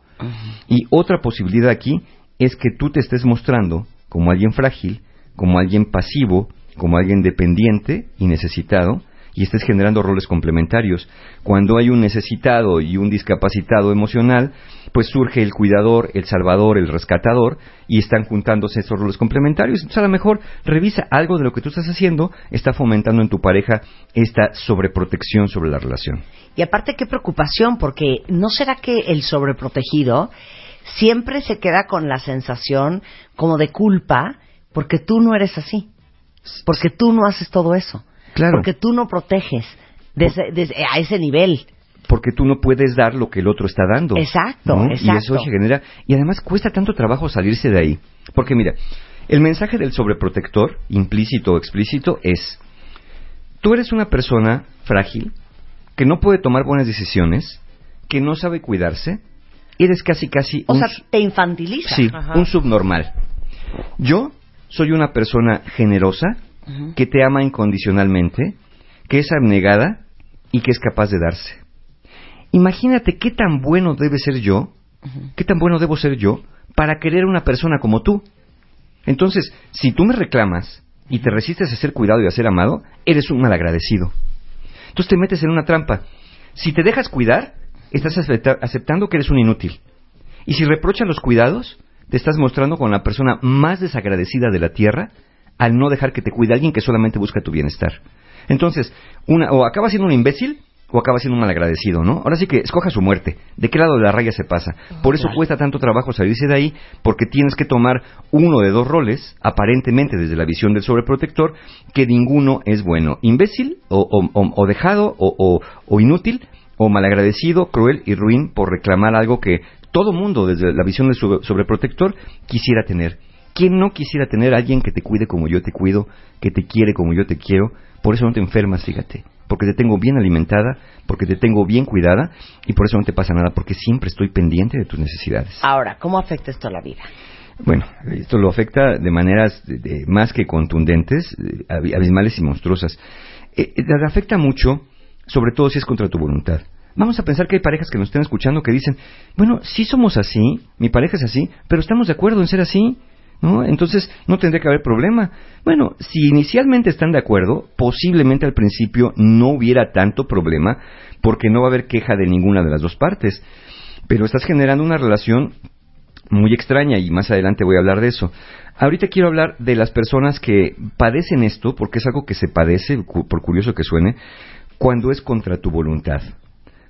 H: Y otra posibilidad aquí es que tú te estés mostrando como alguien frágil, como alguien pasivo, como alguien dependiente y necesitado, y estés generando roles complementarios. Cuando hay un necesitado y un discapacitado emocional, pues surge el cuidador, el salvador, el rescatador, y están juntándose esos roles complementarios. Entonces, a lo mejor revisa algo de lo que tú estás haciendo, está fomentando en tu pareja esta sobreprotección sobre la relación.
A: Y aparte, qué preocupación, porque ¿no será que el sobreprotegido siempre se queda con la sensación como de culpa porque tú no eres así? Porque tú no haces todo eso.
H: Claro.
A: Porque tú no proteges desde- desde- a ese nivel.
H: porque tú no puedes dar lo que el otro está dando.
A: Exacto,
H: ¿no? Y
A: exacto.
H: eso genera y además cuesta tanto trabajo salirse de ahí, porque mira, el mensaje del sobreprotector, implícito o explícito, es tú eres una persona frágil que no puede tomar buenas decisiones, que no sabe cuidarse, eres casi casi
A: O
H: un
A: sea, te infantiliza.
H: sí,
C: Ajá.
H: un subnormal. Yo soy una persona generosa que te ama incondicionalmente, que es abnegada y que es capaz de darse. Imagínate qué tan bueno debe ser yo, qué tan bueno debo ser yo para querer a una persona como tú. Entonces, si tú me reclamas y te resistes a ser cuidado y a ser amado, eres un malagradecido. Entonces te metes en una trampa. Si te dejas cuidar, estás acepta- aceptando que eres un inútil. Y si reprochas los cuidados, te estás mostrando con la persona más desagradecida de la tierra al no dejar que te cuide alguien que solamente busca tu bienestar. Entonces, una, o acaba siendo un imbécil o acaba siendo un malagradecido, ¿no? Ahora sí que escoja su muerte. ¿De qué lado de la raya se pasa? Por eso cuesta tanto trabajo salirse de ahí, porque tienes que tomar uno de dos roles, aparentemente desde la visión del sobreprotector, que ninguno es bueno. Imbécil o, o- o- o dejado o, o- o inútil o malagradecido, cruel y ruin por reclamar algo que todo mundo desde la visión del sobre- sobreprotector quisiera tener. ¿Quién no quisiera tener a alguien que te cuide como yo te cuido, que te quiere como yo te quiero? Por eso no te enfermas, fíjate. Porque te tengo bien alimentada, porque te tengo bien cuidada y por eso no te pasa nada, porque siempre estoy pendiente de tus necesidades.
A: Ahora, ¿cómo afecta esto a la vida?
H: Bueno, esto lo afecta de maneras de- de- más que contundentes, eh, ab- abismales y monstruosas. Eh, eh, le afecta mucho, sobre todo si es contra tu voluntad. Vamos a pensar que hay parejas que nos estén escuchando que dicen, bueno, sí somos así, mi pareja es así, pero estamos de acuerdo en ser así, ¿no? Entonces no tendría que haber problema. Bueno, si inicialmente están de acuerdo, posiblemente al principio no hubiera tanto problema porque no va a haber queja de ninguna de las dos partes. Pero estás generando una relación muy extraña y más adelante voy a hablar de eso. Ahorita quiero hablar de las personas que padecen esto, porque es algo que se padece, por curioso que suene, cuando es contra tu voluntad.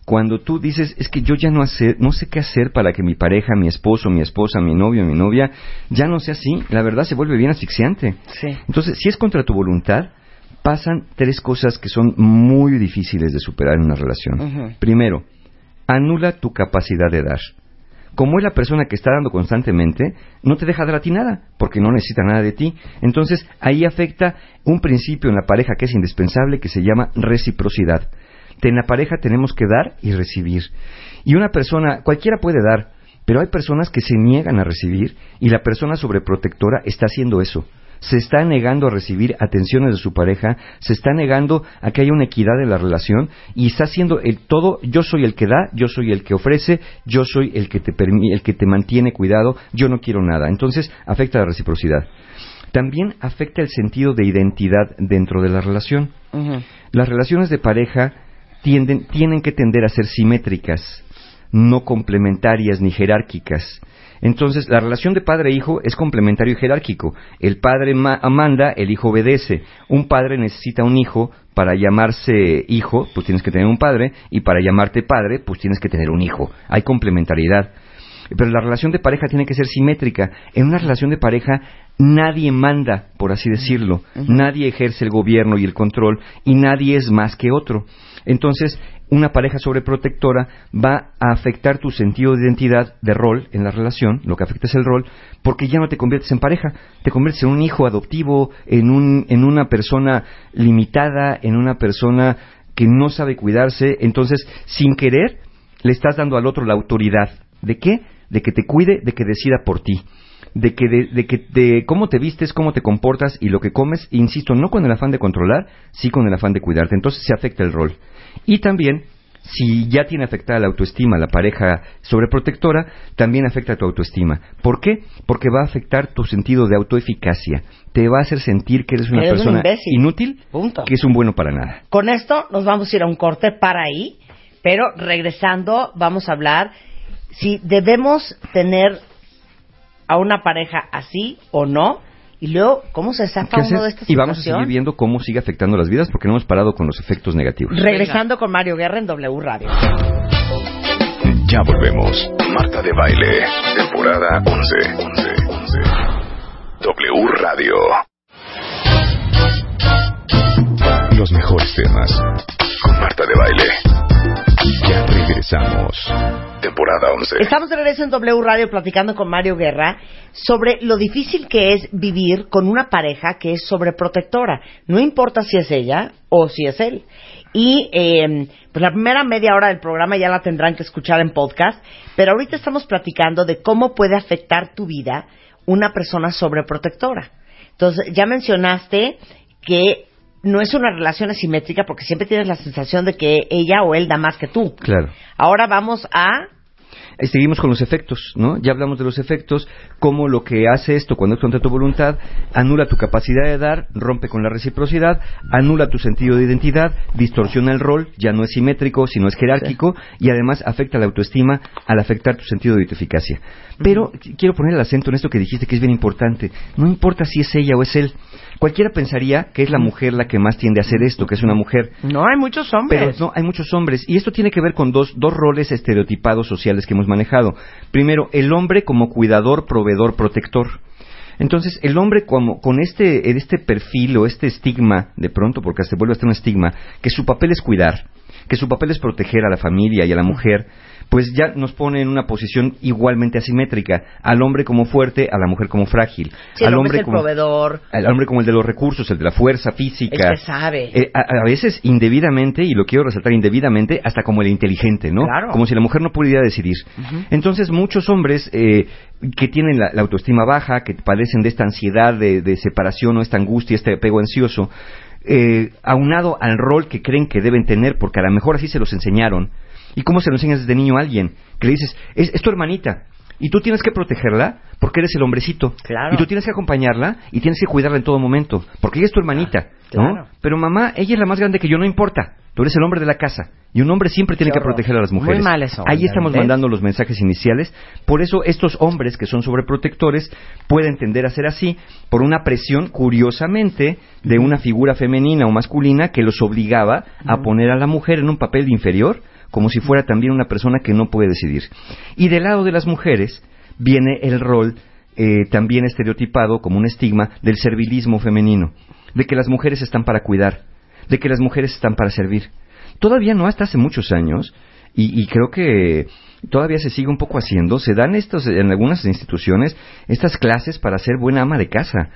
H: Cuando tú dices, es que yo ya no, hacer, no sé qué hacer para que mi pareja, mi esposo, mi esposa, mi novio, mi novia, ya no sea así, la verdad se vuelve bien asfixiante.
A: Sí.
H: Entonces, si es contra tu voluntad, pasan tres cosas que son muy difíciles de superar en una relación. Primero, anula tu capacidad de dar. Como es la persona que está dando constantemente, no te deja dar a ti nada, porque no necesita nada de ti. Entonces, ahí afecta un principio en la pareja que es indispensable, que se llama reciprocidad. En la pareja tenemos que dar y recibir. Y una persona, cualquiera puede dar, pero hay personas que se niegan a recibir y la persona sobreprotectora está haciendo eso. Se está negando a recibir atenciones de su pareja, se está negando a que haya una equidad en la relación y está haciendo el todo, yo soy el que da, yo soy el que ofrece, yo soy el que te el que te mantiene cuidado, yo no quiero nada. Entonces, afecta la reciprocidad. También afecta el sentido de identidad dentro de la relación. Las relaciones de pareja tienden, tienen que tender a ser simétricas. no complementarias ni jerárquicas. Entonces, la relación de padre-hijo es complementario y jerárquico. El padre ma- manda, el hijo obedece. Un padre necesita un hijo para llamarse hijo, pues tienes que tener un padre, y para llamarte padre, pues tienes que tener un hijo. Hay complementariedad. Pero la relación de pareja tiene que ser simétrica. En una relación de pareja nadie manda, por así decirlo. Nadie ejerce el gobierno y el control y nadie es más que otro. Entonces, una pareja sobreprotectora va a afectar tu sentido de identidad de rol en la relación, lo que afecta es el rol, porque ya no te conviertes en pareja, te conviertes en un hijo adoptivo, en, un, en una persona limitada, en una persona que no sabe cuidarse, entonces, sin querer, le estás dando al otro la autoridad. ¿De qué? De que te cuide, de que decida por ti. De que, de, de que de cómo te vistes, cómo te comportas y lo que comes, insisto, no con el afán de controlar, sí con el afán de cuidarte. Entonces se afecta el rol. Y también, si ya tiene afectada la autoestima la pareja sobreprotectora, también afecta tu autoestima. ¿Por qué? Porque va a afectar tu sentido de autoeficacia. Te va a hacer sentir que eres una
A: Eres
H: persona inútil,
A: Punto.
H: que es un bueno para nada.
A: Con esto nos vamos a ir a un corte para ahí, pero regresando vamos a hablar si debemos tener a una pareja así o no, y luego cómo se zafa
H: ¿Qué
A: uno de esta
H: y vamos a seguir viendo cómo sigue afectando las vidas porque no hemos parado con los efectos negativos.
A: Regresando con Mario Guerra en W Radio.
B: Ya volvemos. Marta de Baile, temporada 11. 11, 11. W Radio. Los mejores temas con Marta de Baile. Ya regresamos. Temporada 11.
A: Estamos de regreso en W Radio platicando con Mario Guerra sobre lo difícil que es vivir con una pareja que es sobreprotectora. No importa si es ella o si es él. Y eh, pues la primera media hora del programa ya la tendrán que escuchar en podcast, pero ahorita estamos platicando de cómo puede afectar tu vida una persona sobreprotectora. Entonces, ya mencionaste que no es una relación asimétrica porque siempre tienes la sensación de que ella o él da más que tú.
H: Claro.
A: Ahora vamos a
H: Seguimos con los efectos, ¿no? Ya hablamos de los efectos, cómo lo que hace esto cuando es contra tu voluntad, anula tu capacidad de dar, rompe con la reciprocidad, anula tu sentido de identidad, distorsiona el rol, ya no es simétrico, sino es jerárquico, y además afecta la autoestima al afectar tu sentido de autoeficacia. Pero qu- quiero poner el acento en esto que dijiste que es bien importante. No importa si es ella o es él. Cualquiera pensaría que es la mujer la que más tiende a hacer esto, que es una mujer.
A: No, hay muchos hombres.
H: Pero no, hay muchos hombres. Y esto tiene que ver con dos, dos roles estereotipados sociales que hemos manejado. Primero, el hombre como cuidador, proveedor, protector. Entonces, el hombre como, con este, este perfil o este estigma, de pronto, porque se vuelve hasta un estigma, que su papel es cuidar, que su papel es proteger a la familia y a la mujer, pues ya nos pone en una posición igualmente asimétrica, al hombre como fuerte, a la mujer como frágil,
A: Sí,
H: al
A: hombre es el
H: como
A: proveedor.
H: al hombre como el de los recursos, el de la fuerza física.
A: El que sabe.
H: Eh, a, a veces indebidamente, y lo quiero resaltar indebidamente, hasta como el inteligente, ¿no?
A: Claro.
H: Como si la mujer no pudiera decidir. Entonces, muchos hombres eh, que tienen la, la autoestima baja, que padecen de esta ansiedad de, de separación o esta angustia, este apego ansioso, eh, aunado al rol que creen que deben tener, porque a lo mejor así se los enseñaron. ¿Y cómo se lo enseñas desde niño a alguien? Que le dices, es, es tu hermanita, y tú tienes que protegerla porque eres el hombrecito.
A: Claro.
H: Y tú tienes que acompañarla y tienes que cuidarla en todo momento, porque ella es tu hermanita, ¿no?
A: Claro.
H: Pero mamá, ella es la más grande que yo, no importa. Tú eres el hombre de la casa. Y un hombre siempre tiene que proteger a las mujeres.
A: Muy mal eso,
H: Ahí
A: ¿ya
H: estamos mandando los mensajes iniciales. Por eso estos hombres que son sobreprotectores pueden tender a ser así por una presión, curiosamente, de una figura femenina o masculina que los obligaba a poner a la mujer en un papel inferior, como si fuera también una persona que no puede decidir. Y del lado de las mujeres viene el rol eh, también estereotipado como un estigma del servilismo femenino, de que las mujeres están para cuidar, de que las mujeres están para servir. Todavía no hasta hace muchos años, y, y creo que todavía se sigue un poco haciendo, se dan estos en algunas instituciones estas clases para ser buena ama de casa.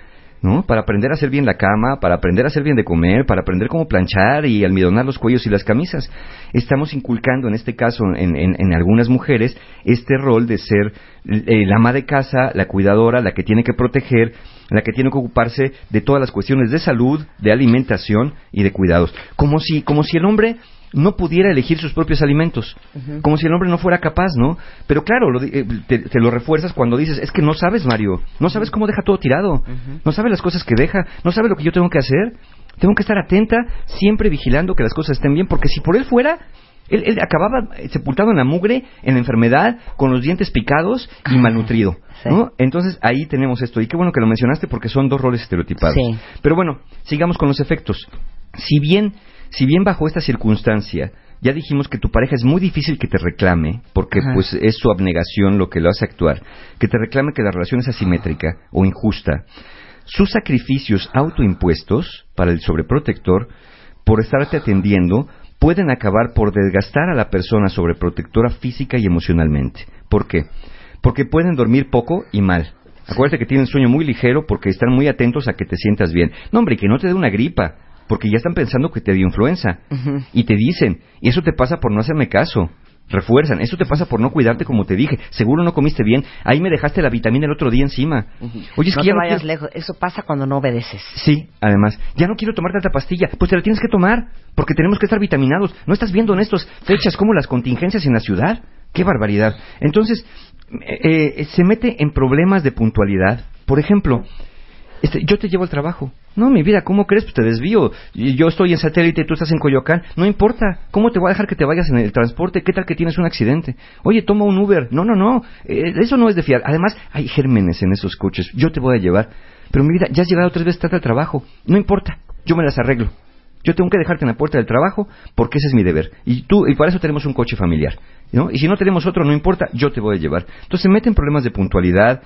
H: ¿No? Para aprender a hacer bien la cama, para aprender a hacer bien de comer, para aprender cómo planchar y almidonar los cuellos y las camisas. Estamos inculcando, en este caso, en, en- algunas mujeres, este rol de ser eh, la ama de casa, la cuidadora, la que tiene que proteger, la que tiene que ocuparse de todas las cuestiones de salud, de alimentación y de cuidados. Como si, como si el hombre no pudiera elegir sus propios alimentos, como si el hombre no fuera capaz, ¿no? Pero claro, lo eh, te, te lo refuerzas cuando dices, es que no sabes, Mario, no sabes cómo deja todo tirado, no sabes las cosas que deja, no sabes lo que yo tengo que hacer, tengo que estar atenta, siempre vigilando que las cosas estén bien, porque si por él fuera, Él, él acababa eh, sepultado en la mugre, en la enfermedad, con los dientes picados y malnutrido.
A: Sí.
H: ¿no? Entonces ahí tenemos esto. Y qué bueno que lo mencionaste porque son dos roles estereotipados.
A: Sí.
H: Pero bueno, sigamos con los efectos. Si bien, si bien bajo esta circunstancia ya dijimos que tu pareja es muy difícil que te reclame, porque
A: Ajá.
H: pues es su abnegación lo que lo hace actuar, que te reclame que la relación es asimétrica o injusta. Sus sacrificios autoimpuestos para el sobreprotector por estarte atendiendo pueden acabar por desgastar a la persona sobreprotectora física y emocionalmente. ¿Por qué? Porque pueden dormir poco y mal. Acuérdate que tienen sueño muy ligero porque están muy atentos a que te sientas bien. No, hombre, que no te dé una gripa, porque ya están pensando que te dio influenza. Y te dicen, y eso te pasa por no hacerme caso. Refuerzan, eso te pasa por no cuidarte como te dije. Seguro no comiste bien. Ahí me dejaste la vitamina el otro día encima. Oye, es
A: no
H: que ya
A: te
H: no
A: vayas
H: quiero-
A: lejos. Eso pasa cuando no obedeces.
H: Sí, además, ya no quiero tomar tanta pastilla. Pues te la tienes que tomar, porque tenemos que estar vitaminados. ¿No estás viendo en estas fechas como las contingencias en la ciudad? ¡Qué barbaridad! Entonces, eh, eh, se mete en problemas de puntualidad. Por ejemplo, este, yo te llevo al trabajo. No, mi vida, ¿cómo crees? Pues te desvío. Y Yo estoy en satélite, tú estás en Coyoacán. No importa. ¿Cómo te voy a dejar que te vayas en el transporte? ¿Qué tal que tienes un accidente? Oye, toma un Uber. No, no, no. Eh, eso no es de fiar. Además, hay gérmenes en esos coches. Yo te voy a llevar. Pero mi vida, ya has llegado tres veces tarde al trabajo. No importa. Yo me las arreglo. Yo tengo que dejarte en la puerta del trabajo porque ese es mi deber. Y tú, y para eso tenemos un coche familiar. ¿no? Y si no tenemos otro, no importa, yo te voy a llevar. Entonces se meten problemas de puntualidad,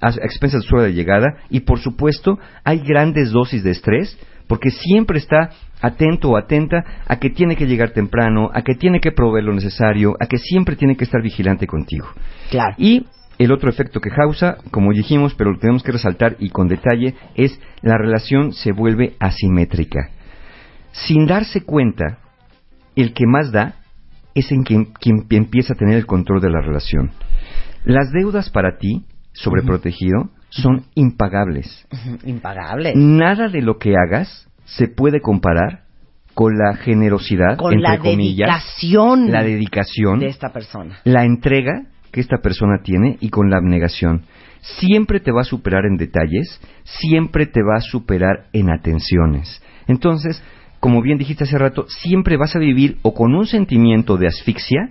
H: a expensas de su hora de llegada, y por supuesto hay grandes dosis de estrés, porque siempre está atento o atenta a que tiene que llegar temprano, a que tiene que proveer lo necesario, a que siempre tiene que estar vigilante contigo.
A: Claro.
H: Y el otro efecto que causa, como dijimos, pero lo tenemos que resaltar y con detalle, es la relación se vuelve asimétrica. Sin darse cuenta, el que más da es en quien, quien empieza a tener el control de la relación. Las deudas para ti, sobreprotegido, son impagables.
A: Impagable.
H: Nada de lo que hagas se puede comparar con la generosidad,
A: Con
H: entre
A: la
H: comillas,
A: dedicación
H: la dedicación
A: de esta persona.
H: la entrega que esta persona tiene y con la abnegación. Siempre te va a superar en detalles, siempre te va a superar en atenciones. Entonces, como bien dijiste hace rato, siempre vas a vivir o con un sentimiento de asfixia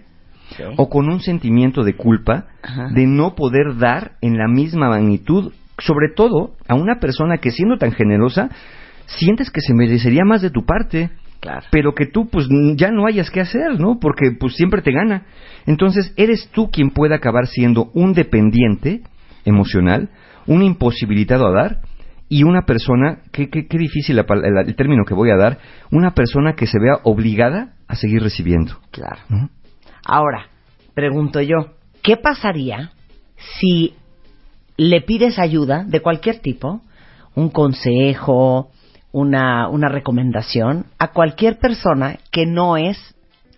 H: o con un sentimiento de culpa
A: Ajá.
H: de no poder dar en la misma magnitud, sobre todo a una persona que siendo tan generosa, sientes que se merecería más de tu parte
A: Claro.
H: pero que tú pues ya no hayas que hacer, ¿no? Porque pues siempre te gana. Entonces, eres tú quien puede acabar siendo un dependiente emocional, un imposibilitado a dar y una persona, qué, qué, qué difícil la el, el término que voy a dar, una persona que se vea obligada a seguir recibiendo.
A: Claro.
H: ¿no?
A: Ahora, pregunto yo, ¿qué pasaría si le pides ayuda de cualquier tipo, un consejo, una, una recomendación, a cualquier persona que no es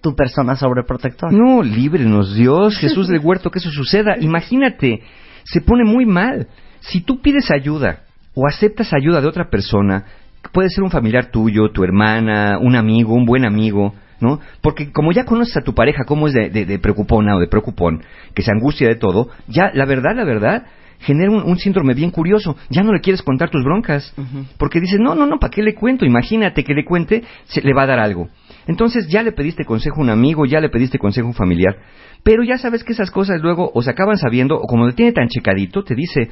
A: tu persona sobreprotectora?
H: No, líbrenos Dios, Jesús del huerto, que eso suceda. Imagínate, se pone muy mal. Si tú pides ayuda o aceptas ayuda de otra persona, puede ser un familiar tuyo, tu hermana, un amigo, un buen amigo, ¿no? Porque como ya conoces a tu pareja cómo es de, de- de preocupona o de preocupón, que se angustia de todo, ya la verdad, la verdad, genera un, un síndrome bien curioso. Ya no le quieres contar tus broncas. Porque dices, no, no, no, ¿para qué le cuento? Imagínate que le cuente, se le va a dar algo. Entonces ya le pediste consejo a un amigo, ya le pediste consejo a un familiar. Pero ya sabes que esas cosas luego o se acaban sabiendo, o como le tiene tan checadito, te dice,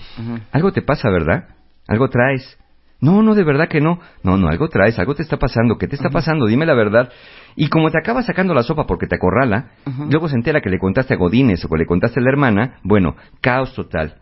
H: algo te pasa, ¿verdad? Algo traes. No, no, de verdad que no. No, no, algo traes, algo te está pasando. ¿Qué te está pasando? Dime la verdad. Y como te acaba sacando la sopa porque te acorrala, luego se entera que le contaste a Godínez o que le contaste a la hermana, bueno, caos total.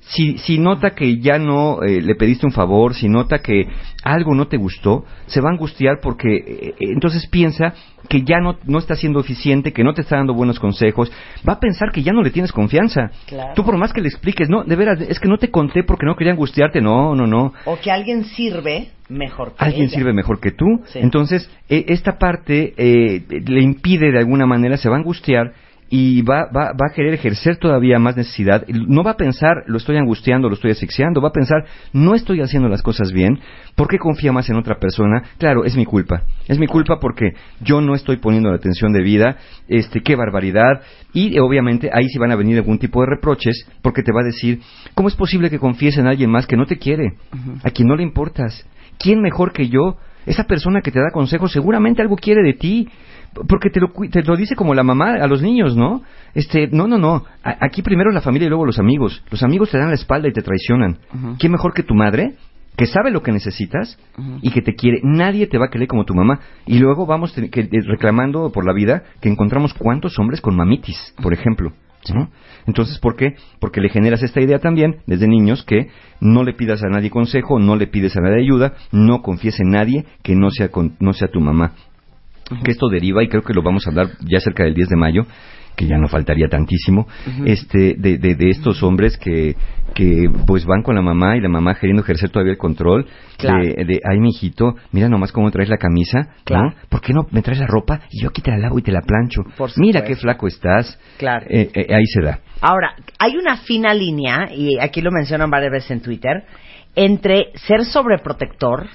H: Si, si nota que ya no eh, le pediste un favor, si nota que algo no te gustó, se va a angustiar porque eh, eh, entonces piensa que ya no, no está siendo eficiente, que no te está dando buenos consejos, va a pensar que ya no le tienes confianza.
A: Claro.
H: Tú por más que le expliques, no, de veras, es que no te conté porque no quería angustiarte, no, no, no.
A: O que alguien sirve mejor que
H: Alguien
A: ella.
H: sirve mejor que tú.
A: Sí.
H: Entonces, eh, esta parte eh, le impide de alguna manera, se va a angustiar y va, va, va a querer ejercer todavía más necesidad. No va a pensar, lo estoy angustiando, lo estoy asfixiando, va a pensar, no estoy haciendo las cosas bien, ¿por qué confía más en otra persona? Claro, es mi culpa. Es mi culpa porque yo no estoy poniendo la atención de vida, este, qué barbaridad. Y obviamente ahí sí van a venir algún tipo de reproches porque te va a decir, ¿cómo es posible que confíes en alguien más que no te quiere? A quien no le importas. ¿Quién mejor que yo Esa persona que te da consejos seguramente algo quiere de ti, porque te lo, te lo dice como la mamá a los niños, ¿no? Este, no, no, no. A- aquí primero la familia y luego los amigos. Los amigos te dan la espalda y te traicionan. ¿Quién mejor que tu madre? que sabe lo que necesitas y que te quiere. Nadie te va a querer como tu mamá. Y luego vamos que- eh, reclamando por la vida que encontramos cuántos hombres con mamitis, por ejemplo. ¿no? Entonces, ¿por qué? Porque le generas esta idea también desde niños que no le pidas a nadie consejo, no le pides a nadie ayuda, no confíes en nadie que no sea, con- no sea tu mamá. Que esto deriva, y creo que lo vamos a hablar ya cerca del 10 de mayo, que ya no faltaría tantísimo, este, de, de, de estos hombres que, que pues van con la mamá y la mamá queriendo ejercer todavía el control
A: Claro.
H: de, de, ay mijito, mira nomás cómo traes la camisa,
A: Claro.
H: ¿no? ¿Por qué no me traes la ropa y yo aquí te la lavo y te la plancho? Mira qué flaco estás.
A: Claro.
H: Eh, eh, ahí se da.
A: Ahora, hay una fina línea, y aquí lo mencionan varias veces en Twitter, entre ser sobreprotector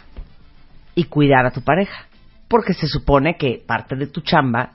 A: y cuidar a tu pareja. Porque se supone que parte de tu chamba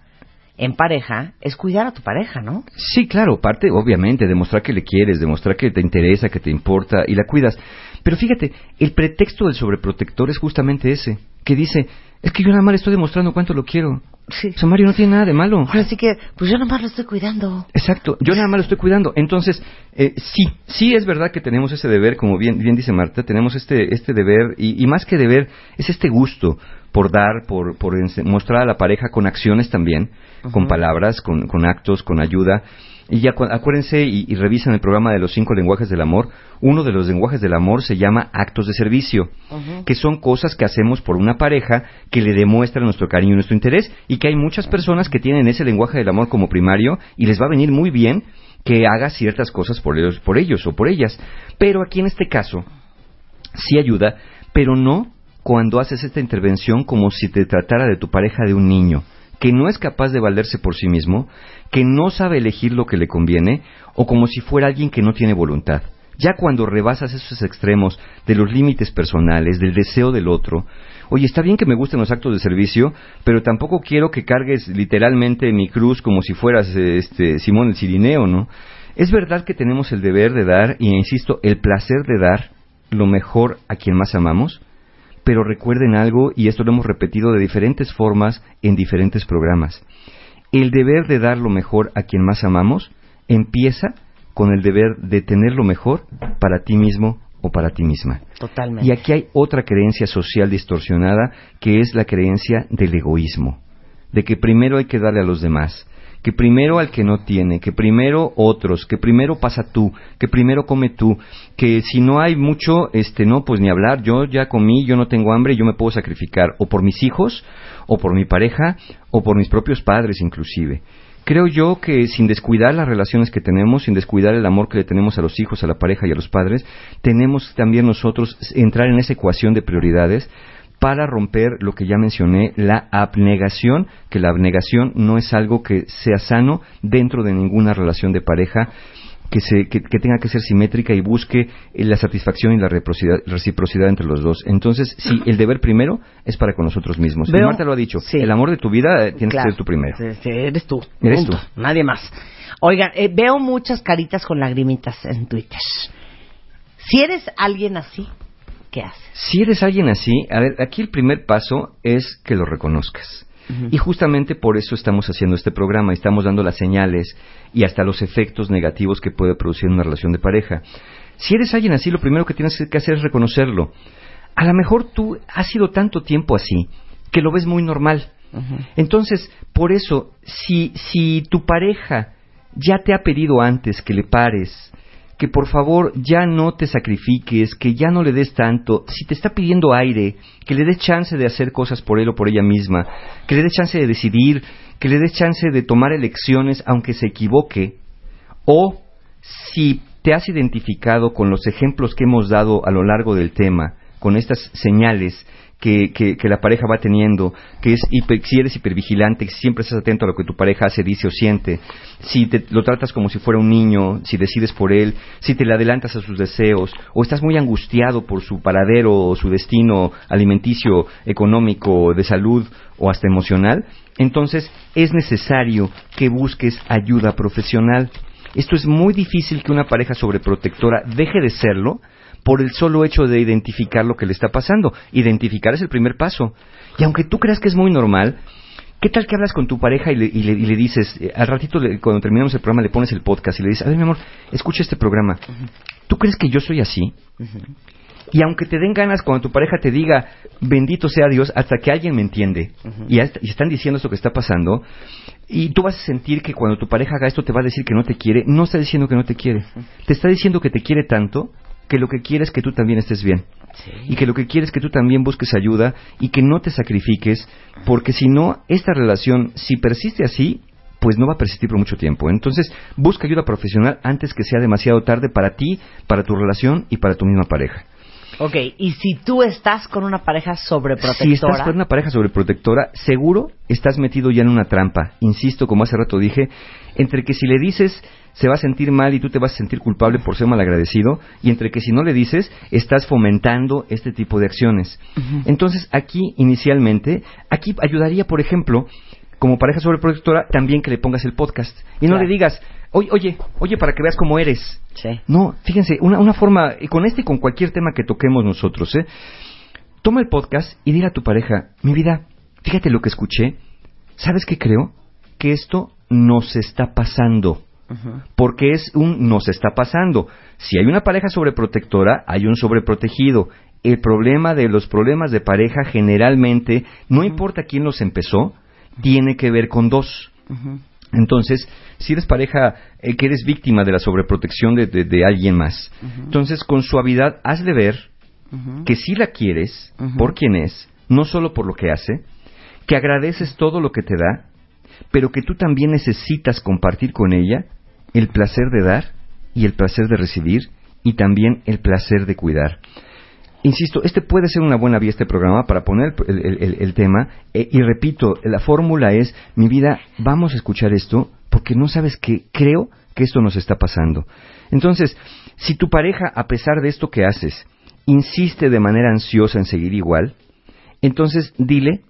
A: en pareja es cuidar a tu pareja, ¿no?
H: Sí, claro, parte, obviamente, demostrar que le quieres, demostrar que te interesa, que te importa y la cuidas. Pero fíjate, el pretexto del sobreprotector es justamente ese, que dice, es que yo nada más le estoy demostrando cuánto lo quiero.
A: Sí.
H: O sea, Mario no tiene nada de malo.
A: Ahora sí que, pues yo nomás lo estoy cuidando.
H: Exacto, yo nada más lo estoy cuidando. Entonces, eh, sí, sí es verdad que tenemos ese deber, como bien, bien dice Marta, tenemos este, este deber, y, y más que deber, es este gusto por dar, por, por mostrar a la pareja con acciones también, con palabras, con, con actos, con ayuda. Y ya cu- acuérdense y, y revisen el programa de los cinco lenguajes del amor. Uno de los lenguajes del amor se llama actos de servicio, que son cosas que hacemos por una pareja que le demuestran nuestro cariño y nuestro interés, y que hay muchas personas que tienen ese lenguaje del amor como primario y les va a venir muy bien que haga ciertas cosas por ellos, por ellos o por ellas. Pero aquí en este caso sí ayuda, pero no cuando haces esta intervención como si te tratara de tu pareja de un niño, que no es capaz de valerse por sí mismo, que no sabe elegir lo que le conviene, o como si fuera alguien que no tiene voluntad. Ya cuando rebasas esos extremos de los límites personales, del deseo del otro, oye, está bien que me gusten los actos de servicio, pero tampoco quiero que cargues literalmente mi cruz como si fueras eh, este Simón el Cirineo, ¿no? Es verdad que tenemos el deber de dar, y insisto, el placer de dar lo mejor a quien más amamos, pero recuerden algo, y esto lo hemos repetido de diferentes formas en diferentes programas. El deber de dar lo mejor a quien más amamos empieza con el deber de tener lo mejor para ti mismo o para ti misma.
A: Totalmente.
H: Y aquí hay otra creencia social distorsionada que es la creencia del egoísmo, de que primero hay que darle a los demás, que primero al que no tiene, que primero otros, que primero pasa tú, que primero come tú, que si no hay mucho, este no, pues ni hablar, yo ya comí, yo no tengo hambre, yo me puedo sacrificar o por mis hijos, o por mi pareja, o por mis propios padres inclusive. Creo yo que sin descuidar las relaciones que tenemos, sin descuidar el amor que le tenemos a los hijos, a la pareja y a los padres, tenemos también nosotros entrar en esa ecuación de prioridades para romper lo que ya mencioné, la abnegación, que la abnegación no es algo que sea sano dentro de ninguna relación de pareja, que, se, que, que tenga que ser simétrica y busque la satisfacción y la reciprocidad, reciprocidad entre los dos. Entonces, sí, <clears throat> el deber primero es para con nosotros mismos. Y Marta lo ha dicho,
A: sí.
H: el amor de tu vida eh, tiene
A: Claro.
H: que ser tu primero.
A: Eres tú.
H: Eres
A: Punto.
H: tú.
A: Nadie más. Oigan, eh, veo muchas caritas con lagrimitas en Twitter. Si eres alguien así,
H: Si eres alguien así, a ver, aquí el primer paso es que lo reconozcas. Y justamente por eso estamos haciendo este programa, y estamos dando las señales y hasta los efectos negativos que puede producir una relación de pareja. Si eres alguien así, lo primero que tienes que hacer es reconocerlo. A lo mejor tú has sido tanto tiempo así que lo ves muy normal. Entonces, por eso, si, si tu pareja ya te ha pedido antes que le pares, que por favor ya no te sacrifiques, que ya no le des tanto, si te está pidiendo aire, que le des chance de hacer cosas por él o por ella misma, que le des chance de decidir, que le des chance de tomar elecciones aunque se equivoque, o si te has identificado con los ejemplos que hemos dado a lo largo del tema, con estas señales que, que- que la pareja va teniendo, que es hiper- si eres hipervigilante, siempre estás atento a lo que tu pareja hace, dice o siente, si te, lo tratas como si fuera un niño, si decides por él, si te le adelantas a sus deseos, o estás muy angustiado por su paradero o su destino alimenticio, económico, de salud o hasta emocional, entonces es necesario que busques ayuda profesional. Esto es muy difícil que una pareja sobreprotectora deje de serlo por el solo hecho de identificar lo que le está pasando. Identificar es el primer paso. Y aunque tú creas que es muy normal, ¿qué tal que hablas con tu pareja y le, y le- y le dices, eh, al ratito le- cuando terminamos el programa le pones el podcast y le dices, a ver mi amor, escucha este programa. ¿Tú crees que yo soy así? Y aunque te den ganas cuando tu pareja te diga, bendito sea Dios, hasta que alguien me entiende, y, hasta- y están diciendo esto que está pasando, y tú vas a sentir que cuando tu pareja haga esto te va a decir que no te quiere, no está diciendo que no te quiere, te está diciendo que te quiere tanto que lo que quiere es que tú también estés bien. Y que lo que quiere es que tú también busques ayuda y que no te sacrifiques, porque si no, esta relación, si persiste así, pues no va a persistir por mucho tiempo. Entonces, busca ayuda profesional antes que sea demasiado tarde para ti, para tu relación y para tu misma pareja.
A: Ok, y si tú estás con una pareja sobreprotectora.
H: Si estás con una pareja sobreprotectora, seguro estás metido ya en una trampa. Insisto, como hace rato dije, entre que si le dices se va a sentir mal y tú te vas a sentir culpable por ser malagradecido, y entre que si no le dices estás fomentando este tipo de acciones. Entonces, aquí inicialmente, aquí ayudaría, por ejemplo, como pareja sobreprotectora, también que le pongas el podcast. Y no
A: Claro.
H: le digas, oye, oye, oye, para que veas cómo eres.
A: Sí.
H: No, fíjense, una, una forma, y con este y con cualquier tema que toquemos nosotros, ¿eh? Toma el podcast y dile a tu pareja, mi vida, fíjate lo que escuché, ¿sabes qué creo? Que esto nos está pasando. Porque es un nos está pasando. Si hay una pareja sobreprotectora, hay un sobreprotegido. El problema de los problemas de pareja generalmente, no importa quién los empezó, tiene que ver con dos. Entonces, si eres pareja eh, que eres víctima de la sobreprotección de, de- de alguien más, entonces con suavidad hazle ver que sí la quieres por quien es, no solo por lo que hace, que agradeces todo lo que te da, pero que tú también necesitas compartir con ella el placer de dar y el placer de recibir y también el placer de cuidar. Insisto, este puede ser una buena vía este programa para poner el, tema eh, y repito, la fórmula es, mi vida, vamos a escuchar esto porque no sabes que creo que esto nos está pasando. Entonces, si tu pareja, a pesar de esto que haces, insiste de manera ansiosa en seguir igual, entonces dile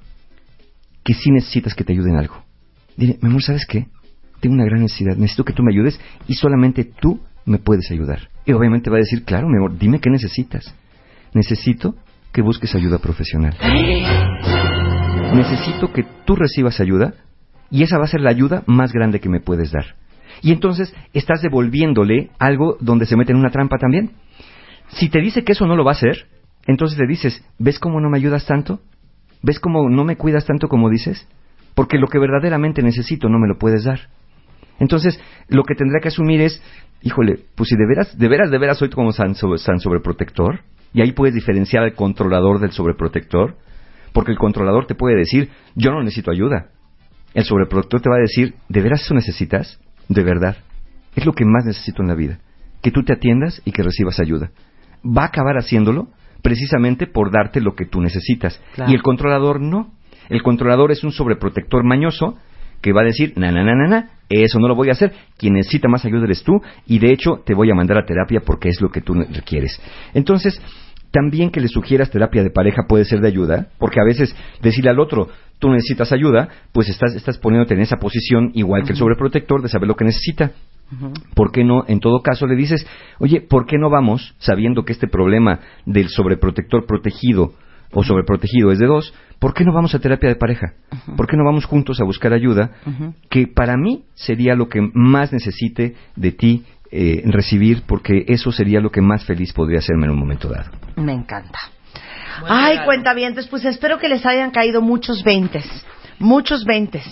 H: que sí necesitas que te ayuden en algo. Dile, mi amor, ¿sabes qué? Tengo una gran necesidad, necesito que tú me ayudes y solamente tú me puedes ayudar. Y obviamente va a decir, claro, mi amor, dime qué necesitas. Necesito que busques ayuda profesional. Necesito que tú recibas ayuda y esa va a ser la ayuda más grande que me puedes dar. Y entonces estás devolviéndole algo donde se mete en una trampa también. Si te dice que eso no lo va a hacer, entonces le dices, ¿ves cómo no me ayudas tanto? ¿Ves cómo no me cuidas tanto como dices? Porque lo que verdaderamente necesito no me lo puedes dar. Entonces, lo que tendrá que asumir es, híjole, pues si de veras, de veras, de veras soy como san, san sobreprotector, y ahí puedes diferenciar al controlador del sobreprotector, porque el controlador te puede decir, yo no necesito ayuda. El sobreprotector te va a decir, ¿de veras eso necesitas? De verdad. Es lo que más necesito en la vida. Que tú te atiendas y que recibas ayuda. Va a acabar haciéndolo precisamente por darte lo que tú necesitas.
A: Claro.
H: Y el controlador no. El controlador es un sobreprotector mañoso que va a decir, na, na, na, na, na, eso no lo voy a hacer, quien necesita más ayuda eres tú y de hecho te voy a mandar a terapia porque es lo que tú requieres. Entonces, también que le sugieras terapia de pareja puede ser de ayuda, porque a veces decirle al otro, tú necesitas ayuda, pues estás, estás poniéndote en esa posición igual que el sobreprotector de saber lo que necesita. ¿Por qué no, en todo caso, le dices, oye, ¿por qué no vamos, sabiendo que este problema del sobreprotector protegido o sobreprotegido es de dos, ¿por qué no vamos a terapia de pareja? ¿Por qué no vamos juntos a buscar ayuda? Que para mí sería lo que más necesite de ti eh, recibir, porque eso sería lo que más feliz podría hacerme en un momento dado.
A: Me encanta. Ay, cuentavientes, pues espero que les hayan caído muchos veintes. Muchos veintes.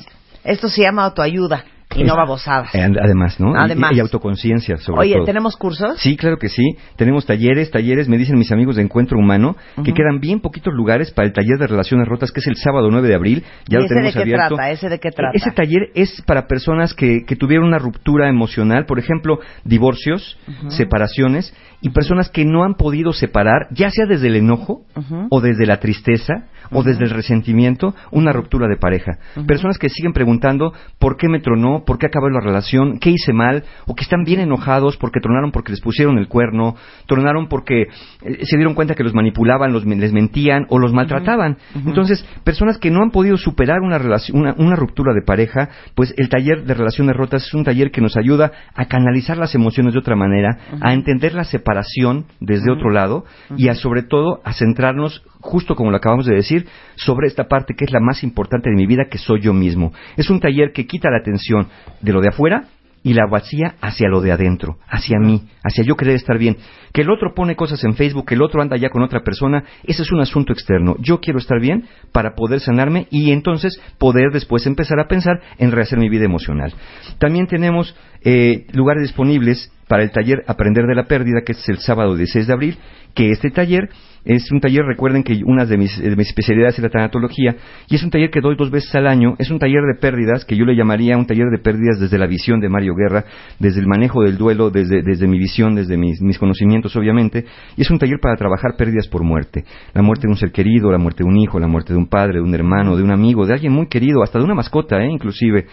A: Esto se llama autoayuda y no babosadas.
H: Eh, Además, ¿no? Y-
A: Además.
H: Y, autoconciencia, sobre
A: Oye,
H: todo.
A: ¿tenemos cursos?
H: Sí, claro que sí. Tenemos talleres, talleres, me dicen mis amigos de Encuentro Humano, que quedan bien poquitos lugares para el taller de relaciones rotas, que es el sábado 9 de abril. Ya
A: ¿Y
H: lo
A: ese
H: tenemos
A: de qué
H: abierto.
A: trata? ¿Ese de qué trata?
H: Ese taller es para personas que, que tuvieron una ruptura emocional, por ejemplo, divorcios, separaciones, y personas que no han podido separar, ya sea desde el enojo, o desde la tristeza, o desde el resentimiento, una ruptura de pareja. Personas que siguen preguntando, ¿por qué me tronó? por qué acabó la relación, qué hice mal, o que están bien enojados porque tronaron porque les pusieron el cuerno, tronaron porque eh, se dieron cuenta que los manipulaban, los, les mentían o los maltrataban. Entonces, personas que no han podido superar una, relación, una, una ruptura de pareja, pues el taller de relaciones rotas es un taller que nos ayuda a canalizar las emociones de otra manera, a entender la separación desde otro lado y a sobre todo a centrarnos, justo como lo acabamos de decir, sobre esta parte que es la más importante de mi vida, que soy yo mismo. Es un taller que quita la atención de lo de afuera y la vacía hacia lo de adentro, hacia mí, hacia yo querer estar bien. Que el otro pone cosas en Facebook, que el otro anda ya con otra persona, ese es un asunto externo. Yo quiero estar bien para poder sanarme y entonces poder después empezar a pensar en rehacer mi vida emocional. También tenemos eh, lugares disponibles para el taller Aprender de la Pérdida, que es el sábado 16 de abril, que este taller es un taller, recuerden que una de mis, de mis especialidades es la tanatología, y es un taller que doy dos veces al año, es un taller de pérdidas, que yo le llamaría un taller de pérdidas desde la visión de Mario Guerra, desde el manejo del duelo, desde, desde mi visión, desde mis, mis conocimientos obviamente, y es un taller para trabajar pérdidas por muerte, la muerte de un ser querido, la muerte de un hijo, la muerte de un padre, de un hermano, de un amigo, de alguien muy querido, hasta de una mascota, ¿eh? inclusive,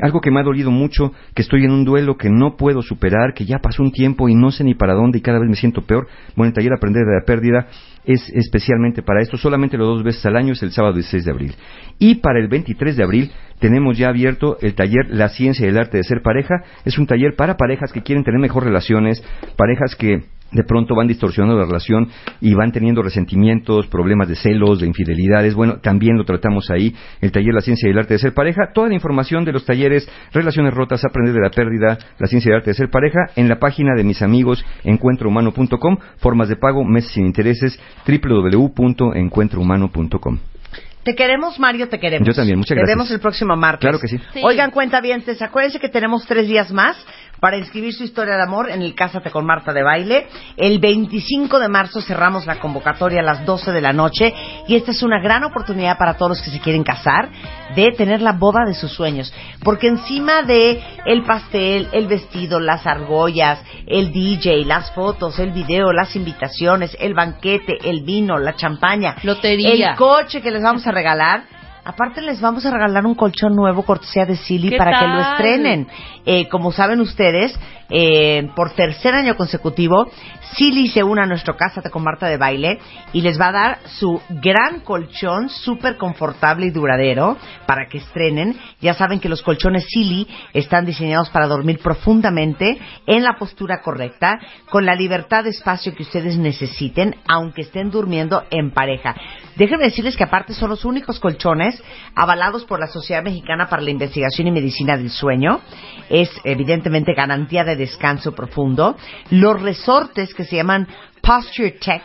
H: algo que me ha dolido mucho, que estoy en un duelo que no puedo superar, que ya pasó un tiempo y no sé ni para dónde y cada vez me siento peor. Bueno, el taller Aprender de la Pérdida es especialmente para esto, solamente lo dos veces al año, es el sábado 16 de abril. Y para el 23 de abril tenemos ya abierto el taller La Ciencia y el Arte de Ser Pareja. Es un taller para parejas que quieren tener mejor relaciones, parejas que de pronto van distorsionando la relación y van teniendo resentimientos, problemas de celos, de infidelidades. Bueno, también lo tratamos ahí, el taller La Ciencia y el Arte de Ser Pareja. Toda la información de los talleres Relaciones Rotas, Aprender de la Pérdida, La Ciencia y el Arte de Ser Pareja en la página de mis amigos encuentrohumano.com, formas de pago, meses sin intereses, www.encuentrohumano.com.
A: Te queremos, Mario, te queremos.
H: Yo también, muchas
A: Te
H: gracias.
A: vemos el próximo martes.
H: Claro que sí.
G: Sí.
A: Oigan, cuenta bien, acuérdense que tenemos tres días más para inscribir su historia de amor en el Cásate con Marta de Baile. El 25 de marzo cerramos la convocatoria a las 12 de la noche y esta es una gran oportunidad para todos los que se quieren casar de tener la boda de sus sueños. Porque encima de el pastel, el vestido, las argollas, el DJ, las fotos, el video, las invitaciones, el banquete, el vino, la champaña,
C: Lotería.
A: el coche que les vamos a regalar. Aparte les vamos a regalar un colchón nuevo cortesía de Silly
C: ¿Qué
A: para que lo estrenen. Eh, como saben ustedes, eh, por tercer año consecutivo, Silly se une a nuestro Cásate con Marta de Baile y les va a dar su gran colchón súper confortable y duradero para que estrenen. Ya saben que los colchones Silly están diseñados para dormir profundamente en la postura correcta, con la libertad de espacio que ustedes necesiten, aunque estén durmiendo en pareja. Déjenme decirles que aparte son los únicos colchones avalados por la Sociedad Mexicana para la Investigación y Medicina del Sueño. Es evidentemente garantía de descanso profundo. Los resortes que se llaman Posture Tech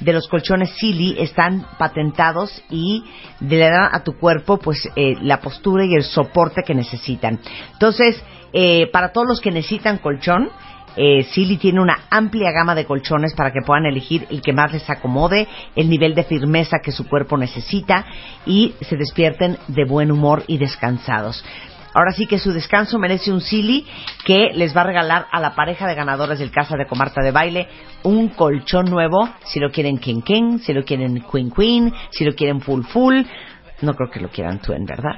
A: de los colchones Silly están patentados y le dan a tu cuerpo pues eh, la postura y el soporte que necesitan. Entonces, eh, para todos los que necesitan colchón, eh, tiene una amplia gama de colchones para que puedan elegir el que más les acomode, el nivel de firmeza que su cuerpo necesita y se despierten de buen humor y descansados. Ahora sí que su descanso merece un Silly que les va a regalar a la pareja de ganadores del Casa de Comarta de Baile un colchón nuevo, si lo quieren King King, si lo quieren Queen Queen, si lo quieren Full Full. No creo que lo quieran Twin, ¿verdad?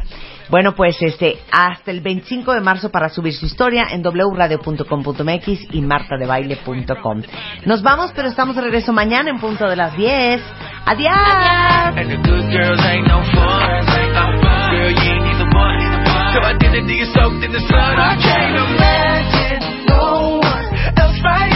A: Bueno, pues este hasta el 25 de marzo para subir su historia en wradio.com.mx y martadebaile.com. Nos vamos, pero estamos de regreso mañana en punto de las 10. Adiós.
D: of identity is soaked in the sun. I can't imagine no one else right